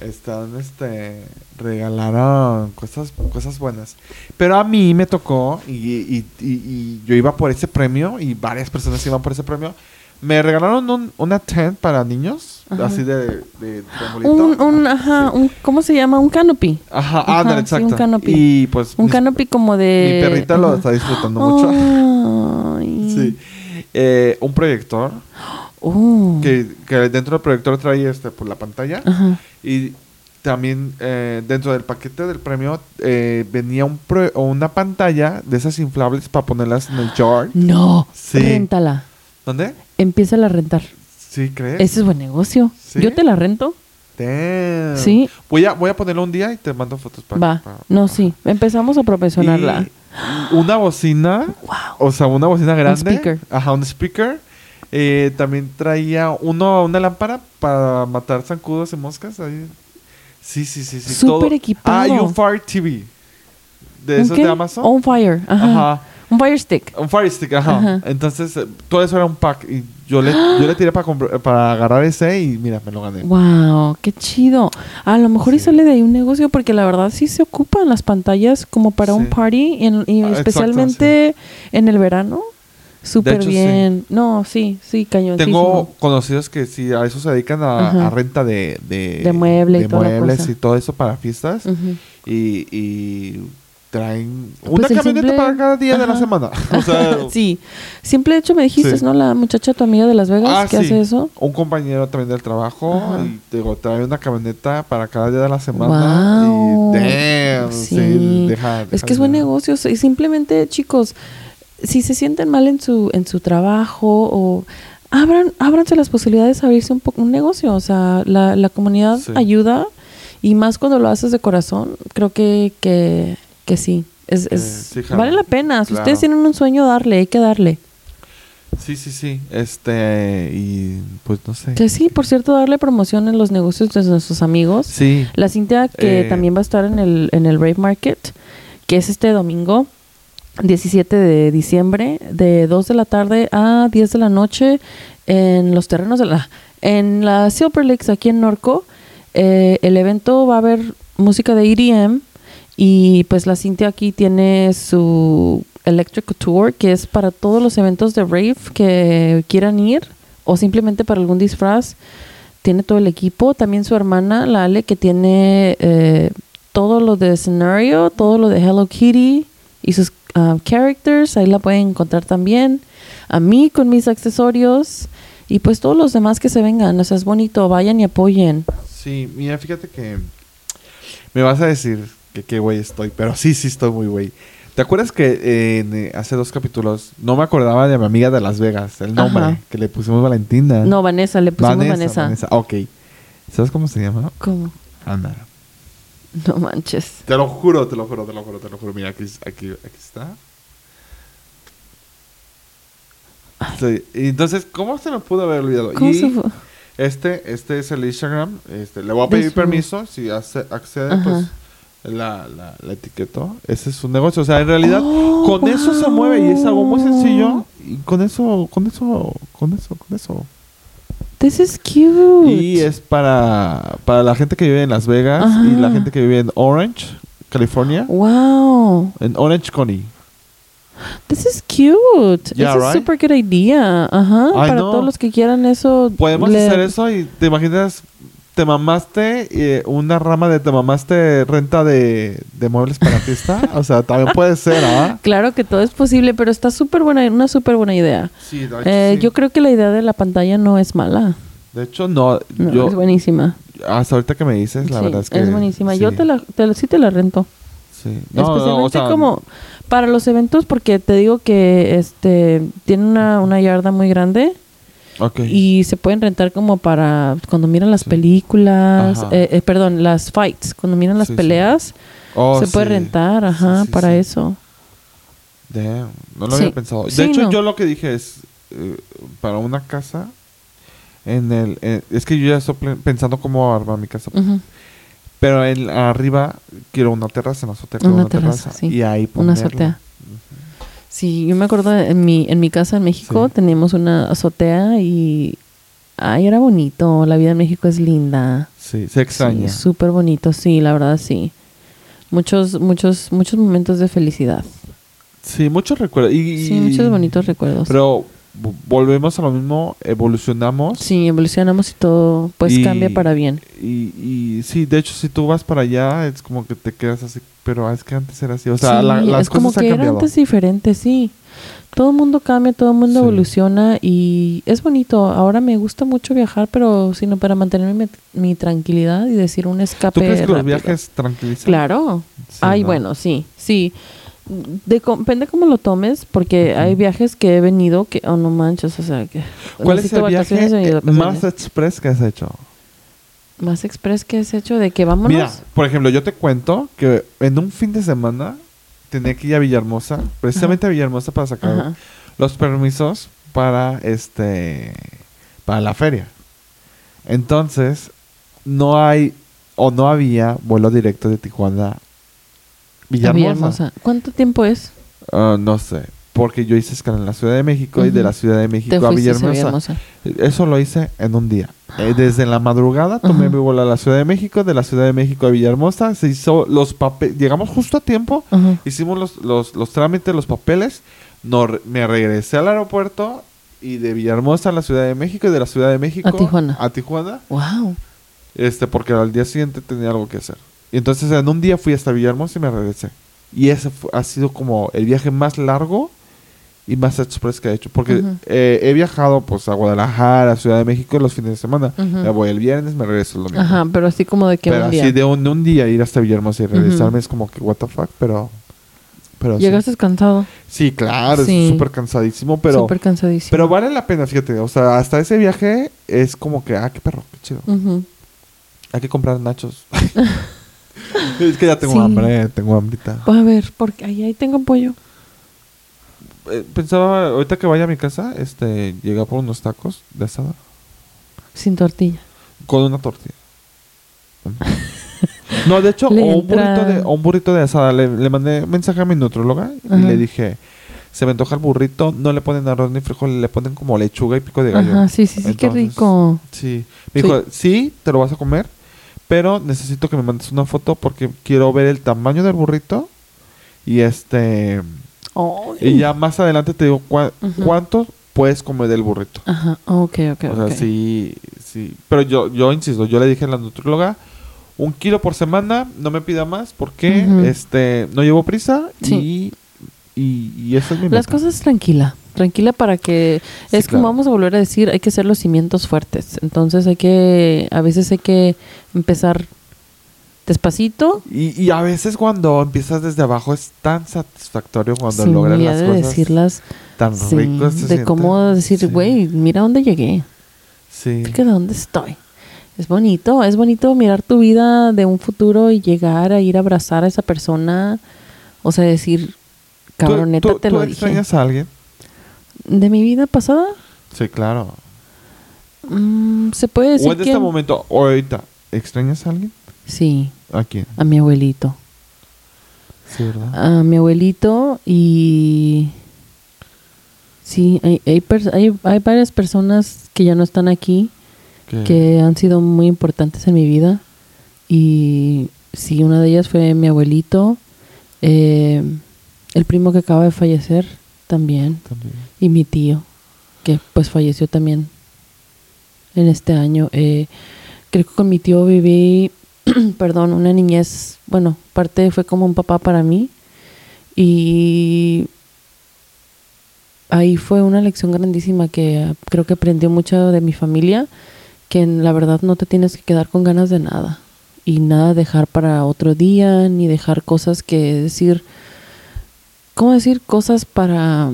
Están, este, regalaron cosas, cosas buenas. Pero a mí me tocó, y, y- y- y yo iba por ese premio, y varias personas iban por ese premio. Me regalaron un, una tent para niños, Ajá. así de, de. Un, un, ajá, Sí. un, ¿cómo se llama? Un canopy. Ajá, Ajá, ándale, sí, un exacto. canopy. Y pues Un mis- canopy como de... mi perrita lo está disfrutando mucho. Ay. Sí. Eh, un proyector, Oh. que, que dentro del proyector trae este, por la pantalla. Ajá. Y también eh, dentro del paquete del premio eh, venía un pro- una pantalla de esas inflables para ponerlas en el jar. No. Sí. Réntala. ¿Dónde? Empieza a rentar. Sí, ¿crees? Ese es buen negocio. ¿Sí? Yo te la rento. Damn. Sí. Voy a, voy a ponerlo un día y te mando fotos para... Va. para- No, sí. Empezamos a promocionarla. Y una bocina, Wow. o sea, una bocina grande. speaker. Ajá, un speaker. Eh, también traía uno, una lámpara para matar zancudos y moscas. Ahí. Sí, sí, sí, sí. Súper todo. equipado. Ah, y un Fire TV. De ¿Un esos qué? de Amazon. On Fire. Ajá. Ajá. Un Fire Stick. Un Fire Stick, ajá. Ajá. Entonces, eh, todo eso era un pack. Y yo le, yo le tiré para, para agarrar ese y mira, me lo gané. Wow, qué chido. A lo mejor y sale de ahí un negocio porque la verdad sí se ocupan las pantallas como para un party y, en- y Ah, exacto, especialmente en el verano. Súper sí. bien. No, sí, sí, cañoncísimo. Tengo conocidos que sí, a eso se dedican a, renta de, de, De mueble de muebles y todo eso para fiestas. Y, y traen Pues una el camioneta simple- para cada día de la semana. O sea, sí. Simple hecho me dijiste, Sí. ¿no? La muchacha, tu amiga de Las Vegas, ah, que sí. hace eso. Un compañero también del trabajo y digo, trae una camioneta para cada día de la semana. Wow. Y damn, sí, Sí. deja, Es deja que es buen negocio. Y simplemente, chicos, si se sienten mal en su, en su trabajo o abran, ábranse las posibilidades de abrirse un, un negocio. O sea, la, la comunidad Sí. ayuda y más cuando lo haces de corazón, creo que, que, que sí. Es, Eh, es- sí, vale la pena. Si Claro. ustedes tienen un sueño, darle, hay que darle. Sí, sí, sí. Este, y pues no sé. Que sí, por cierto, darle promoción en los negocios de nuestros amigos. Sí. La Cintia que Eh. también va a estar en el, en el Rave Market, que es este domingo, 17 de diciembre, de 2 de la tarde a 10 de la noche, en los terrenos de la... En la Silver Lakes, aquí en Norco, eh, el evento va a haber música de EDM y pues la Cintia aquí tiene su Electric Tour, que es para todos los eventos de rave que quieran ir o simplemente para algún disfraz. Tiene todo el equipo. También su hermana, la Ale, que tiene eh, todo lo de escenario, todo lo de Hello Kitty y sus characters. Ahí la pueden encontrar también. A mí con mis accesorios y pues todos los demás que se vengan. O sea, es bonito. Vayan y apoyen. Sí, mira, fíjate que me vas a decir que qué güey estoy, pero sí, sí estoy muy güey. ¿Te acuerdas que eh, en, eh, hace dos capítulos no me acordaba de mi amiga de Las Vegas, el nombre Ajá. que le pusimos Valentina? No, Vanessa, le pusimos Vanessa. Ok. ¿Sabes cómo se llama? ¿Cómo? Anda. No manches. Te lo juro, te lo juro, te lo juro, te lo juro. Mira, aquí, aquí, aquí está. Sí, entonces, ¿cómo se me pudo haber olvidado? ¿Cómo y se fue? este, este es el Instagram. Este, le voy a pedir permiso. Si hace- accede, Ajá. pues la, la, la etiquetó. Ese es su negocio. O sea, en realidad, Oh, con eso se mueve y es algo muy sencillo. Y con eso, con eso, con eso, con eso. This is cute. Y es para, para la gente que vive en Las Vegas Ajá. y la gente que vive en Orange, California. Wow. En Orange County. This is cute. Yeah, It's a right? super good idea. Ajá. I Para know. todos los que quieran eso. Podemos le- hacer eso y te imaginas, te mamaste eh, una rama de te mamaste renta de, de muebles para fiesta. o sea, también puede ser, ¿ah? Claro que todo es posible, pero está súper buena, una súper buena idea. Sí, de hecho, Eh, sí. Yo creo que la idea de la pantalla no es mala. De hecho, no. No, yo, es buenísima. hasta ahorita que me dices, la Sí, verdad es que. buenísima. sí, Yo te la, te sí te la rento. Sí. No, no, Especialmente o sea, como para los eventos, porque te digo que este tiene una, una yarda muy grande y se pueden rentar como para cuando miran las Sí. películas, eh, eh, perdón, las fights, cuando miran las Sí, sí. peleas, Oh, se puede rentar, ajá, para eso. Damn, no lo había pensado. De hecho, no. yo lo que dije es, eh, para una casa, en el... es que yo ya estoy pensando cómo armar mi casa. Pero en, arriba quiero una terraza, una azotea Una una, terraza. Y ahí Una azotea. Sí, yo me acuerdo en mi, en mi casa en México Sí. teníamos una azotea y ay, era bonito, la vida en México es linda. Sí, se extraña. Sí, súper bonito, sí, la verdad sí. Muchos, muchos, muchos momentos de felicidad. Sí, muchos recuerdos. Y, Sí, muchos bonitos recuerdos. Pero volvemos a lo mismo, evolucionamos. sí, evolucionamos y todo pues Y- cambia para bien. Y, y sí, de hecho, si tú vas para allá, es como que te quedas así. Pero es que antes era así. O sea, Sí, la- las es como cosas han que era antes diferente, sí. Todo el mundo cambia, todo el mundo Sí. evoluciona y es bonito. Ahora me gusta mucho viajar, pero sino para mantener mi, mi tranquilidad y decir un escape ¿Tú crees que los viajes tranquilizan? Claro. Sí, Ay, ¿no? bueno, sí, sí. De, depende cómo lo tomes, porque hay viajes que he venido que, oh, no manches, o sea, que... ¿Cuál es el viaje eh, más express que has hecho? Más express que has hecho de que vámonos. Mira, por ejemplo, yo te cuento que en un fin de semana tenía que ir a Villahermosa, precisamente a Villahermosa para sacar Ajá. los permisos para este para la feria. Entonces, no hay o no había vuelo directo de Tijuana Villahermosa. Villahermosa. ¿Cuánto tiempo es? Ah, no sé, porque yo hice escala en la Ciudad de México y de la Ciudad de México a Villahermosa. Eso lo hice en un día. Eh, desde la madrugada tomé mi vuelo a la Ciudad de México, de la Ciudad de México a Villahermosa, se hizo los papeles, llegamos justo a tiempo, hicimos los, los, los trámites, los papeles, no, re- me regresé al aeropuerto y de Villahermosa a la Ciudad de México y de la Ciudad de México A Tijuana. a Tijuana, Wow. este, porque al día siguiente tenía algo que hacer. Y entonces en un día fui hasta Villahermosa y me regresé. Y ese fu- ha sido como el viaje más largo y más express que he hecho. Porque eh, he viajado pues a Guadalajara, a Ciudad de México los fines de semana. Me voy el viernes, me regreso el domingo. Ajá, pero así como de que pero un día. así de un, día ir hasta Villahermosa y regresarme es como que what the fuck, pero... pero sí. Llegaste cansado. Sí, claro, Sí. es súper cansadísimo, pero... Súper cansadísimo. Pero vale la pena, fíjate. O sea, hasta ese viaje es como que, ah, qué perro, qué chido. Hay que comprar nachos. Es que ya tengo Sí. hambre, tengo hambrita. A ver, porque ahí, ahí tengo pollo. Eh, pensaba, ahorita que vaya a mi casa, este, llegar por unos tacos de asada Sin tortilla. con una tortilla. No, de hecho, o un, burrito de, o un burrito de asada. Le, le mandé mensaje a mi nutróloga y le dije, se me antoja el burrito, no le ponen arroz ni frijol, le ponen como lechuga y pico de gallo. Ajá, sí, sí, sí, qué rico. Sí. Me dijo, sí, te lo vas a comer, pero necesito que me mandes una foto porque quiero ver el tamaño del burrito y este... Y ya más adelante te digo cua- cuánto puedes comer del burrito. Ajá, ok, ok, o sea, ok. sí, sí. Pero yo, yo insisto, yo le dije a la nutróloga, un kilo por semana, no me pida más porque este no llevo prisa Sí. y, y, y eso es mi Las meta. cosas tranquila, tranquila para que Sí, es como vamos a volver a decir, hay que hacer los cimientos fuertes. Entonces hay que, a veces hay que empezar despacito. Y, y a veces cuando empiezas desde abajo es tan satisfactorio cuando logras las de cosas decirlas, tan sí, se de siente. cómo decir, güey, mira dónde llegué, Sí. fíjate dónde estoy. Es bonito, es bonito mirar tu vida de un futuro y llegar a ir a abrazar a esa persona, o sea, decir, ¿Tú- cabrón, neta, tú- te tú lo dije. extrañas a alguien? ¿De mi vida pasada? Sí, claro. Mm, ¿Se puede decir o en que...? este momento, o ahorita, ¿extrañas a alguien? Sí, ¿A quién? a mi abuelito. Sí, ¿verdad? A mi abuelito y... Sí, hay, hay, hay, hay varias personas que ya no están aquí, Que- que han sido muy importantes en mi vida. Y sí, una de ellas fue mi abuelito, eh, el primo que acaba de fallecer también, también. y mi tío, que pues falleció también en este año. Eh, creo que con mi tío viví, perdón, una niñez, bueno, parte fue como un papá para mí. Y ahí fue una lección grandísima que creo que aprendió mucho de mi familia, que en la verdad no te tienes que quedar con ganas de nada. Y nada dejar para otro día, ni dejar cosas que decir, ¿cómo decir? Cosas para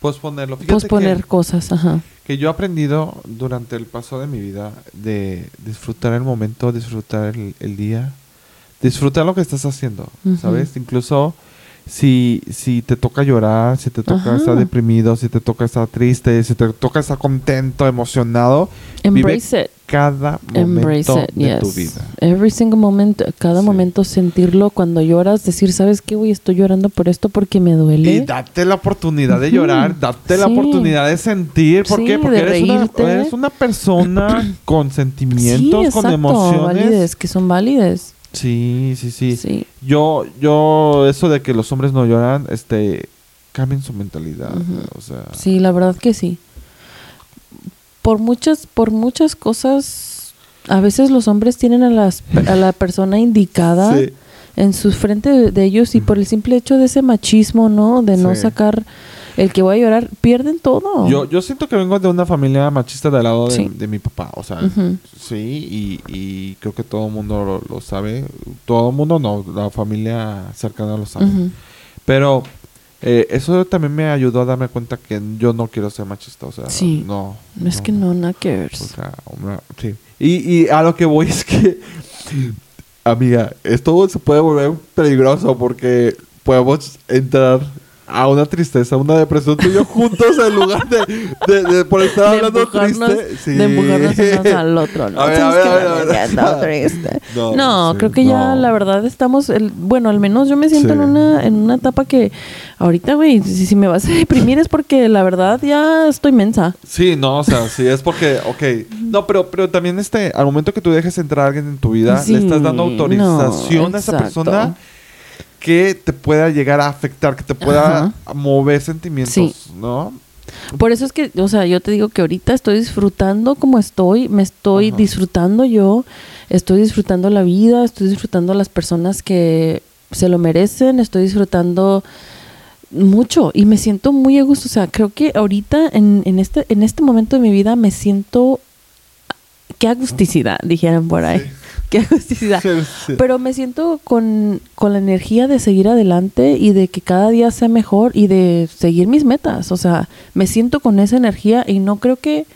Posponerlo. Fíjate posponer que- cosas, ajá. que yo he aprendido durante el paso de mi vida de disfrutar el momento, disfrutar el, el día, disfrutar lo que estás haciendo, Ujú. ¿sabes? Incluso si, si te toca llorar, si te toca Ajá. estar deprimido, si te toca estar triste, si te toca estar contento, emocionado, vive Embrace it. Cada Embrace momento it, de yes. tu vida. Every single moment, cada Sí. momento sentirlo cuando lloras, decir, ¿sabes qué, güey? Estoy llorando por esto porque me duele. Y date la oportunidad de llorar, date la oportunidad de sentir. ¿Por Sí, qué? Porque eres una, reírte. eres una persona con sentimientos, exacto, con emociones. válides, que son válides. Sí, sí, sí. Yo, yo, eso de que los hombres no lloran, este, cambien su mentalidad. O sea, Sí, la verdad que sí. Por muchas, por muchas cosas, a veces los hombres tienen a, las, a la persona indicada Sí. en su frente de, de ellos y por el simple hecho de ese machismo, ¿no? De no Sí. sacar el que voy a llorar, pierden todo. Yo, yo siento que vengo de una familia machista del lado de, Sí. de mi papá. O sea, sí, y, y creo que todo el mundo lo, lo sabe. Todo el mundo no, la familia cercana lo sabe. Pero eh, eso también me ayudó a darme cuenta que yo no quiero ser machista. O sea, Sí. no. Es que no, nada que ver. O sea, una- sí. Y, y a lo que voy es que, amiga, esto se puede volver peligroso porque podemos entrar a una tristeza, una depresión tú y yo juntos en lugar de, de, de por estar hablando triste. Sí. de empujarnos unos al otro, ¿no? A ver, a ver, a ver, a ver. No, No, sí, creo que ya la verdad estamos, el, bueno, al menos yo me siento Sí. en una en una etapa que ahorita, güey, si, si me vas a deprimir es porque la verdad ya estoy mensa. Sí, no, o sea, sí, es porque, ok. No, pero, pero también este, al momento que tú dejes entrar a alguien en tu vida, le estás dando autorización a esa persona que te pueda llegar a afectar, que te pueda Ajá. mover sentimientos, Sí. ¿no? Por eso es que, o sea, yo te digo que ahorita estoy disfrutando como estoy, me estoy Ajá. disfrutando yo, estoy disfrutando la vida, estoy disfrutando a las personas que se lo merecen, estoy disfrutando mucho y me siento muy a gusto. O sea, creo que ahorita en, en, este, en este momento de mi vida me siento... Qué agusticidad, dijeran por ahí. Sí. Agusticidad. Sí. Pero me siento con, con la energía de seguir adelante y de que cada día sea mejor y de seguir mis metas. O sea, me siento con esa energía y no creo que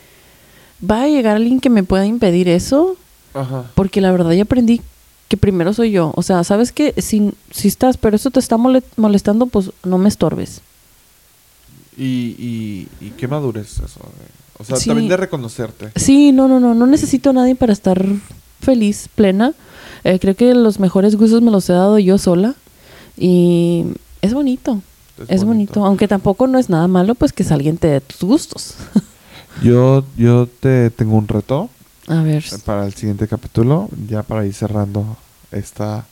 va a llegar alguien que me pueda impedir eso, Ajá. porque la verdad ya aprendí que primero soy yo. O sea, sabes que si, si estás, pero eso te está mole- molestando, pues no me estorbes. Y, y, y qué madurez eso. O sea, Sí. también de reconocerte. Sí, no, no, no, no necesito a nadie para estar feliz, plena. Eh, creo que los mejores gustos me los he dado yo sola y es bonito, es, bonito. Aunque tampoco no es nada malo, pues que alguien te dé tus gustos. Yo, yo te tengo un reto A ver, para el siguiente capítulo, ya para ir cerrando esta,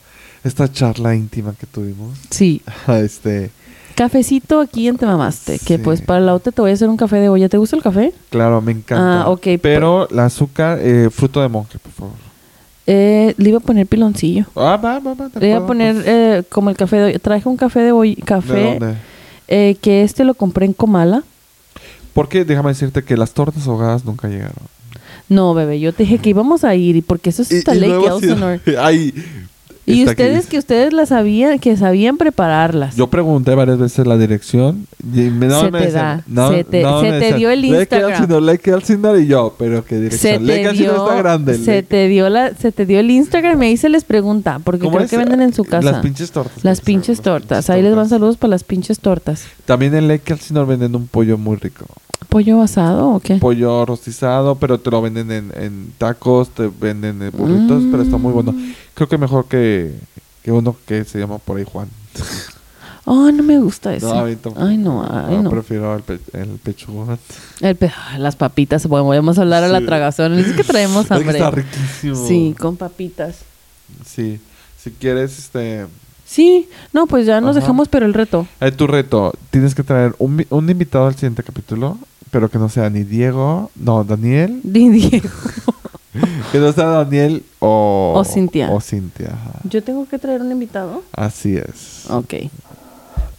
esta charla íntima que tuvimos. sí, este, cafecito aquí en Te Mamaste, que pues para la otra te voy a hacer un café de olla. ¿Te gusta el café? claro, me encanta. Ah, ok, Pero el azúcar, eh, fruto de monje, por favor. Eh, le iba a poner piloncillo. Ah, va, va, va. Le iba a poner pues. eh, como el café de. Traje un café de ¿De café dónde? eh, que este lo compré en Comala. Porque déjame decirte que las tortas ahogadas nunca llegaron. No, bebé, yo te dije que íbamos a ir y porque eso es hasta Lake luego sí- Elsinore. Ay, Y está aquí. ustedes que ustedes las sabían, que sabían prepararlas. Yo pregunté varias veces la dirección y me, no, Se me te decían- da, no, se te- no, se te decían, dio el Instagram. Elsinore, Lake Elsinore y yo, pero qué se dirección. Lake te dio, está grande. se te dio la, se te dio el Instagram y ahí se les pregunta, porque ¿Cómo creo es? que venden en su casa. Las pinches tortas. Las Las pinches tortas. pinches Ahí les van tortas. saludos para las pinches tortas. También en Lake Elsinore venden un pollo muy rico. ¿Pollo asado o qué? Pollo rostizado, pero te lo venden en, en tacos, te venden en burritos, pero está muy bueno. Creo que mejor que, que uno que se llama por ahí Juan. Oh, no me gusta eso. No. Ay, no, ay, No, no. Prefiero el, pe- el pechugón. El pe- las papitas, bueno, podemos hablar a la tragazón. Es que traemos Es que hambre. está riquísimo. Sí, con papitas. Sí. Si quieres, este... Sí, no, pues ya nos Ajá. dejamos, pero el reto. Hay tu reto. Tienes que traer un, un invitado al siguiente capítulo, pero que no sea ni Diego, no, Daniel, Di Diego. que no sea Daniel o... O Cintia. O Cintia, ajá. Yo tengo que traer un invitado. Así es. Ok.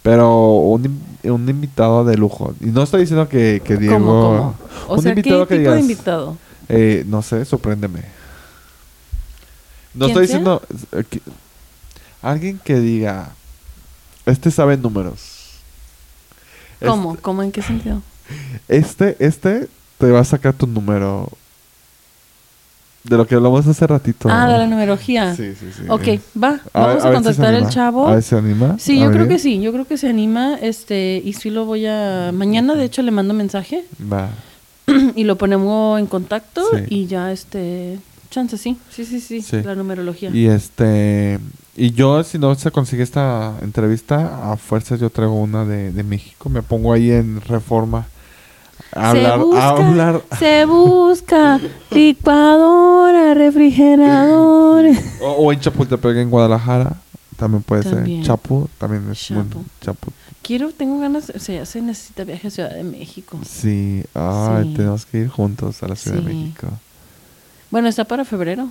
Pero un, un invitado de lujo. Y no estoy diciendo que, que Diego... ¿Cómo, cómo? O un sea, ¿qué invitado tipo que de invitado? eh, no sé, sorpréndeme. No ¿Quién estoy sea? diciendo... eh, que- alguien que diga... Este sabe números. ¿Cómo? ¿Cómo? ¿En qué sentido? Este, este te va a sacar tu número. De lo que hablamos hace ratito. Ah, ¿no? de la numerología. Sí, sí, sí. Ok, va. A ver- Vamos a, si se contactar al chavo. A ver si anima. Sí, A yo creo que sí. Yo creo que se anima. Este, y sí lo voy a. Mañana, de hecho, le mando mensaje Va. y lo ponemos en contacto Sí. y ya, este. Chance, sí. Sí, sí, sí. Sí. La numerología. Y este. Y yo, si no se consigue esta entrevista, a fuerzas yo traigo una de, de México. Me pongo ahí en reforma. A hablar. se busca, a hablar. se busca licuadora, refrigerador. O, o en Chapultepec, en Guadalajara. También puede También. ser. Chapu. También es muy. Chapu. Quiero, tengo ganas, o sea, ya se necesita viaje a Ciudad de México. Sí. Ay, Sí. tenemos que ir juntos a la Ciudad de. México. Bueno, está para febrero,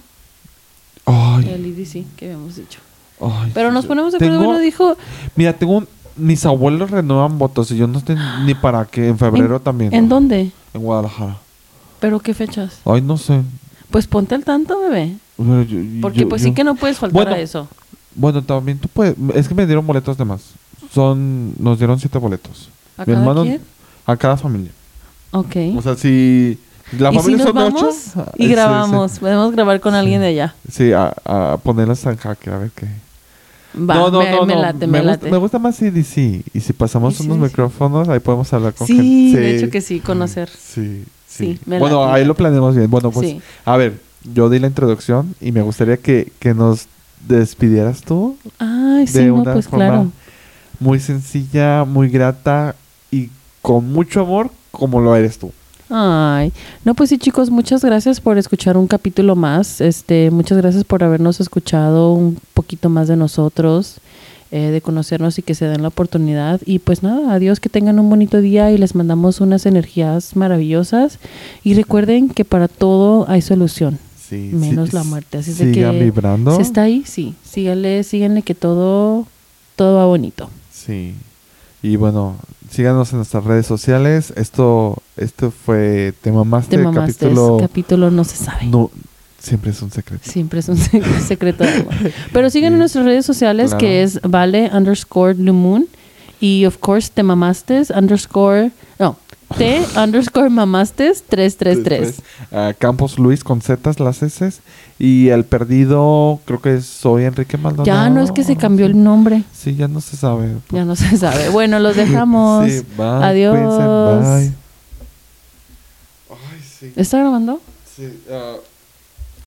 Ay. el IDC, que habíamos dicho. Ay, Pero nos ponemos de acuerdo, tengo- bueno, dijo, Mira, tengo un- mis abuelos renuevan votos y yo no sé ni para qué. En febrero también. ¿en dónde? En Guadalajara. ¿Pero qué fechas? Ay, no sé. Pues ponte al tanto, bebé. Pero yo- Porque yo- pues yo- sí que no puedes faltar Bueno, a eso. Bueno, también tú puedes. Es que me dieron boletos de más. Son, nos dieron siete boletos. ¿A Mi cada quien? A cada familia. Ok. O sea, si la y si familia nos son vamos ocho. y eh, sí, grabamos, podemos grabar con alguien de allá. Sí, a, a ponerlas en jaque, a ver qué. Va, no, no, me, no, me late, me, me, gusta, late. me gusta más CDC. Y si pasamos Sí, unos sí, sí. micrófonos, ahí podemos hablar con Sí, gente. de hecho que sí, conocer. Sí, Sí, sí. me bueno, late, ahí lo late. planeamos bien. Bueno, pues, Sí. a ver, yo di la introducción y me gustaría que, que nos despidieras tú Ay, sí, de una pues forma claro. muy sencilla, muy grata y con mucho amor como lo eres tú. Ay, no, pues sí, chicos, muchas gracias por escuchar un capítulo más. Este, muchas gracias por habernos escuchado un poquito más de nosotros, eh, de conocernos y que se den la oportunidad. Y pues nada, adiós, que tengan un bonito día y les mandamos unas energías maravillosas. Y recuerden que para todo hay solución, Sí, menos sí, la muerte. Así es de que vibrando. si está ahí, sí, síganle, síganle que todo, todo va bonito. Sí. Y bueno, síganos en nuestras redes sociales. Esto, esto fue Te Mamaste, Te mamaste, capítulo... capítulo no se sabe. No, siempre es un secreto. Siempre es un sec- secreto. Pero sigan en nuestras redes sociales Claro. que es vale underscore Blue Moon y of course te mamastes underscore no T underscore mamastes 333. Ah, Campos Luis con Z las S. Y el perdido, creo que soy Enrique Maldonado. Ya no es que se cambió el nombre. Sí, ya no se sabe. Ya no se sabe. Bueno, los dejamos. Sí, bye, Adiós. bye. Ay, sí. ¿Está grabando? Sí, ah,